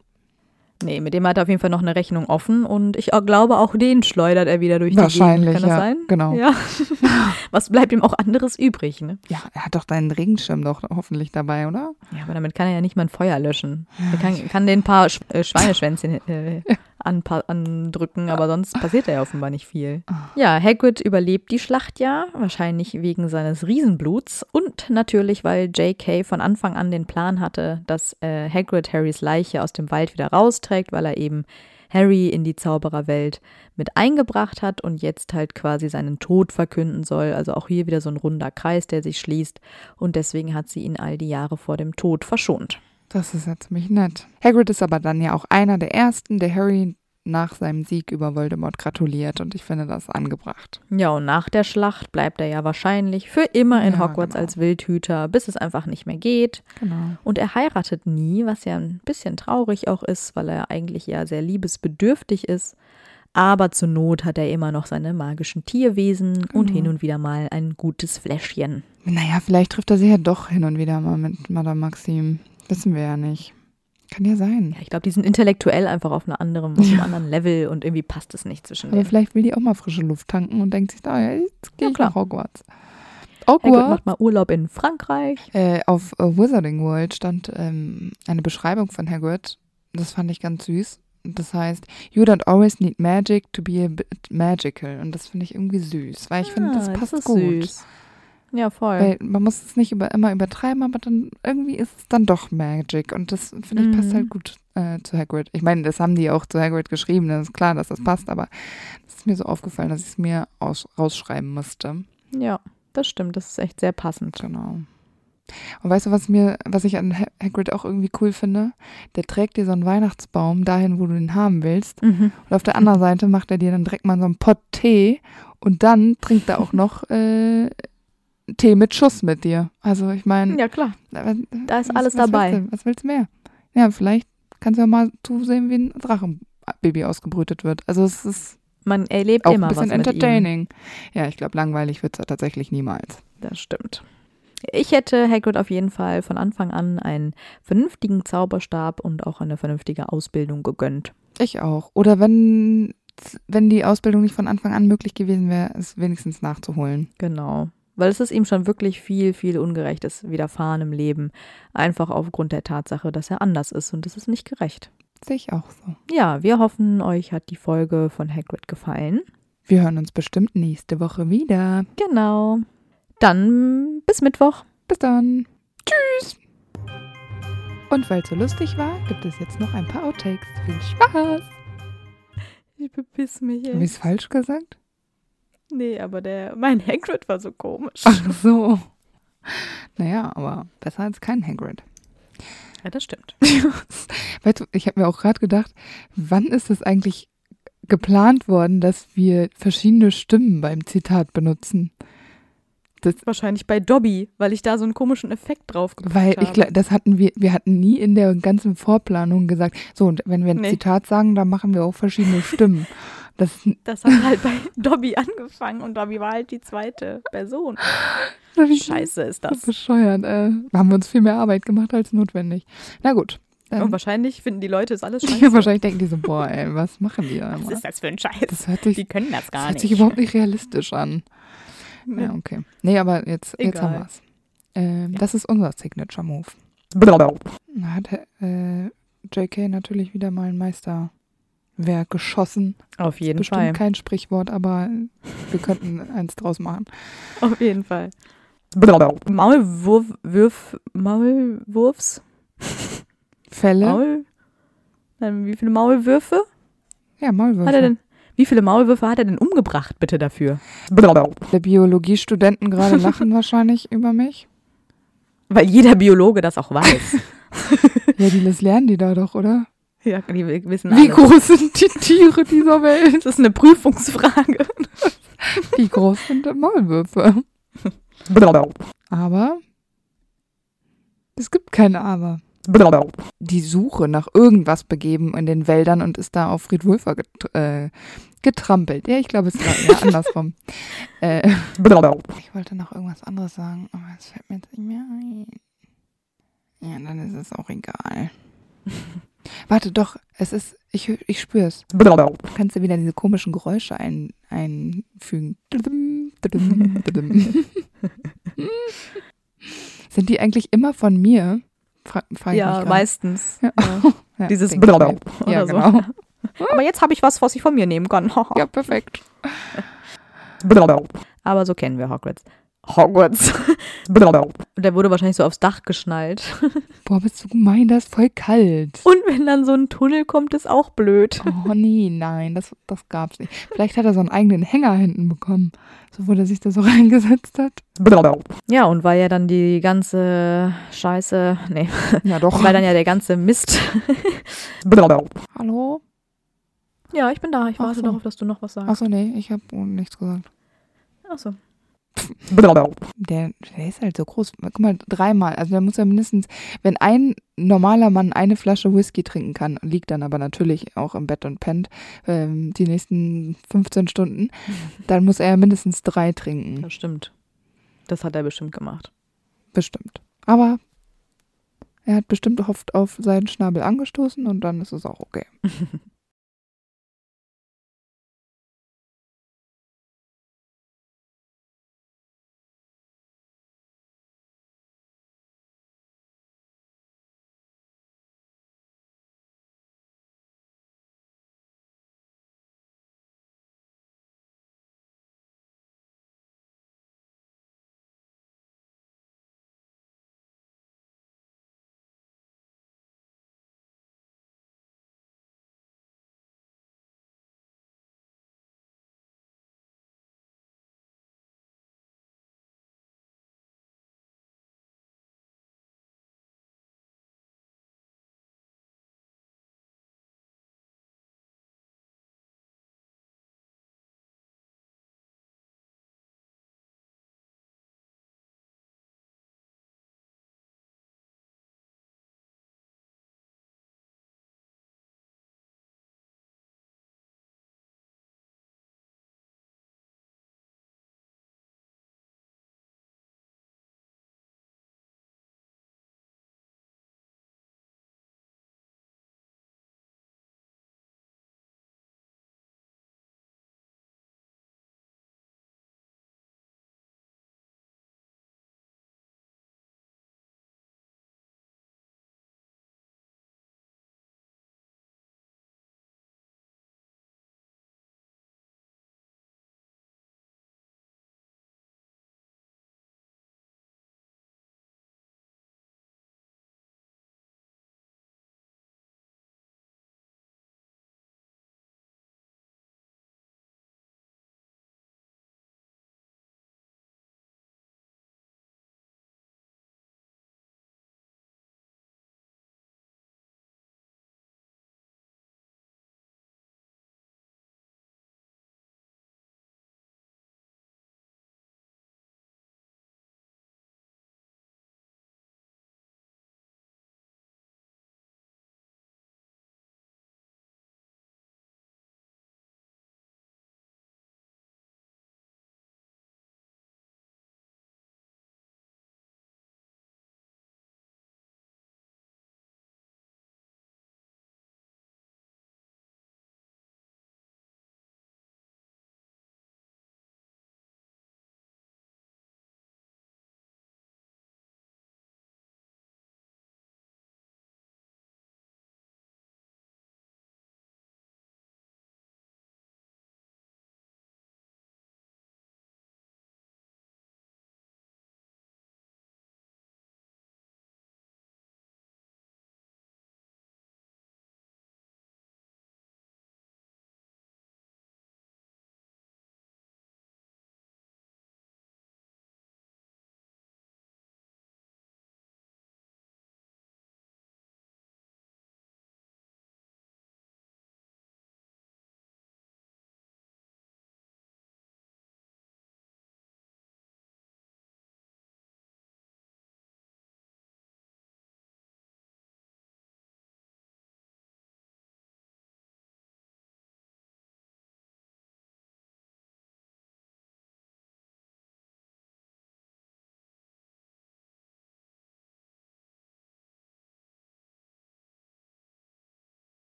Nee, mit dem hat er auf jeden Fall noch eine Rechnung offen und ich glaube, auch den schleudert er wieder durch die Wahrscheinlich, Gegend. Kann das ja, sein? genau. Ja. Was bleibt ihm auch anderes übrig, ne? Ja, er hat doch deinen Regenschirm doch hoffentlich dabei, oder? Ja, aber damit kann er ja nicht mal ein Feuer löschen. Er kann, kann den paar Sch äh, Schweineschwänzchen äh, andrücken, aber sonst passiert da ja offenbar nicht viel. Ja, Hagrid überlebt die Schlacht ja, wahrscheinlich wegen seines Riesenbluts und natürlich, weil J.K. von Anfang an den Plan hatte, dass äh, Hagrid Harrys Leiche aus dem Wald wieder rausträgt, weil er eben Harry in die Zaubererwelt mit eingebracht hat und jetzt halt quasi seinen Tod verkünden soll. Also auch hier wieder so ein runder Kreis, der sich schließt. Und deswegen hat sie ihn all die Jahre vor dem Tod verschont. Das ist ja ziemlich nett. Hagrid ist aber dann ja auch einer der ersten, der Harry nach seinem Sieg über Voldemort gratuliert und ich finde das angebracht. Ja, und nach der Schlacht bleibt er ja wahrscheinlich für immer in Ja, Hogwarts genau. als Wildhüter, bis es einfach nicht mehr geht. Genau. Und er heiratet nie, was ja ein bisschen traurig auch ist, weil er eigentlich ja sehr liebesbedürftig ist. Aber zur Not hat er immer noch seine magischen Tierwesen und Genau. hin und wieder mal ein gutes Fläschchen. Naja, vielleicht trifft er sich ja doch hin und wieder mal mit Madame Maxim. Wissen wir ja nicht. Kann ja sein. Ja, ich glaube, die sind intellektuell einfach auf, einer anderen, auf einem anderen Level und irgendwie passt es nicht zwischen Aber denen. vielleicht will die auch mal frische Luft tanken und denkt sich, da, ja, jetzt gehe Ja, ich nach Hogwarts. Hagrid Hogwarts. macht mal Urlaub in Frankreich. Äh, auf äh, Wizarding World stand ähm, eine Beschreibung von Hagrid. Das fand ich ganz süß. Das heißt, you don't always need magic to be a bit magical. Und das finde ich irgendwie süß, weil ich finde, das Ah, passt ist gut. süß. Ja, voll. Weil man muss es nicht über, immer übertreiben, aber dann irgendwie ist es dann doch Magic. Und das, finde ich, passt Mhm. halt gut äh, zu Hagrid. Ich meine, das haben die auch zu Hagrid geschrieben, das ist klar, dass das passt, aber es ist mir so aufgefallen, dass ich es mir aus, rausschreiben musste. ja, das stimmt. Das ist echt sehr passend. Genau. Und weißt du, was mir, was ich an Ha- Hagrid auch irgendwie cool finde? Der trägt dir so einen Weihnachtsbaum dahin, wo du den haben willst. Mhm. Und auf der anderen Seite macht er dir dann direkt mal so einen Pott Tee und dann trinkt er auch noch äh, Tee mit Schuss mit dir. Also ich meine, Ja, klar. aber, Da ist was- alles was dabei. Willst du, was willst du mehr? Ja, vielleicht kannst du ja mal zusehen, wie ein Drachenbaby ausgebrütet wird. Also es ist Man erlebt auch immer ein bisschen was mit ihm. entertaining. Ja, ich glaube, langweilig wird es tatsächlich niemals. Das stimmt. Ich hätte Hagrid auf jeden Fall von Anfang an einen vernünftigen Zauberstab und auch eine vernünftige Ausbildung gegönnt. Ich auch. Oder wenn, wenn die Ausbildung nicht von Anfang an möglich gewesen wäre, es wenigstens nachzuholen. Genau. Weil es ist ihm schon wirklich viel, viel Ungerechtes widerfahren im Leben. Einfach aufgrund der Tatsache, dass er anders ist und das ist nicht gerecht. Sehe ich auch so. Ja, wir hoffen, euch hat die Folge von Hagrid gefallen. Wir hören uns bestimmt nächste Woche wieder. Genau. Dann bis Mittwoch. Bis dann. Tschüss. Und weil es so lustig war, gibt es jetzt noch ein paar Outtakes. Viel Spaß. Ich bepiss mich. Habe ich es falsch gesagt? Nee, aber der, mein Hagrid war so komisch. Ach so. Naja, aber besser als kein Hagrid. Ja, das stimmt. weißt du, ich habe mir auch gerade gedacht, wann ist es eigentlich geplant worden, dass wir verschiedene Stimmen beim Zitat benutzen? Das Wahrscheinlich bei Dobby, weil ich da so einen komischen Effekt drauf Weil habe. ich glaube, das hatten wir, wir hatten nie in der ganzen Vorplanung gesagt, so, und wenn wir ein Nee. Zitat sagen, dann machen wir auch verschiedene Stimmen. Das, Das hat halt bei Dobby angefangen und Dobby war halt die zweite Person. das Scheiße ist das. bescheuert. Äh, haben wir uns viel mehr Arbeit gemacht als notwendig. Na gut. Und Dann, wahrscheinlich finden die Leute es alles ja, scheiße. wahrscheinlich denken die so, boah, ey, was machen die da? Was ist das für ein Scheiß? Das hört sich, Die können das das gar hört nicht. sich überhaupt nicht realistisch an. Nee. Ja, okay. Nee, aber jetzt, jetzt haben wir es. Ähm, Ja. Das ist unser Signature Move. Da hat äh, JK natürlich wieder mal ein Meisterwerk geschossen. Auf jeden Bestimmt Fall. kein Sprichwort, aber wir könnten eins draus machen. Auf jeden Fall. Maulwurf, Würf, Maulwurfs? Fälle? Maul? Nein, wie viele Maulwürfe ja, Maulwürfe. hat er denn? Wie viele Maulwürfe hat er denn umgebracht, bitte dafür? Der Biologiestudenten gerade lachen wahrscheinlich über mich. Weil jeder Biologe das auch weiß. Ja, die das lernen die da doch, oder? ja, die wissen Wie alles. groß sind die Tiere dieser Welt? Das ist eine Prüfungsfrage. Wie groß sind Maulwürfe? Aber es gibt keine Aber. Die Suche nach irgendwas begeben in den Wäldern und ist da auf Fried Wulfer get äh, getrampelt. Ja, ich glaube, es war eher andersrum. Äh, ich wollte noch irgendwas anderes sagen, aber es fällt mir jetzt nicht mehr ein. Ja, dann ist es auch egal. Warte, doch, es ist, ich, ich spüre es. Kannst du wieder diese komischen Geräusche ein, einfügen? Sind die eigentlich immer von mir? Fra frag ich Ja, mich meistens. Ja. Ja. Dieses oder Ja, so. genau. Aber jetzt habe ich was, was ich von mir nehmen kann. Ja, perfekt. Aber so kennen wir Hogwarts. Hogwarts. Und der wurde wahrscheinlich so aufs Dach geschnallt. Boah, bist du gemein, das ist voll kalt. Und wenn dann so ein Tunnel kommt, ist auch blöd. Oh nee, nein, das, das gab's nicht. Vielleicht hat er so einen eigenen Hänger hinten bekommen, so wo der sich da so reingesetzt hat. Ja, und weil ja dann die ganze Scheiße, nee, Ja, doch. weil dann ja der ganze Mist. Hallo? Ja, ich bin da. Ich warte so. darauf, dass du noch was sagst. Achso, nee, ich habe nichts gesagt. Achso. Der, der ist halt so groß. Guck mal, dreimal. Also der muss ja mindestens, wenn ein normaler Mann eine Flasche Whisky trinken kann, liegt dann aber natürlich auch im Bett und pennt ähm, die nächsten 15 Stunden, dann muss er mindestens drei trinken. Das stimmt. Das hat er bestimmt gemacht. Bestimmt. Aber er hat bestimmt oft auf seinen Schnabel angestoßen und dann ist es auch okay.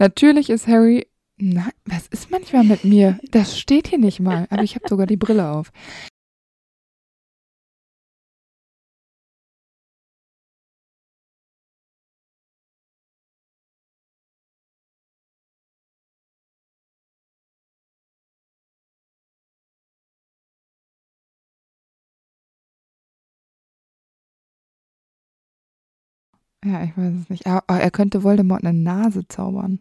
Natürlich ist Harry. Na, was ist manchmal mit mir? Das steht hier nicht mal, aber ich habe sogar die Brille auf. Ja, ich weiß es nicht. Aber er könnte Voldemort eine Nase zaubern.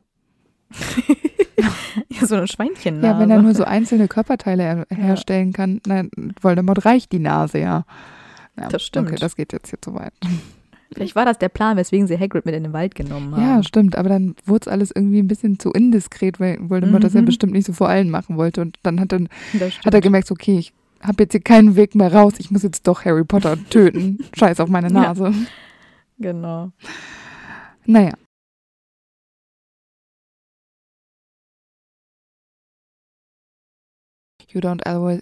ja, so eine Schweinchennase. Ja, wenn er nur so einzelne Körperteile her herstellen kann. Nein, Voldemort reicht die Nase ja. ja. Das stimmt. Okay, das geht jetzt hier zu weit. Vielleicht war das der Plan, weswegen sie Hagrid mit in den Wald genommen haben. Ja, stimmt. Aber dann wurde es alles irgendwie ein bisschen zu indiskret, weil Voldemort mhm. das ja bestimmt nicht so vor allen machen wollte. Und dann hat, dann, hat er gemerkt, okay, ich habe jetzt hier keinen Weg mehr raus. Ich muss jetzt doch Harry Potter töten. Scheiß auf meine Nase. Ja. Genau. Naja. You don't always.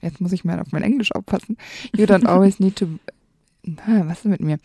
Jetzt muss ich mal auf mein Englisch aufpassen. You don't always need to. Was ist mit mir?